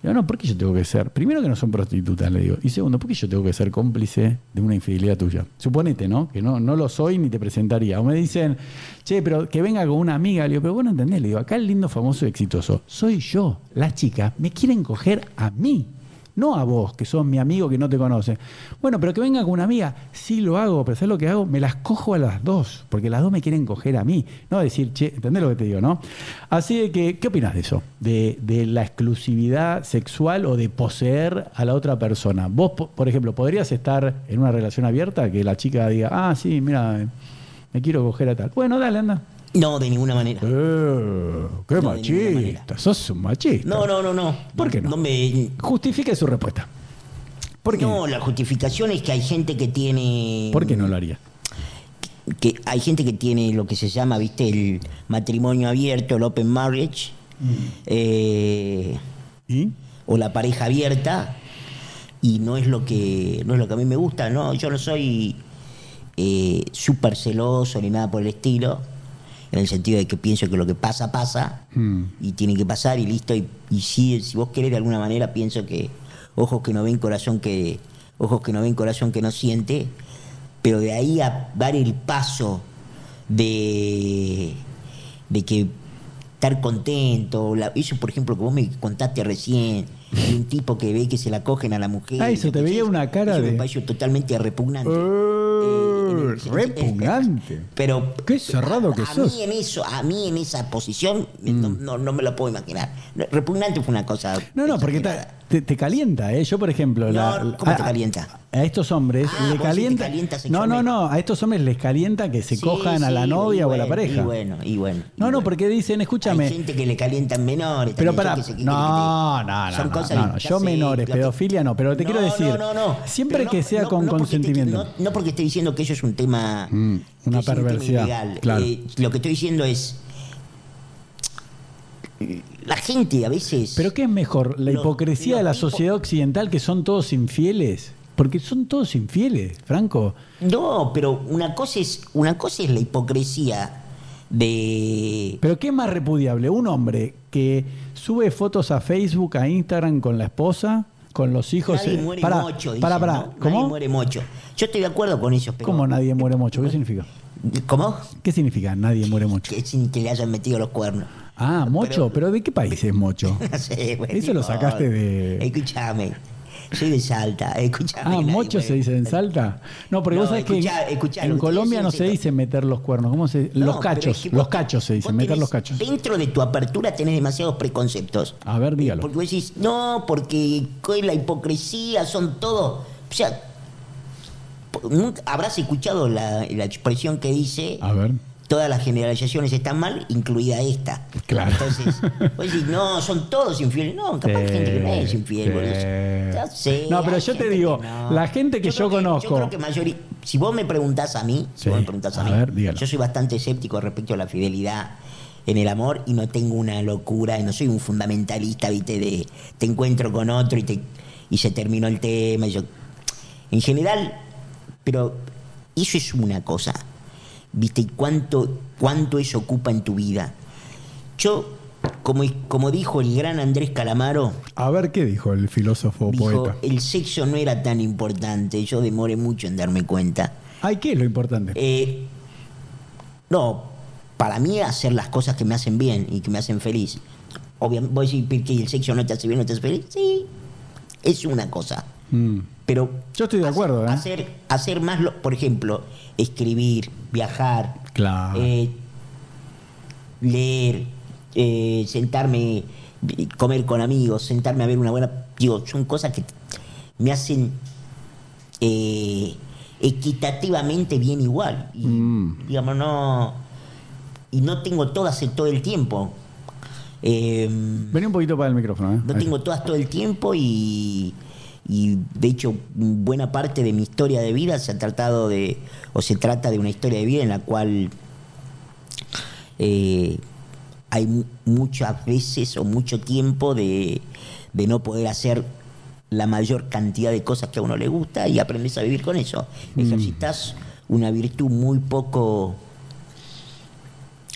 Digo, no, ¿por qué yo tengo que ser? Primero que no son prostitutas, le digo. Y segundo, ¿por qué yo tengo que ser cómplice de una infidelidad tuya? Suponete, ¿no? Que no, no lo soy ni te presentaría. O me dicen, che, pero que venga con una amiga. Le digo, pero vos no entendés. Le digo, acá el lindo, famoso y exitoso soy yo. Las chicas me quieren coger a mí. No a vos, que sos mi amigo que no te conoce. Bueno, pero que venga con una amiga, sí lo hago, pero ¿sabes lo que hago? Me las cojo a las dos, porque las dos me quieren coger a mí. No decir, che, ¿entendés lo que te digo, no? Así de que, ¿qué opinas de eso? De, de la exclusividad sexual o de poseer a la otra persona. Vos, po- por ejemplo, ¿podrías estar en una relación abierta que la chica diga, ah, sí, mira, me quiero coger a tal? Bueno, dale, anda. No, de ninguna manera. Eh, qué No, machista, sos un machista. No, no, no, no. ¿Por qué no? No me. Justifique su respuesta. ¿Por qué? No, la justificación es que hay gente que tiene. ¿Por qué no lo haría? Que hay gente que tiene lo que se llama, viste, el matrimonio abierto, el open marriage, Eh, ¿Y? o la pareja abierta y no es lo que no es lo que a mí me gusta no yo no soy eh, súper celoso ni nada por el estilo en el sentido de que pienso que lo que pasa pasa Mm. y tiene que pasar y listo y, y si, si vos querés de alguna manera pienso que ojos que no ven corazón que ojos que no ven corazón que no siente pero de ahí a dar el paso de de que estar contento la- eso por ejemplo que vos me contaste recién de un tipo que ve que se la cogen a la mujer Ah, eso, te veía una cara eso de- me pareció totalmente repugnante. Eh, en el- repugnante. pero Qué cerrado que a sos. mí en eso, a mí en esa posición no, no, no me lo puedo imaginar. Repugnante fue una cosa. No, no, porque exagerada. Te- te calienta, ¿eh? Yo, por ejemplo, la- No, ¿cómo a, te calienta? A, estos hombres Ah, le calienta. no, no, no, a estos hombres les calienta que se Sí, cojan a la novia o a la pareja. Y bueno, y bueno. y no, no, porque dicen, Hay escúchame. gente que le calientan menores. Pero para, yo qué sé, ¿qué no, que no, te no, diga? Son no, cosas no, no, yo menores, que- pedofilia no, pero te quiero decir, No, no, no. siempre que no- sea no- con no te- consentimiento. no, no porque esté diciendo que eso es un tema. Mm, una es un tema perversidad, ilegal. claro. Eh, lo que estoy diciendo es. La gente a veces. Pero ¿qué es mejor? ¿La Los- hipocresía de la tipos- sociedad occidental que son todos infieles? Porque son todos infieles, Franco. No, pero una cosa es, una cosa es la hipocresía de. Pero ¿qué es más repudiable? ¿Un hombre que sube fotos a Facebook, a Instagram con la esposa, con los hijos? Nadie eh, muere pará, mocho, dicen, pará, pará. ¿no? Nadie ¿Cómo? muere mocho. Yo estoy de acuerdo con eso, pero. ¿Cómo nadie muere mucho? ¿Qué significa? ¿Cómo? ¿Qué significa nadie muere mucho? Que sin que le hayan metido los cuernos. Ah, mocho, pero, ¿de qué país es mocho? No sé, bueno, Eso lo sacaste de- Escúchame. Soy de Salta, escúchame. Ah, mocho se dice en Salta. No, porque No, vos sabés que escuchá, en, escuchá, Colombia no se dice meter los cuernos. ¿Cómo se No, Los cachos. es que los cachos se dice, vos meter tenés- los cachos. Dentro de tu apertura tenés demasiados preconceptos. A ver, dígalo. Porque vos decís, no, porque la hipocresía son todo. O sea, nunca- habrás escuchado la, la expresión que dice. A ver. Todas las generalizaciones están mal, incluida esta. Claro. Entonces, vos decís, no, son todos infieles. No, capaz que hay gente que no es infiel, Sí. Ya sé, No, pero yo te digo, no. la gente que yo conozco- yo creo que mayoría, si vos me preguntás a mí, si Sí. vos me preguntás a, A mí, ver, yo soy bastante escéptico respecto a la fidelidad en el amor y no tengo una locura, no soy un fundamentalista, viste, de te encuentro con otro y te y se terminó el tema. y yo, en general, pero eso es una cosa, viste, y cuánto, cuánto eso ocupa en tu vida. Yo, como, como dijo el gran Andrés Calamaro, A ver qué dijo el filósofo dijo, poeta. el sexo no era tan importante, yo demoré mucho en darme cuenta. Ay, ¿qué es lo importante? Eh, no, para mí hacer las cosas que me hacen bien y que me hacen feliz. Obviamente, voy a decir que el sexo no te hace bien, no te hace feliz. Sí, es una cosa. Mm. Pero Yo estoy de hacer- acuerdo, ¿eh? Hacer, hacer más, lo- por ejemplo, escribir, viajar, Claro. eh, leer, eh, sentarme, comer con amigos, sentarme a ver una buena... Digo, son cosas que me hacen equitativamente bien igual. Y, Mm. digamos, no... Y no tengo todas el- todo el tiempo. Eh, Vení un poquito para el micrófono, ¿eh? no tengo todas todo el tiempo y, y de hecho buena parte de mi historia de vida se ha tratado de, o se trata de una historia de vida en la cual eh, hay mu- muchas veces o mucho tiempo de, de no poder hacer la mayor cantidad de cosas que a uno le gusta y aprendes a vivir con eso. Ejercitas una virtud muy poco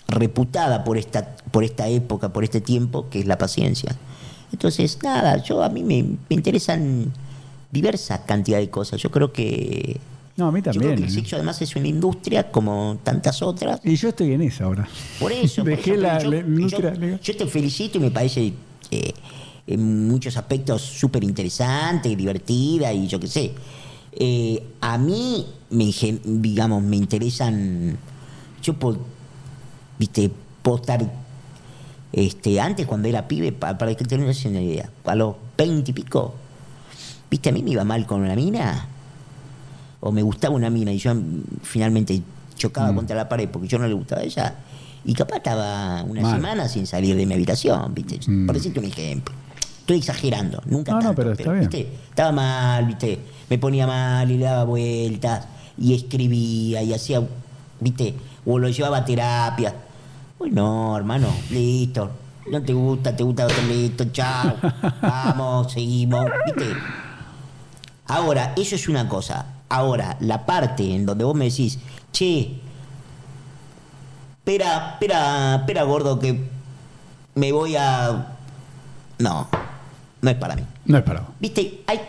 reputada por esta, por esta época, por este tiempo, que es la paciencia. Entonces, nada, yo a mí me, me interesan diversa cantidad de cosas. Yo creo que. No, a mí Yo creo también. que el ¿eh? sexo además es una industria como tantas otras. Y yo estoy en esa ahora. Por eso. por Dejé la yo, industria yo- yo te felicito y me parece eh, en muchos aspectos súper interesante, divertida y yo qué sé. Eh, a mí, me, digamos, me interesan. Yo puedo, viste, puedo estar. Este, antes, cuando era pibe, pa- para que tengas una idea, a los veinte y pico, viste, a mí me iba mal con una mina o me gustaba una mina y yo mm, finalmente chocaba Mm. contra la pared porque yo no le gustaba a ella y capaz estaba una Mal. semana sin salir de mi habitación, ¿viste? Mm. Por decirte un ejemplo. Estoy exagerando, nunca No, no, tanto, pero está bien. Estaba mal, ¿viste? Me ponía mal y le daba vueltas y escribía y hacía, ¿viste? O lo llevaba a terapia. Uy, no, hermano, listo. no te gusta, te gusta otro listo, chao, vamos, seguimos, ¿viste? Ahora, eso es una cosa. Ahora, la parte en donde vos me decís, che, espera, espera, espera, gordo, que me voy a. No, no es para mí. No es para vos. Viste, hay,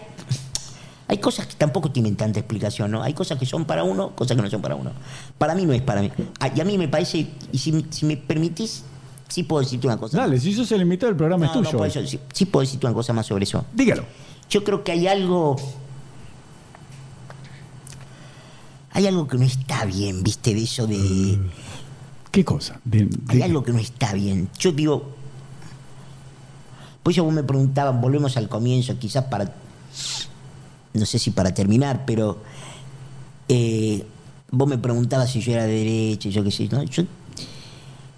hay cosas que tampoco tienen tanta explicación, ¿no? Hay cosas que son para uno, cosas que no son para uno. Para mí no es para mí. Ah, Y a mí me parece, y si, si me permitís, sí puedo decirte una cosa. Dale, si sos el invitado del programa No, es no, tuyo. por eso, sí, sí puedo decirte una cosa más sobre eso. Dígalo. Yo creo que hay algo. Hay algo que no está bien, ¿viste? De eso de. ¿Qué cosa? De- de- Hay algo que no está bien. Yo digo. Pues yo vos me preguntabas, volvemos al comienzo, quizás para. No sé si para terminar, pero. eh, vos me preguntabas si yo era de derecha, yo qué sé. ¿no? Yo,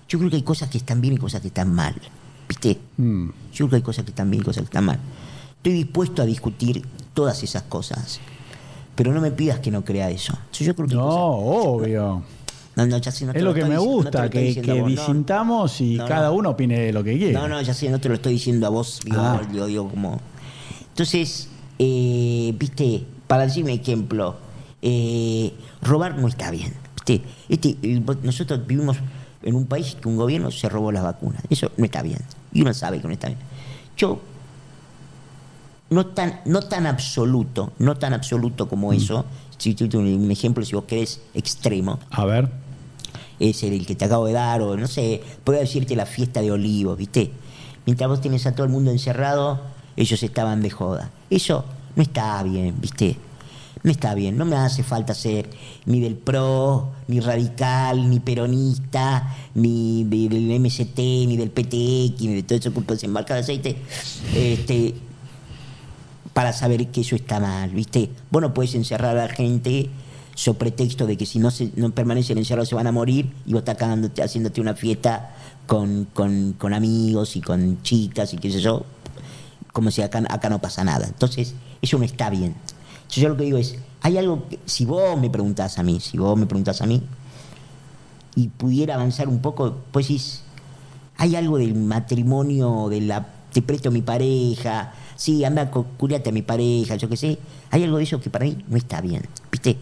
yo creo que hay cosas que están bien y cosas que están mal. ¿Viste? Mm. Yo creo que hay cosas que están bien y cosas que están mal. Estoy dispuesto a discutir todas esas cosas. Pero no me pidas que no crea eso. Yo creo que hay No, obvio. no, no, ya sé, no es lo que estoy me no lo gusta, que, que disintamos y cada no. uno opine lo que quiera. No, no, ya sé, no te lo estoy diciendo a vos, digo, Ah. digo, digo, como. Entonces, eh, viste, para decir un ejemplo, eh, robar no está bien. Este, el- nosotros vivimos en un país que un gobierno se robó las vacunas. Eso no está bien. Y uno sabe que no está bien. Yo, no tan, no tan absoluto, no tan absoluto como Mm. eso. Si un ejemplo, si vos querés, extremo A ver. es el que te acabo de dar, o no sé, puedo decirte la fiesta de olivos, ¿viste? Mientras vos tenés a todo el mundo encerrado, ellos estaban de joda. Eso no está bien, ¿viste? No está bien, no me hace falta ser ni del PRO, ni radical, ni peronista, ni de- del MST, ni del PTX, ni de todo eso que se embarca de aceite, este, para saber que eso está mal, ¿viste? Vos no puedes encerrar a la gente so pretexto de que si no, se, no permanecen encerrados se van a morir y vos estás haciéndote una fiesta con, con, con amigos y con chicas y qué sé yo, como si acá, no pasa nada. Entonces, eso no está bien. Entonces, yo lo que digo es, hay algo que, si vos me preguntás a mí, si vos me preguntás a mí, y pudiera avanzar un poco, pues decís, hay algo del matrimonio, de la te presto mi pareja, sí, anda, cu- curiate a mi pareja, yo qué sé. Hay algo de eso que para mí no está bien, ¿viste?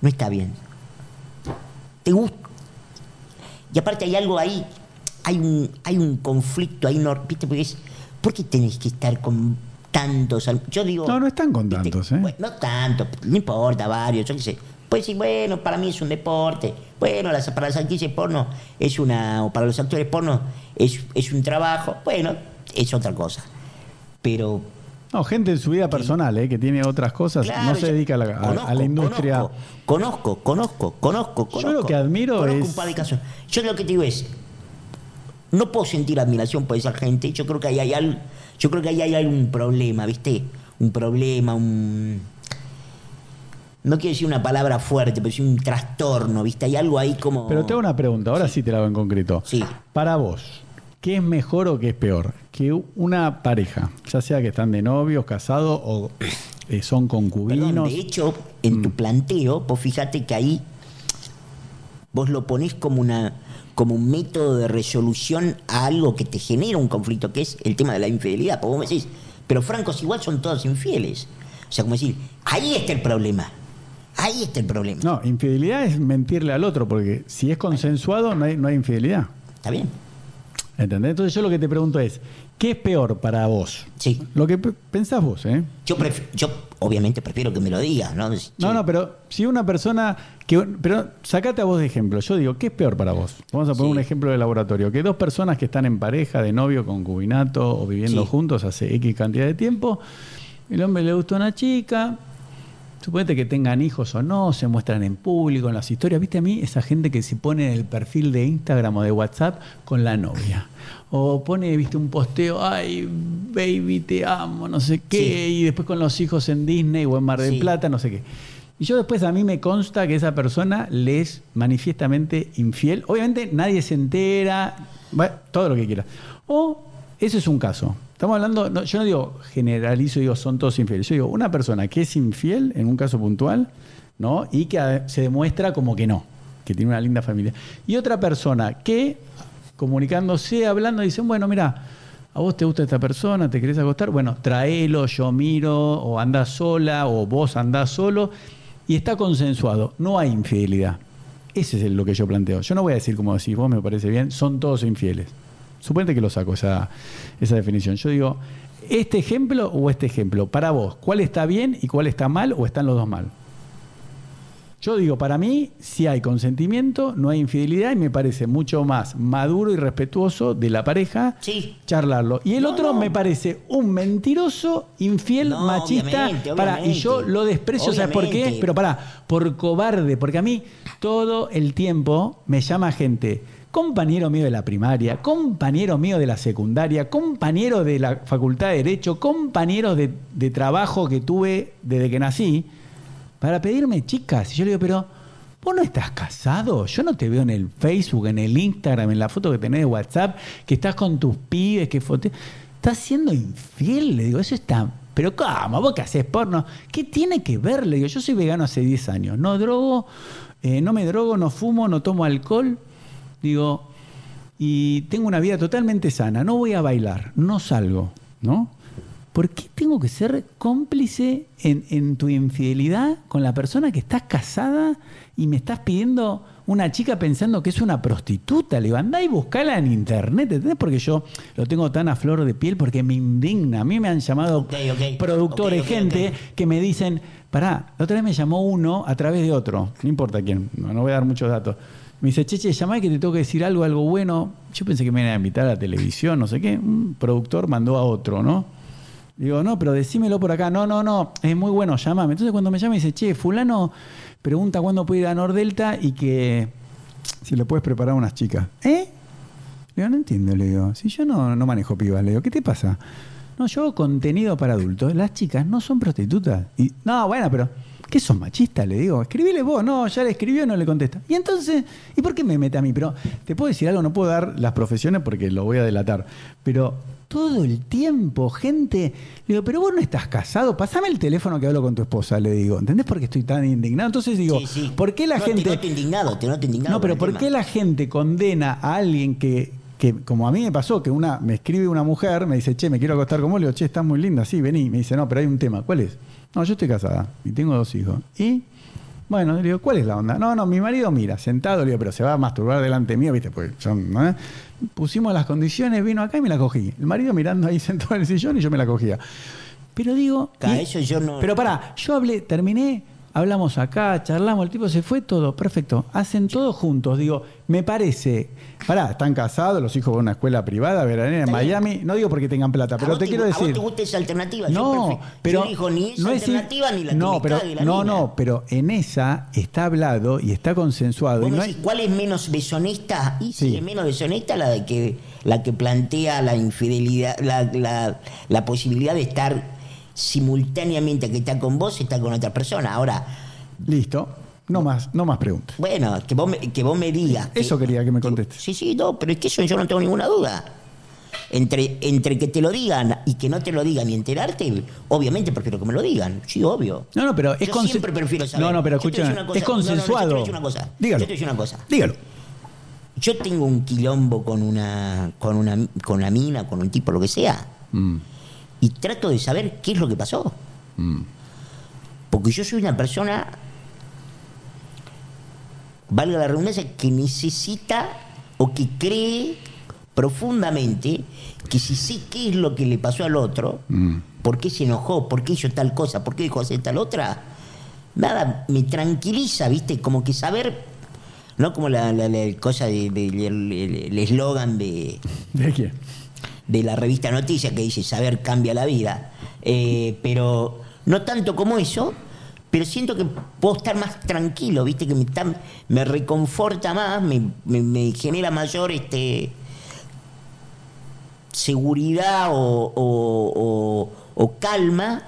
No está bien. ¿Te gusta? Y aparte hay algo ahí, hay un, hay un conflicto ahí, no, ¿viste? Porque es, ¿por qué tenés que estar con tantos? Yo digo... No, no están con ¿viste? tantos, ¿eh? Bueno, no tanto, no importa, varios, yo qué sé. Pues sí, bueno, para mí es un deporte. Bueno, las- para las actrices porno es una, o para los actores porno es, es un trabajo. Bueno, es otra cosa. Pero No, gente en su vida personal, ¿eh? que tiene otras cosas, Claro, no se dedica a la, a- conozco, a la industria. Conozco, conozco, conozco, conozco. Yo lo que admiro conozco es- un par de casos. Yo lo que te digo es, no puedo sentir admiración por esa gente. Yo creo que ahí hay algo, yo creo que ahí hay algún problema, ¿viste? Un problema, un no quiero decir una palabra fuerte, pero sí un trastorno, ¿viste? Hay algo ahí como Pero te hago una pregunta, ahora sí, te la hago en concreto. Sí. Para vos, ¿qué es mejor o qué es peor? Que una pareja, ya sea que están de novios, casados o eh, son Perdón, concubinos. de hecho, en tu planteo, vos fíjate que ahí vos lo ponés como una como un método de resolución a algo que te genera un conflicto, que es el tema de la infidelidad. Porque vos me decís, pero francos igual son todos infieles. O sea, como decir, ahí está el problema. Ahí está el problema. No, infidelidad es mentirle al otro, porque si es consensuado no hay, no hay infidelidad. ¿Está bien? ¿Entendés? Entonces yo lo que te pregunto es, ¿qué es peor para vos? Sí. Lo que pe- pensás vos, ¿eh? Yo, yo obviamente prefiero que me lo digas, ¿no? No, no, pero si una persona que. Pero sacate a vos de ejemplo. Yo digo, ¿qué es peor para vos? Vamos a poner Sí. un ejemplo de laboratorio. Que dos personas que están en pareja, de novio, concubinato o viviendo Sí. juntos hace X cantidad de tiempo. El hombre le gusta una chica. Suponete que tengan hijos o no, se muestran en público, en las historias. ¿Viste a mí? Esa gente que se pone en el perfil de Instagram o de WhatsApp con la novia. O pone, viste, un posteo, ay, baby, te amo, no sé qué. Sí. Y después con los hijos en Disney o en Mar del Sí. Plata, no sé qué. Y yo después a mí me consta que esa persona le es manifiestamente infiel. Obviamente nadie se entera, bueno, todo lo que quiera. O ese es un caso. Estamos hablando, no, yo no digo generalizo, digo son todos infieles. Yo digo una persona que es infiel en un caso puntual, ¿no? Y que se demuestra como que no, que tiene una linda familia. Y otra persona que comunicándose, hablando, dicen, bueno, mira, a vos te gusta esta persona, te querés acostar, bueno, traelo, yo miro, o andás sola, o vos andás solo, y está consensuado, no hay infidelidad. Ese es lo que yo planteo. Yo no voy a decir como decís vos, me parece bien, son todos infieles. Suponete que lo saco esa, esa definición. Yo digo, ¿este ejemplo o este ejemplo? Para vos, ¿cuál está bien y cuál está mal o están los dos mal? Yo digo, para mí, si hay consentimiento, no hay infidelidad y me parece mucho más maduro y respetuoso de la pareja Sí. charlarlo. Y el No, otro no. me parece un mentiroso, infiel, No, machista. obviamente, Para, y yo lo desprecio, ¿sabes por qué? Pero para, por cobarde, porque a mí todo el tiempo me llama gente. Compañero mío de la primaria, compañero mío de la secundaria, compañero de la facultad de Derecho, compañeros de, trabajo que tuve desde que nací, para pedirme chicas. Y yo le digo, pero vos no estás casado. Yo no te veo en el Facebook, en el Instagram, en la foto que tenés de WhatsApp, que estás con tus pibes, que fote... Estás siendo infiel, le digo, eso está. Pero ¿cómo? ¿Vos que haces porno? ¿Qué tiene que ver? Le digo, yo soy vegano hace 10 años. No drogo, eh, no me drogo, no fumo, no tomo alcohol. Digo, y tengo una vida totalmente sana. No voy a bailar, no salgo, ¿no? ¿Por qué tengo que ser cómplice en, en tu infidelidad con la persona que estás casada y me estás pidiendo una chica pensando que es una prostituta? Le digo, andá y buscala en internet, ¿entendés? Porque yo lo tengo tan a flor de piel porque me indigna. A mí me han llamado productores, gente que me dicen, pará, la otra vez me llamó uno a través de otro, no importa quién, no, no voy a dar muchos datos. Me dice, Cheche, llamá que te tengo que decir algo, algo bueno. Yo pensé que me iban a invitar a la televisión, no sé qué. Un productor mandó a otro, ¿no? Digo, no, pero decímelo por acá. No, no, no, es muy bueno, llamame. Entonces cuando me llama dice, che, fulano pregunta cuándo puede ir a Nordelta y que si le puedes preparar unas chicas. ¿Eh? Le digo, no entiendo, le digo. Si yo no, no manejo pibas, le digo, ¿qué te pasa? No, yo hago contenido para adultos. Las chicas no son prostitutas. Y, no, bueno, pero ¿qué son machistas? Le digo, escribile vos. No, ya le escribió, no le contesta. Y entonces, ¿y por qué me mete a mí? Pero te puedo decir algo, no puedo dar las profesiones porque lo voy a delatar. Pero todo el tiempo, gente, le digo, pero vos no estás casado, pasame el teléfono que hablo con tu esposa, le digo. ¿Entendés por qué estoy tan indignado? Entonces digo, Sí, sí. ¿por qué la No, gente... Te noto indignado, te noto indignado. No, pero por ¿por el qué la gente condena a alguien que, que, como a mí me pasó, que una me escribe una mujer, me dice, che, me quiero acostar con vos, le digo, che, estás muy linda, sí, vení. Me dice, no, pero hay un tema, ¿cuál es? No, yo estoy casada y tengo dos hijos. ¿Y? Bueno, le digo, ¿cuál es la onda? No, no, mi marido mira, sentado, le digo, pero se va a masturbar delante mío, ¿viste? Pues son, ¿no? Pusimos las condiciones, vino acá y me la cogí. El marido mirando ahí sentado en el sillón y yo me la cogía. Pero digo. Ca, y- eso yo no- Pero pará, yo hablé, terminé, hablamos acá, charlamos, el tipo se fue todo, perfecto. Hacen todo juntos. Digo, me parece. Pará, están casados, los hijos van a una escuela privada, veranera en. Miami. No digo porque tengan plata, ¿A pero te quiero ¿A vos decir. te gusta esa alternativa? Yo No, prefiero- pero Yo dijo ni esa no es alternativa ni la no, pero la no, mina. no, pero en esa está hablado y está consensuado Vos y no decís, hay ¿Cuál es menos deshonesta? Y sí, Sí. es menos deshonesta la de que la que plantea la infidelidad, la, la- la posibilidad de estar simultáneamente que está con vos, está con otra persona. Ahora, listo, no más, no más preguntas. bueno, que vos me, que vos me digas. Eso quería que me contestes. Sí, sí, no, pero es que eso yo no tengo ninguna duda. Entre, entre que te lo digan y que no te lo digan y enterarte, obviamente prefiero que me lo digan. Sí, obvio. No, no, pero es Yo siempre prefiero saber. No, no, pero cosa. es No, no, no, yo te voy a consensuado. decir una cosa. Dígalo. Yo te voy a decir una cosa. Dígalo. Yo tengo un quilombo con una, con una, con una mina, con un tipo, lo que sea, Mm, y trato de saber qué es lo que pasó. mm. Porque yo soy una persona, valga la redundancia, que necesita o que cree profundamente que si sé qué es lo que le pasó al otro, Mm. por qué se enojó, por qué hizo tal cosa, por qué dijo hacer tal otra, nada, me tranquiliza, ¿viste? Como que saber, no como la, la- la cosa de- de- el- el el eslogan de, ¿De quién? De la revista Noticias que dice saber cambia la vida. Eh, pero no tanto como eso, pero siento que puedo estar más tranquilo, ¿viste? Que me, me reconforta más, me, me- me genera mayor este seguridad o, o- o- o calma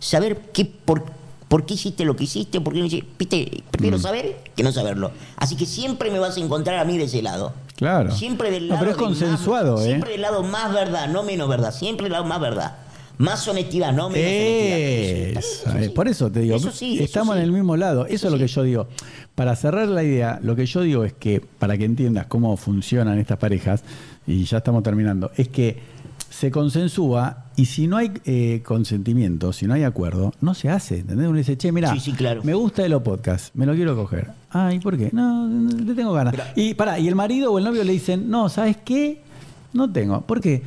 saber qué, por, por qué hiciste lo que hiciste, por qué no hiciste. ¿Viste? Prefiero saber que no saberlo. Así que siempre me vas a encontrar a mí de ese lado. Claro. Siempre del No, pero es de más- consensuado, ¿eh? Siempre del lado más verdad, no menos verdad. Siempre del lado más verdad. Más honestidad, no menos honestidad. Eso, Eso eh, sí. por eso te digo, Eso sí, eso estamos sí. en el mismo lado. Eso, es lo que yo digo. Para cerrar la idea, lo que yo digo es que, para que entiendas cómo funcionan estas parejas, y ya estamos terminando, es que se consensúa y si no hay eh, consentimiento, si no hay acuerdo, no se hace. ¿Entendés? Uno dice, che, mira, Sí, sí, claro. me gusta de los podcasts, me lo quiero coger. Ay, ¿por qué? No, le tengo ganas. Y para, y el marido o el novio le dicen, no, ¿sabes qué? No tengo. ¿Por qué?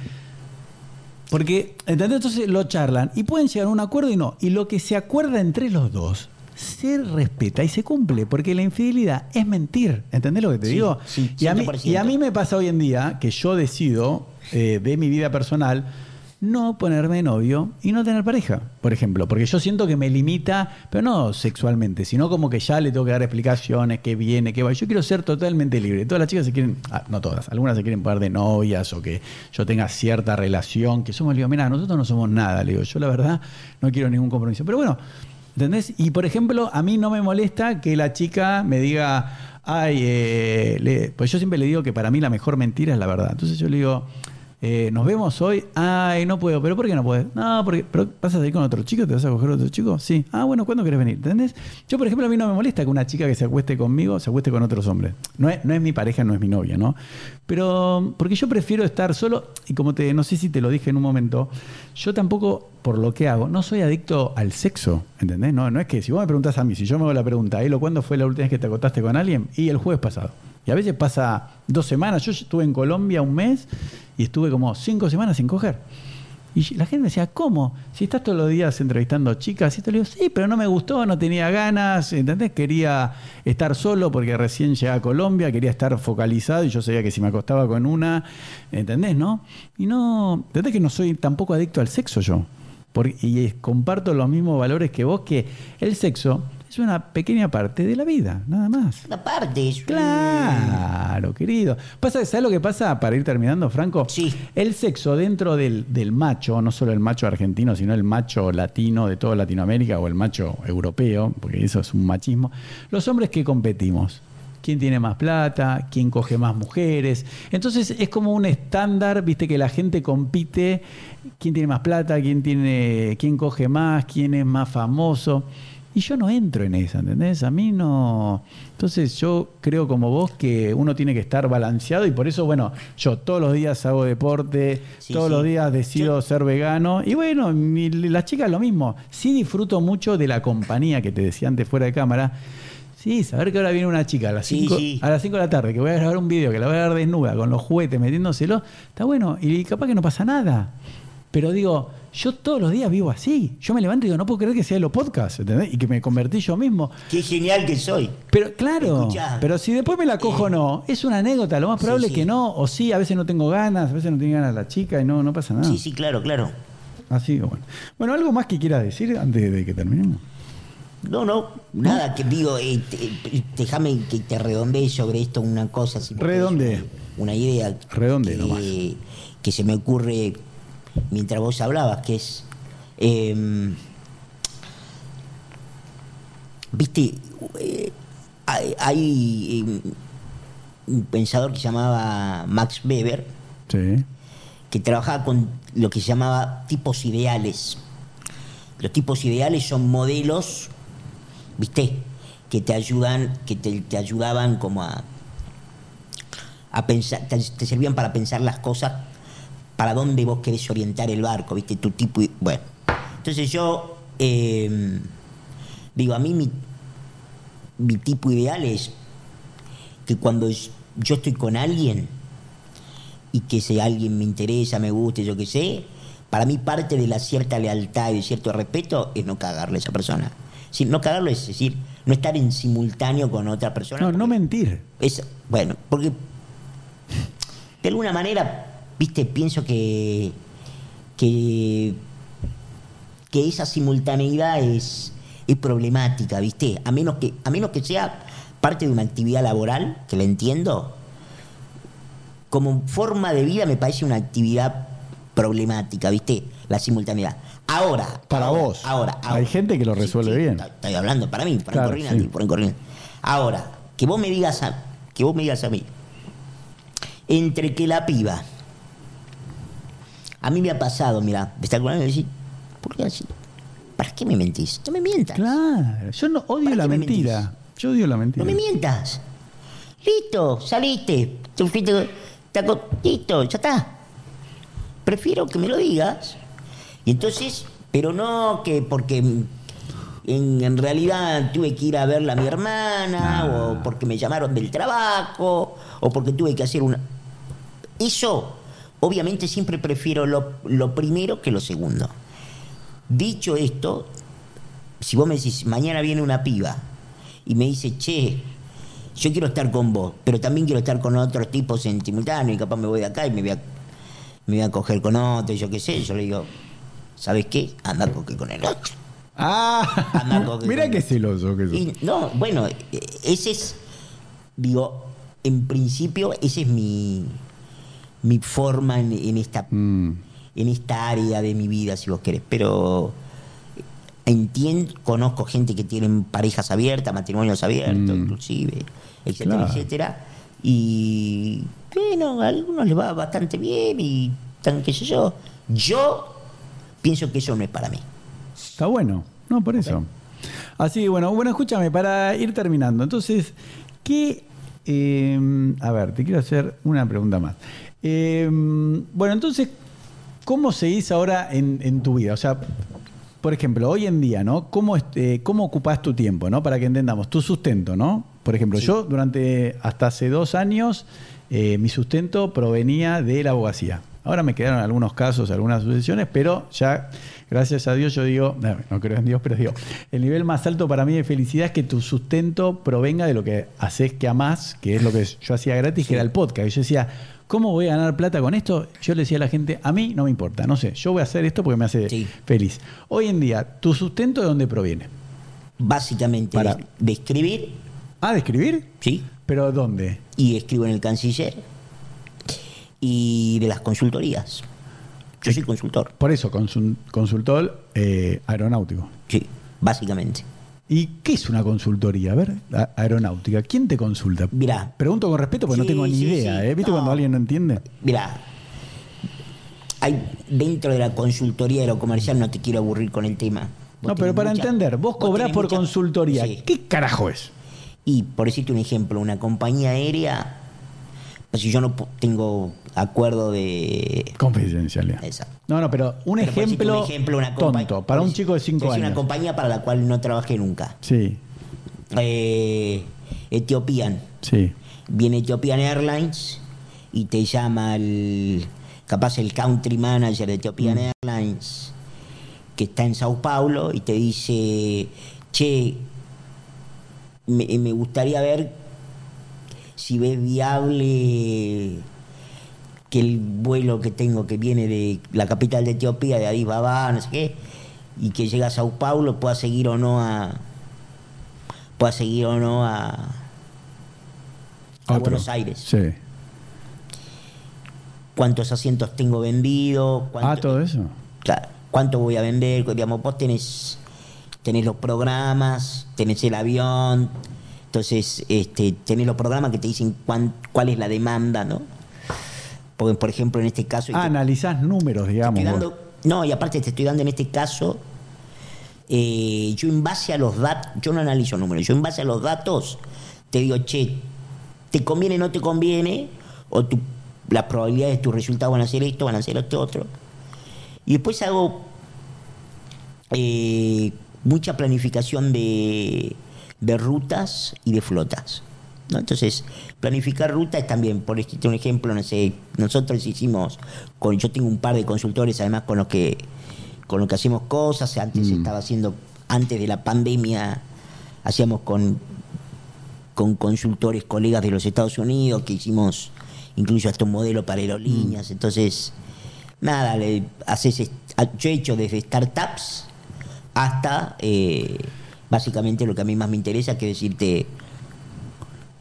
Porque, ¿entendés? Entonces lo charlan y pueden llegar a un acuerdo y no. Y lo que se acuerda entre los dos se respeta y se cumple, porque la infidelidad es mentir. ¿Entendés lo que te Sí, digo? sí, y, a mí, 100%. y a mí me pasa hoy en día que yo decido eh, de mi vida personal no ponerme novio y no tener pareja, por ejemplo, porque yo siento que me limita, pero no sexualmente, sino como que ya le tengo que dar explicaciones, qué viene, qué va. Yo quiero ser totalmente libre. Todas las chicas se quieren, ah, no todas, algunas se quieren poner de novias o que yo tenga cierta relación, que somos, le digo, mira, nosotros no somos nada, le digo, yo la verdad no quiero ningún compromiso. Pero bueno, ¿entendés? Y por ejemplo, a mí no me molesta que la chica me diga, ay, eh, le- pues yo siempre le digo que para mí la mejor mentira es la verdad. Entonces yo le digo, eh, nos vemos hoy. Ay, no puedo. ¿Pero por qué no puedes? No, porque pero vas a salir con otro chico, te vas a coger otro chico. Sí. Ah, bueno, ¿cuándo querés venir? ¿Entendés? Yo, por ejemplo, a mí no me molesta que una chica que se acueste conmigo se acueste con otros hombres. No es, no es mi pareja, no es mi novia, ¿no? Pero porque yo prefiero estar solo y como te, no sé si te lo dije en un momento, yo tampoco, por lo que hago, no soy adicto al sexo, ¿entendés? No, no es que si vos me preguntás a mí, si yo me hago la pregunta, Elo, ¿cuándo fue la última vez que te acostaste con alguien? Y el jueves pasado. Y a veces pasa dos semanas. Yo estuve en Colombia un mes y estuve como cinco semanas sin coger. Y la gente decía, ¿cómo? Si estás todos los días entrevistando chicas, y te digo, sí, pero no me gustó, no tenía ganas, ¿entendés? Quería estar solo porque recién llegué a Colombia, quería estar focalizado y yo sabía que si me acostaba con una, ¿entendés, no? Y no, ¿entendés que no soy tampoco adicto al sexo yo? Porque, y comparto los mismos valores que vos, que el sexo es una pequeña parte de la vida, nada más. Una parte es Claro, querido. Pasa, ¿Sabes lo que pasa para ir terminando, Franco? Sí. El sexo dentro del, del macho, no solo el macho argentino, sino el macho latino de toda Latinoamérica o el macho europeo, porque eso es un machismo. Los hombres que competimos. ¿Quién tiene más plata? ¿Quién coge más mujeres? Entonces es como un estándar, viste, que la gente compite. ¿Quién tiene más plata? ¿Quién, tiene, quién coge más? ¿Quién es más famoso? Y yo no entro en esa, ¿entendés? A mí no. Entonces yo creo como vos que uno tiene que estar balanceado y por eso, bueno, yo todos los días hago deporte, Sí, todos sí. los días decido ser vegano y bueno, mi- las chicas lo mismo. Sí disfruto mucho de la compañía que te decía antes fuera de cámara. Sí, saber que ahora viene una chica a las Sí, 5 sí. a las 5 de la tarde, que voy a grabar un video, que la voy a dar desnuda con los juguetes metiéndoselo, está bueno y capaz que no pasa nada. Pero digo, yo todos los días vivo así. Yo me levanto y digo, no puedo creer que sea de los podcasts, ¿entendés? Y que me convertí yo mismo. Qué genial que soy. Pero claro, Escuchá. pero si después me la cojo o no, es una anécdota. Lo más probable sí. es que no, o sí, a veces no tengo ganas, a veces no tiene ganas la chica y no, no pasa nada. Sí, sí, claro, claro. Así que bueno. Bueno, ¿algo más que quieras decir antes de que terminemos? No, no, nada, que digo, eh, te- déjame que te redondee sobre esto una cosa. Si tenés Una, idea. Redondee que, nomás. que se me ocurre mientras vos hablabas, que es. em, Viste, eh, hay, hay, em, un pensador que se llamaba Max Weber, Sí. que trabajaba con lo que se llamaba tipos ideales. Los tipos ideales son modelos, ¿viste? Que te ayudan, que te, te ayudaban como a, a pensar, te, te servían para pensar las cosas, para dónde vos querés orientar el barco, ¿viste? Tu tipo. Bueno. Entonces yo eh, digo, a mí mi, mi tipo ideal es que cuando yo estoy con alguien, y que si alguien me interesa, me guste, yo qué sé, para mí parte de la cierta lealtad y de cierto respeto es no cagarle a esa persona. Si, no cagarlo es decir, no estar en simultáneo con otra persona. No, no mentir. es, bueno, porque de alguna manera, viste, pienso que, que, que esa simultaneidad es, es problemática, viste, a menos, que, a menos que sea parte de una actividad laboral, que la entiendo, como forma de vida me parece una actividad problemática, ¿viste? La simultaneidad. Ahora. Para ahora, vos. Ahora, ahora. Hay gente que lo resuelve bien. Estoy, hablando para mí, para Claro, sí. por Corrinati. Ahora, que vos me digas a, que vos me digas a mí, entre que la piba, a mí me ha pasado, mira, ¿me está acordando de decir? ¿Por qué así? ¿Para qué me mentís? No me mientas. Claro, yo no odio ¿Para la me mentira. Yo odio la mentira. No me mientas. Listo, saliste. Te fuiste, listo, ya está. Prefiero que me lo digas. Y entonces, pero no que porque en, en realidad tuve que ir a verla a mi hermana, o porque me llamaron del trabajo, o porque tuve que hacer una. Eso, obviamente, siempre prefiero lo, lo primero que lo segundo. Dicho esto, si vos me decís, mañana viene una piba y me dice, che, yo quiero estar con vos, pero también quiero estar con otros tipos en simultáneo y capaz me voy de acá y me voy a, me voy a coger con otro, yo qué sé, yo le digo, ¿sabes qué? Anda a coger con el otro. Ah, mira qué celoso que. Y no, bueno, eh, ese es, digo, en principio, esa es mi, mi forma en, en esta Mm. en esta área de mi vida, si vos querés. Pero entiendo, conozco gente que tienen parejas abiertas, matrimonios abiertos, Mm. inclusive, etcétera, Claro. etcétera. Y bueno, a algunos les va bastante bien y tan qué sé yo. Yo pienso que eso no es para mí. Está bueno, no, por eso. Así que bueno, bueno, escúchame, para ir terminando. Entonces, ¿qué. eh, a ver, te quiero hacer una pregunta más. Eh, bueno, entonces, ¿cómo seguís ahora en, en tu vida? O sea, por ejemplo, hoy en día, ¿no? ¿Cómo, este, cómo ocupás tu tiempo, ¿no? Para que entendamos, tu sustento, ¿no? Por ejemplo, yo durante hasta hace dos años, eh, mi sustento provenía de la abogacía. Ahora me quedaron algunos casos, algunas sucesiones, pero ya, gracias a Dios, yo digo, no, no creo en Dios, pero digo, el nivel más alto para mí de felicidad es que tu sustento provenga de lo que haces que amás, que es lo que yo hacía gratis, que era el podcast. Y yo decía, ¿cómo voy a ganar plata con esto? Yo le decía a la gente, a mí no me importa, no sé, yo voy a hacer esto porque me hace Sí. feliz. Hoy en día, ¿tu sustento de dónde proviene? Básicamente Para- de, escribir, Ah, de escribir, ¿sí? pero ¿dónde? Y escribo en el canciller y de las consultorías. Yo soy consultor, Por eso, consul- consultor eh, aeronáutico. sí, básicamente. ¿Y qué es una consultoría? A ver, a- aeronáutica. ¿Quién te consulta? Mirá. Pregunto con respeto porque no tengo ni sí, idea. sí. ¿eh? ¿Viste No. cuando alguien no entiende? Mira, hay dentro de la consultoría aerocomercial, no te quiero aburrir con el tema. Vos No, pero para mucha- entender, vos cobrás por mucha- consultoría. ¿Qué carajo es? Y por decirte un ejemplo, una compañía aérea, pues si yo no tengo acuerdo de... Confidencialidad. Exacto. No, no, pero un Pero ejemplo, un ejemplo, una tonto, para un decir- chico de 5 por decir años. una compañía para la cual no trabajé nunca. Sí, Eh, Ethiopian. sí. Viene Ethiopian Airlines y te llama el capaz el country manager de Ethiopian Mm. Airlines que está en Sao Paulo y te dice, che, me, me gustaría ver si ves viable que el vuelo que tengo que viene de la capital de Etiopía, de Addis Ababa, no sé qué, y que llega a Sao Paulo pueda seguir o no a pueda seguir o no a, a Otro. Buenos Aires. Sí. ¿Cuántos asientos tengo vendidos? Ah, ¿Cuánto- todo eso. Claro, ¿cuánto voy a vender? Digamos, vos tenés, tenés los programas, tenés el avión, entonces este, tenés los programas que te dicen cuán- cuál es la demanda, ¿no? Porque, por ejemplo, en este caso... Ah, te- analizás números, digamos. dando- no, y aparte te estoy dando en este caso, eh, yo en base a los datos, yo no analizo números, yo en base a los datos te digo, che, ¿te conviene o no te conviene? O tu, las probabilidades de tus resultados van a ser esto, van a ser esto otro. Y después hago eh, mucha planificación de, de rutas y de flotas. ¿no? Entonces, planificar rutas es también, por ejemplo, un ejemplo, no sé, nosotros hicimos, con, yo tengo un par de consultores además con los que con los que hacemos cosas, antes estaba haciendo, antes de la pandemia, hacíamos con, con consultores, colegas de los Estados Unidos, que hicimos incluso hasta un modelo para aerolíneas, entonces, nada, le haces, yo he hecho desde startups hasta eh, básicamente lo que a mí más me interesa, que es decirte,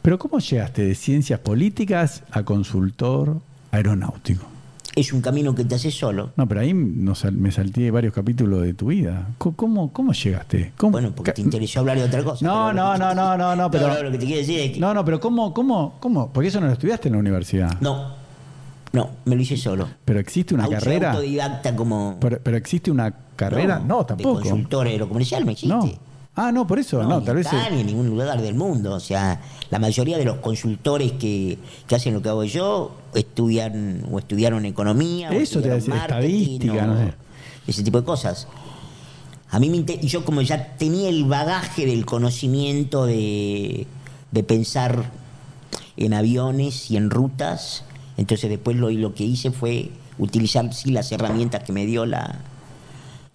Pero ¿cómo llegaste de ciencias políticas a consultor aeronáutico? es un camino que te haces solo. No, pero ahí no me salté varios capítulos de tu vida. ¿Cómo, cómo llegaste? ¿Cómo? Bueno, porque te interesó hablar de otra cosa. No, no, no, no, no, no, pero- lo que te quiero decir es que... No, no, pero ¿cómo, cómo, cómo? Porque eso no lo estudiaste en la universidad. No, No, me lo hice solo. Pero existe una carrera. Autodidacta como. Pero, pero existe una carrera. No, De tampoco. consultor aerocomercial no existe. No. Ah, no, por eso. No, ni tal vez. es- ni en ningún lugar del mundo. O sea, la mayoría de los consultores que, que hacen lo que hago yo estudian o estudiaron economía. o Eso te a estudiaron decir, estadística, o no sé. Ese tipo de cosas. A mí me yo como ya tenía el bagaje del conocimiento de, de pensar en aviones y en rutas, entonces después lo, lo que hice fue utilizar sí las herramientas que me dio la,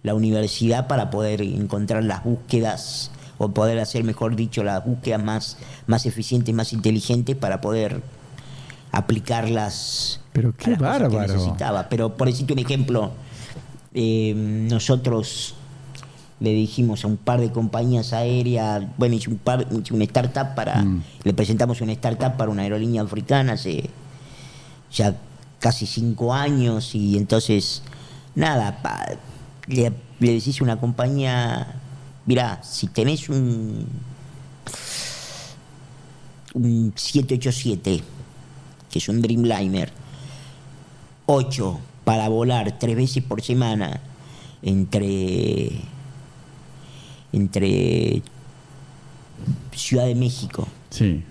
la universidad para poder encontrar las búsquedas o poder hacer, mejor dicho, las búsquedas más, más eficientes, más inteligentes para poder aplicarlas Pero a qué cosas que bárbaro. necesitaba. Pero por decirte un ejemplo, eh, nosotros le dijimos a un par de compañías aéreas, bueno, hice un par, hice una startup para, Mm. le presentamos una startup para una aerolínea africana hace ya casi cinco años y entonces, nada, pa- le, le decís a una compañía, mirá, si tenés un, un 787, que es un Dreamliner, 8 para volar tres veces por semana entre entre Ciudad de México Sí,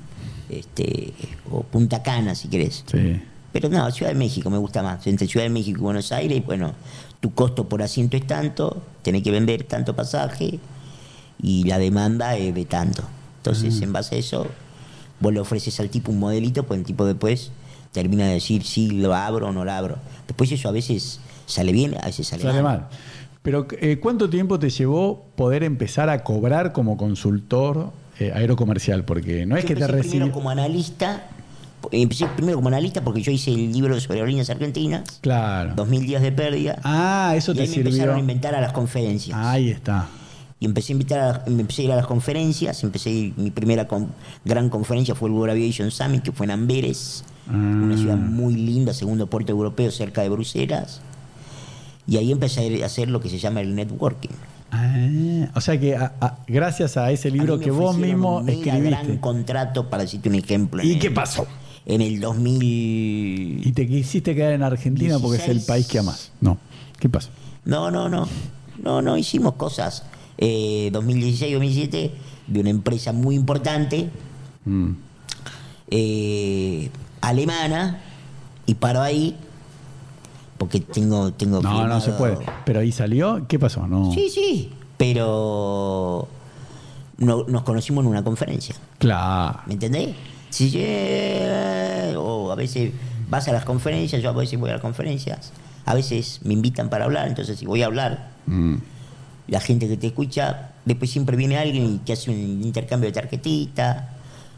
este o Punta Cana si querés sí. pero no Ciudad de México me gusta más entre Ciudad de México y Buenos Aires bueno tu costo por asiento es tanto tenés que vender tanto pasaje y la demanda es de tanto entonces en base a eso vos le ofreces al tipo un modelito pues el tipo después termina de decir si lo abro o no lo abro después eso a veces sale bien a veces sale, Sale mal. mal. Pero, eh, ¿cuánto tiempo te llevó poder empezar a cobrar como consultor eh, aerocomercial? Porque no es que te primero como analista. Empecé primero como analista porque yo hice el libro sobre aerolíneas argentinas, Claro. 2000 días de pérdida. Ah, eso y te ahí me empezaron a sirvió. inventar a las conferencias. Ahí está. Y empecé a, invitar a, me empecé a ir a las conferencias. Empecé ir- mi primera con- gran conferencia fue el World Aviation Summit, que fue en Amberes, una ciudad muy linda, segundo puerto europeo cerca de Bruselas. Y ahí empecé a hacer lo que se llama el networking. Ah, o sea que a- a- gracias a ese libro A que vos mismo un mega gran contrato, para decirte un ejemplo. ¿Y qué pasó? En el 2000. Y te quisiste quedar en Argentina porque es el 16. país que amas. No. ¿Qué pasó? No, no, no. No, no, hicimos cosas. Eh, 2016-2017 de una empresa muy importante, Mm. eh, alemana, y paro ahí, porque tengo. tengo No, no se puede. Pero ahí salió. ¿Qué pasó? No. Sí, sí, pero. no- nos conocimos en una conferencia. Claro. ¿Me entendés? Si yo- o a veces vas a las conferencias, yo a veces voy a las conferencias, a veces me invitan para hablar, entonces si voy a hablar, Mm. la gente que te escucha, después siempre viene alguien y te hace un intercambio de tarjetita,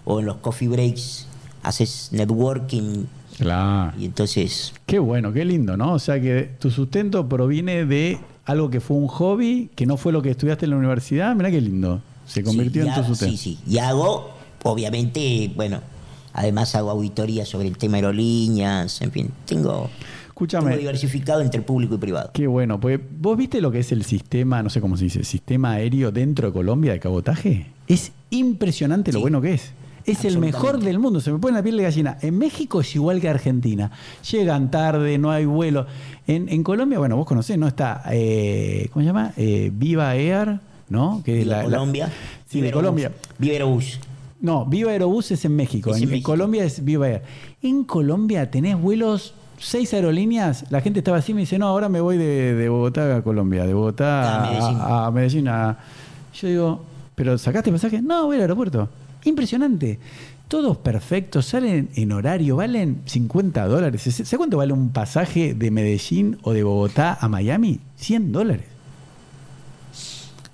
o en los coffee breaks haces networking, Claro. y entonces Qué bueno, qué lindo, ¿no? O sea que tu sustento proviene de algo que fue un hobby, que no fue lo que estudiaste en la universidad. Mirá qué lindo. Se convirtió Sí, en tu sustento. Sí, sí. Y hago, obviamente, bueno, además hago auditoría sobre el tema aerolíneas, en fin, tengo, Escúchame. diversificado entre público y privado. Qué bueno, pues vos viste lo que es el sistema, no sé cómo se dice, sistema aéreo dentro de Colombia de cabotaje. Es impresionante lo Sí. bueno que es. Es el mejor del mundo, se me pone la piel de gallina. En México es igual que Argentina. Llegan tarde, no hay vuelo. En, en Colombia, bueno, vos conocés, ¿no? Está, eh, ¿cómo se llama? Eh, Viva Air, ¿no? Que es la- Colombia. sí, de Colombia. Aerobús. No, Viva Aerobús es en México. Es en, en en México. Colombia es Viva Air. En Colombia tenés vuelos, seis aerolíneas. La gente estaba así y me dice, no, ahora me voy de, de Bogotá a Colombia, de Bogotá A Medellín. a, a Medellín. a- Yo digo, ¿pero sacaste pasaje? No, voy al aeropuerto. Impresionante. Todos perfectos, salen en horario, valen 50 dólares. ¿Sabes cuánto vale un pasaje de Medellín o de Bogotá a Miami? 100 dólares.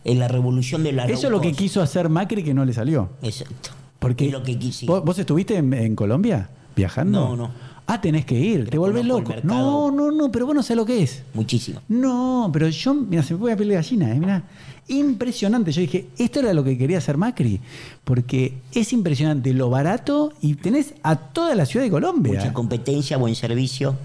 En la revolución de la Eso es lo que quiso hacer Macri que no le salió. Exacto. Porque Es lo que quise. ¿Vos, vos estuviste en, en Colombia viajando? No, no. Ah, tenés que ir, te volvés loco. No, no, no, pero vos no sabés lo que es. Muchísimo. No, pero yo, mira, se me pone la piel de gallina, eh, mira. Impresionante. Yo dije, esto era lo que quería hacer Macri. Porque es impresionante lo barato y tenés a toda la ciudad de Colombia. Mucha competencia, buen servicio.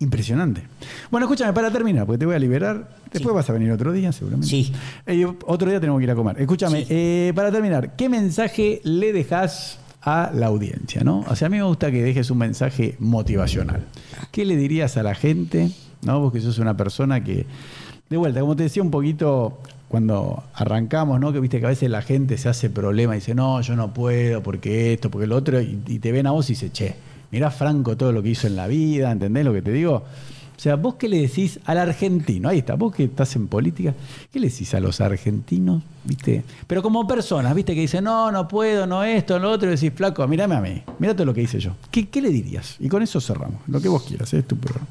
Impresionante. Bueno, escúchame, para terminar, porque te voy a liberar. Después Sí. vas a venir otro día, seguramente. Sí. Eh, otro día tenemos que ir a comer. Escúchame, Sí. eh, para terminar, ¿qué mensaje le dejas a la audiencia, ¿no? O sea, a mí me gusta que dejes un mensaje motivacional. ¿Qué le dirías a la gente, ¿no? Vos que sos una persona que, de vuelta, como te decía un poquito cuando arrancamos, ¿no? Que viste que a veces la gente se hace problema y dice, no, yo no puedo, porque esto, porque lo otro, y, y te ven a vos y dice, che, mirá Franco todo lo que hizo en la vida, ¿entendés lo que te digo? O sea, vos qué le decís al argentino, ahí está, vos que estás en política, ¿qué le decís a los argentinos? ¿Viste? Pero como personas, ¿viste? Que dicen, no, no puedo, no esto, no lo otro, y decís, flaco, mírame a mí, mira todo lo que hice yo. ¿Qué, qué le dirías? Y con eso cerramos, lo que vos quieras, ¿eh? es tu programa.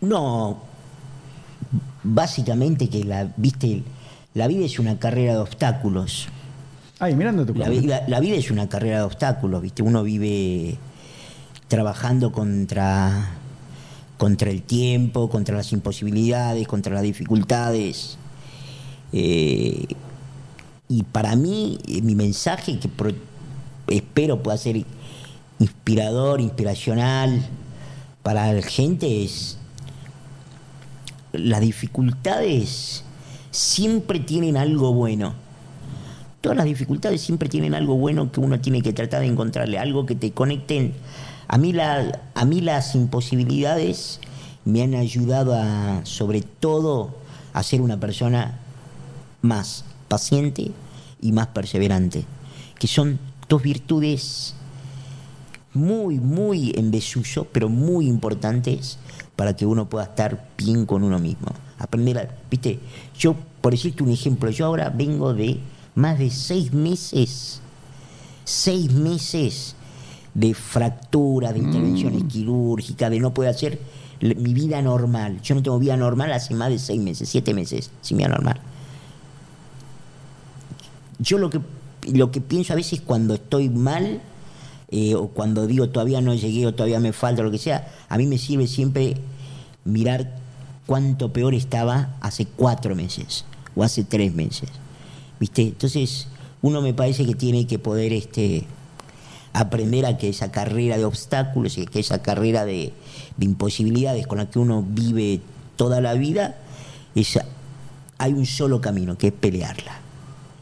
No, básicamente que la, viste, la vida es una carrera de obstáculos. Ay, mirando tu La, vida- la vida es una carrera de obstáculos, ¿viste? Uno vive trabajando contra, contra el tiempo, contra las imposibilidades, contra las dificultades. Eh, y para mí, eh, mi mensaje, que espero pueda ser inspirador, inspiracional para la gente, es las dificultades siempre tienen algo bueno. Todas las dificultades siempre tienen algo bueno que uno tiene que tratar de encontrarle, algo que te conecten. A mí, las imposibilidades me han ayudado a, sobre todo, a ser una persona más paciente y más perseverante, que son dos virtudes muy, muy en desuso, pero muy importantes para que uno pueda estar bien con uno mismo. Aprender a, viste, yo, por decirte un ejemplo, yo ahora vengo de más de seis meses, seis meses de fracturas, de intervenciones quirúrgicas, de no poder hacer mi vida normal. Yo no tengo vida normal hace más de seis meses, siete meses, sin vida normal. Yo lo que, lo que pienso a veces cuando estoy mal, eh, o cuando digo todavía no llegué o todavía me falta, lo que sea, a mí me sirve siempre mirar cuánto peor estaba hace cuatro meses o hace tres meses. ¿Viste? Entonces, uno me parece que tiene que poder este, aprender a que esa carrera de obstáculos y que esa carrera de, imposibilidades con la que uno vive toda la vida, es, hay un solo camino, que es pelearla.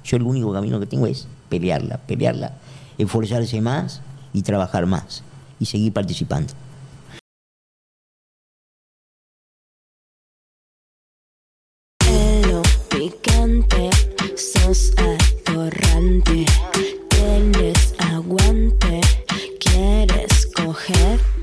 Yo el único camino que tengo es pelearla, pelearla, esforzarse más y trabajar más y seguir participando. mujer.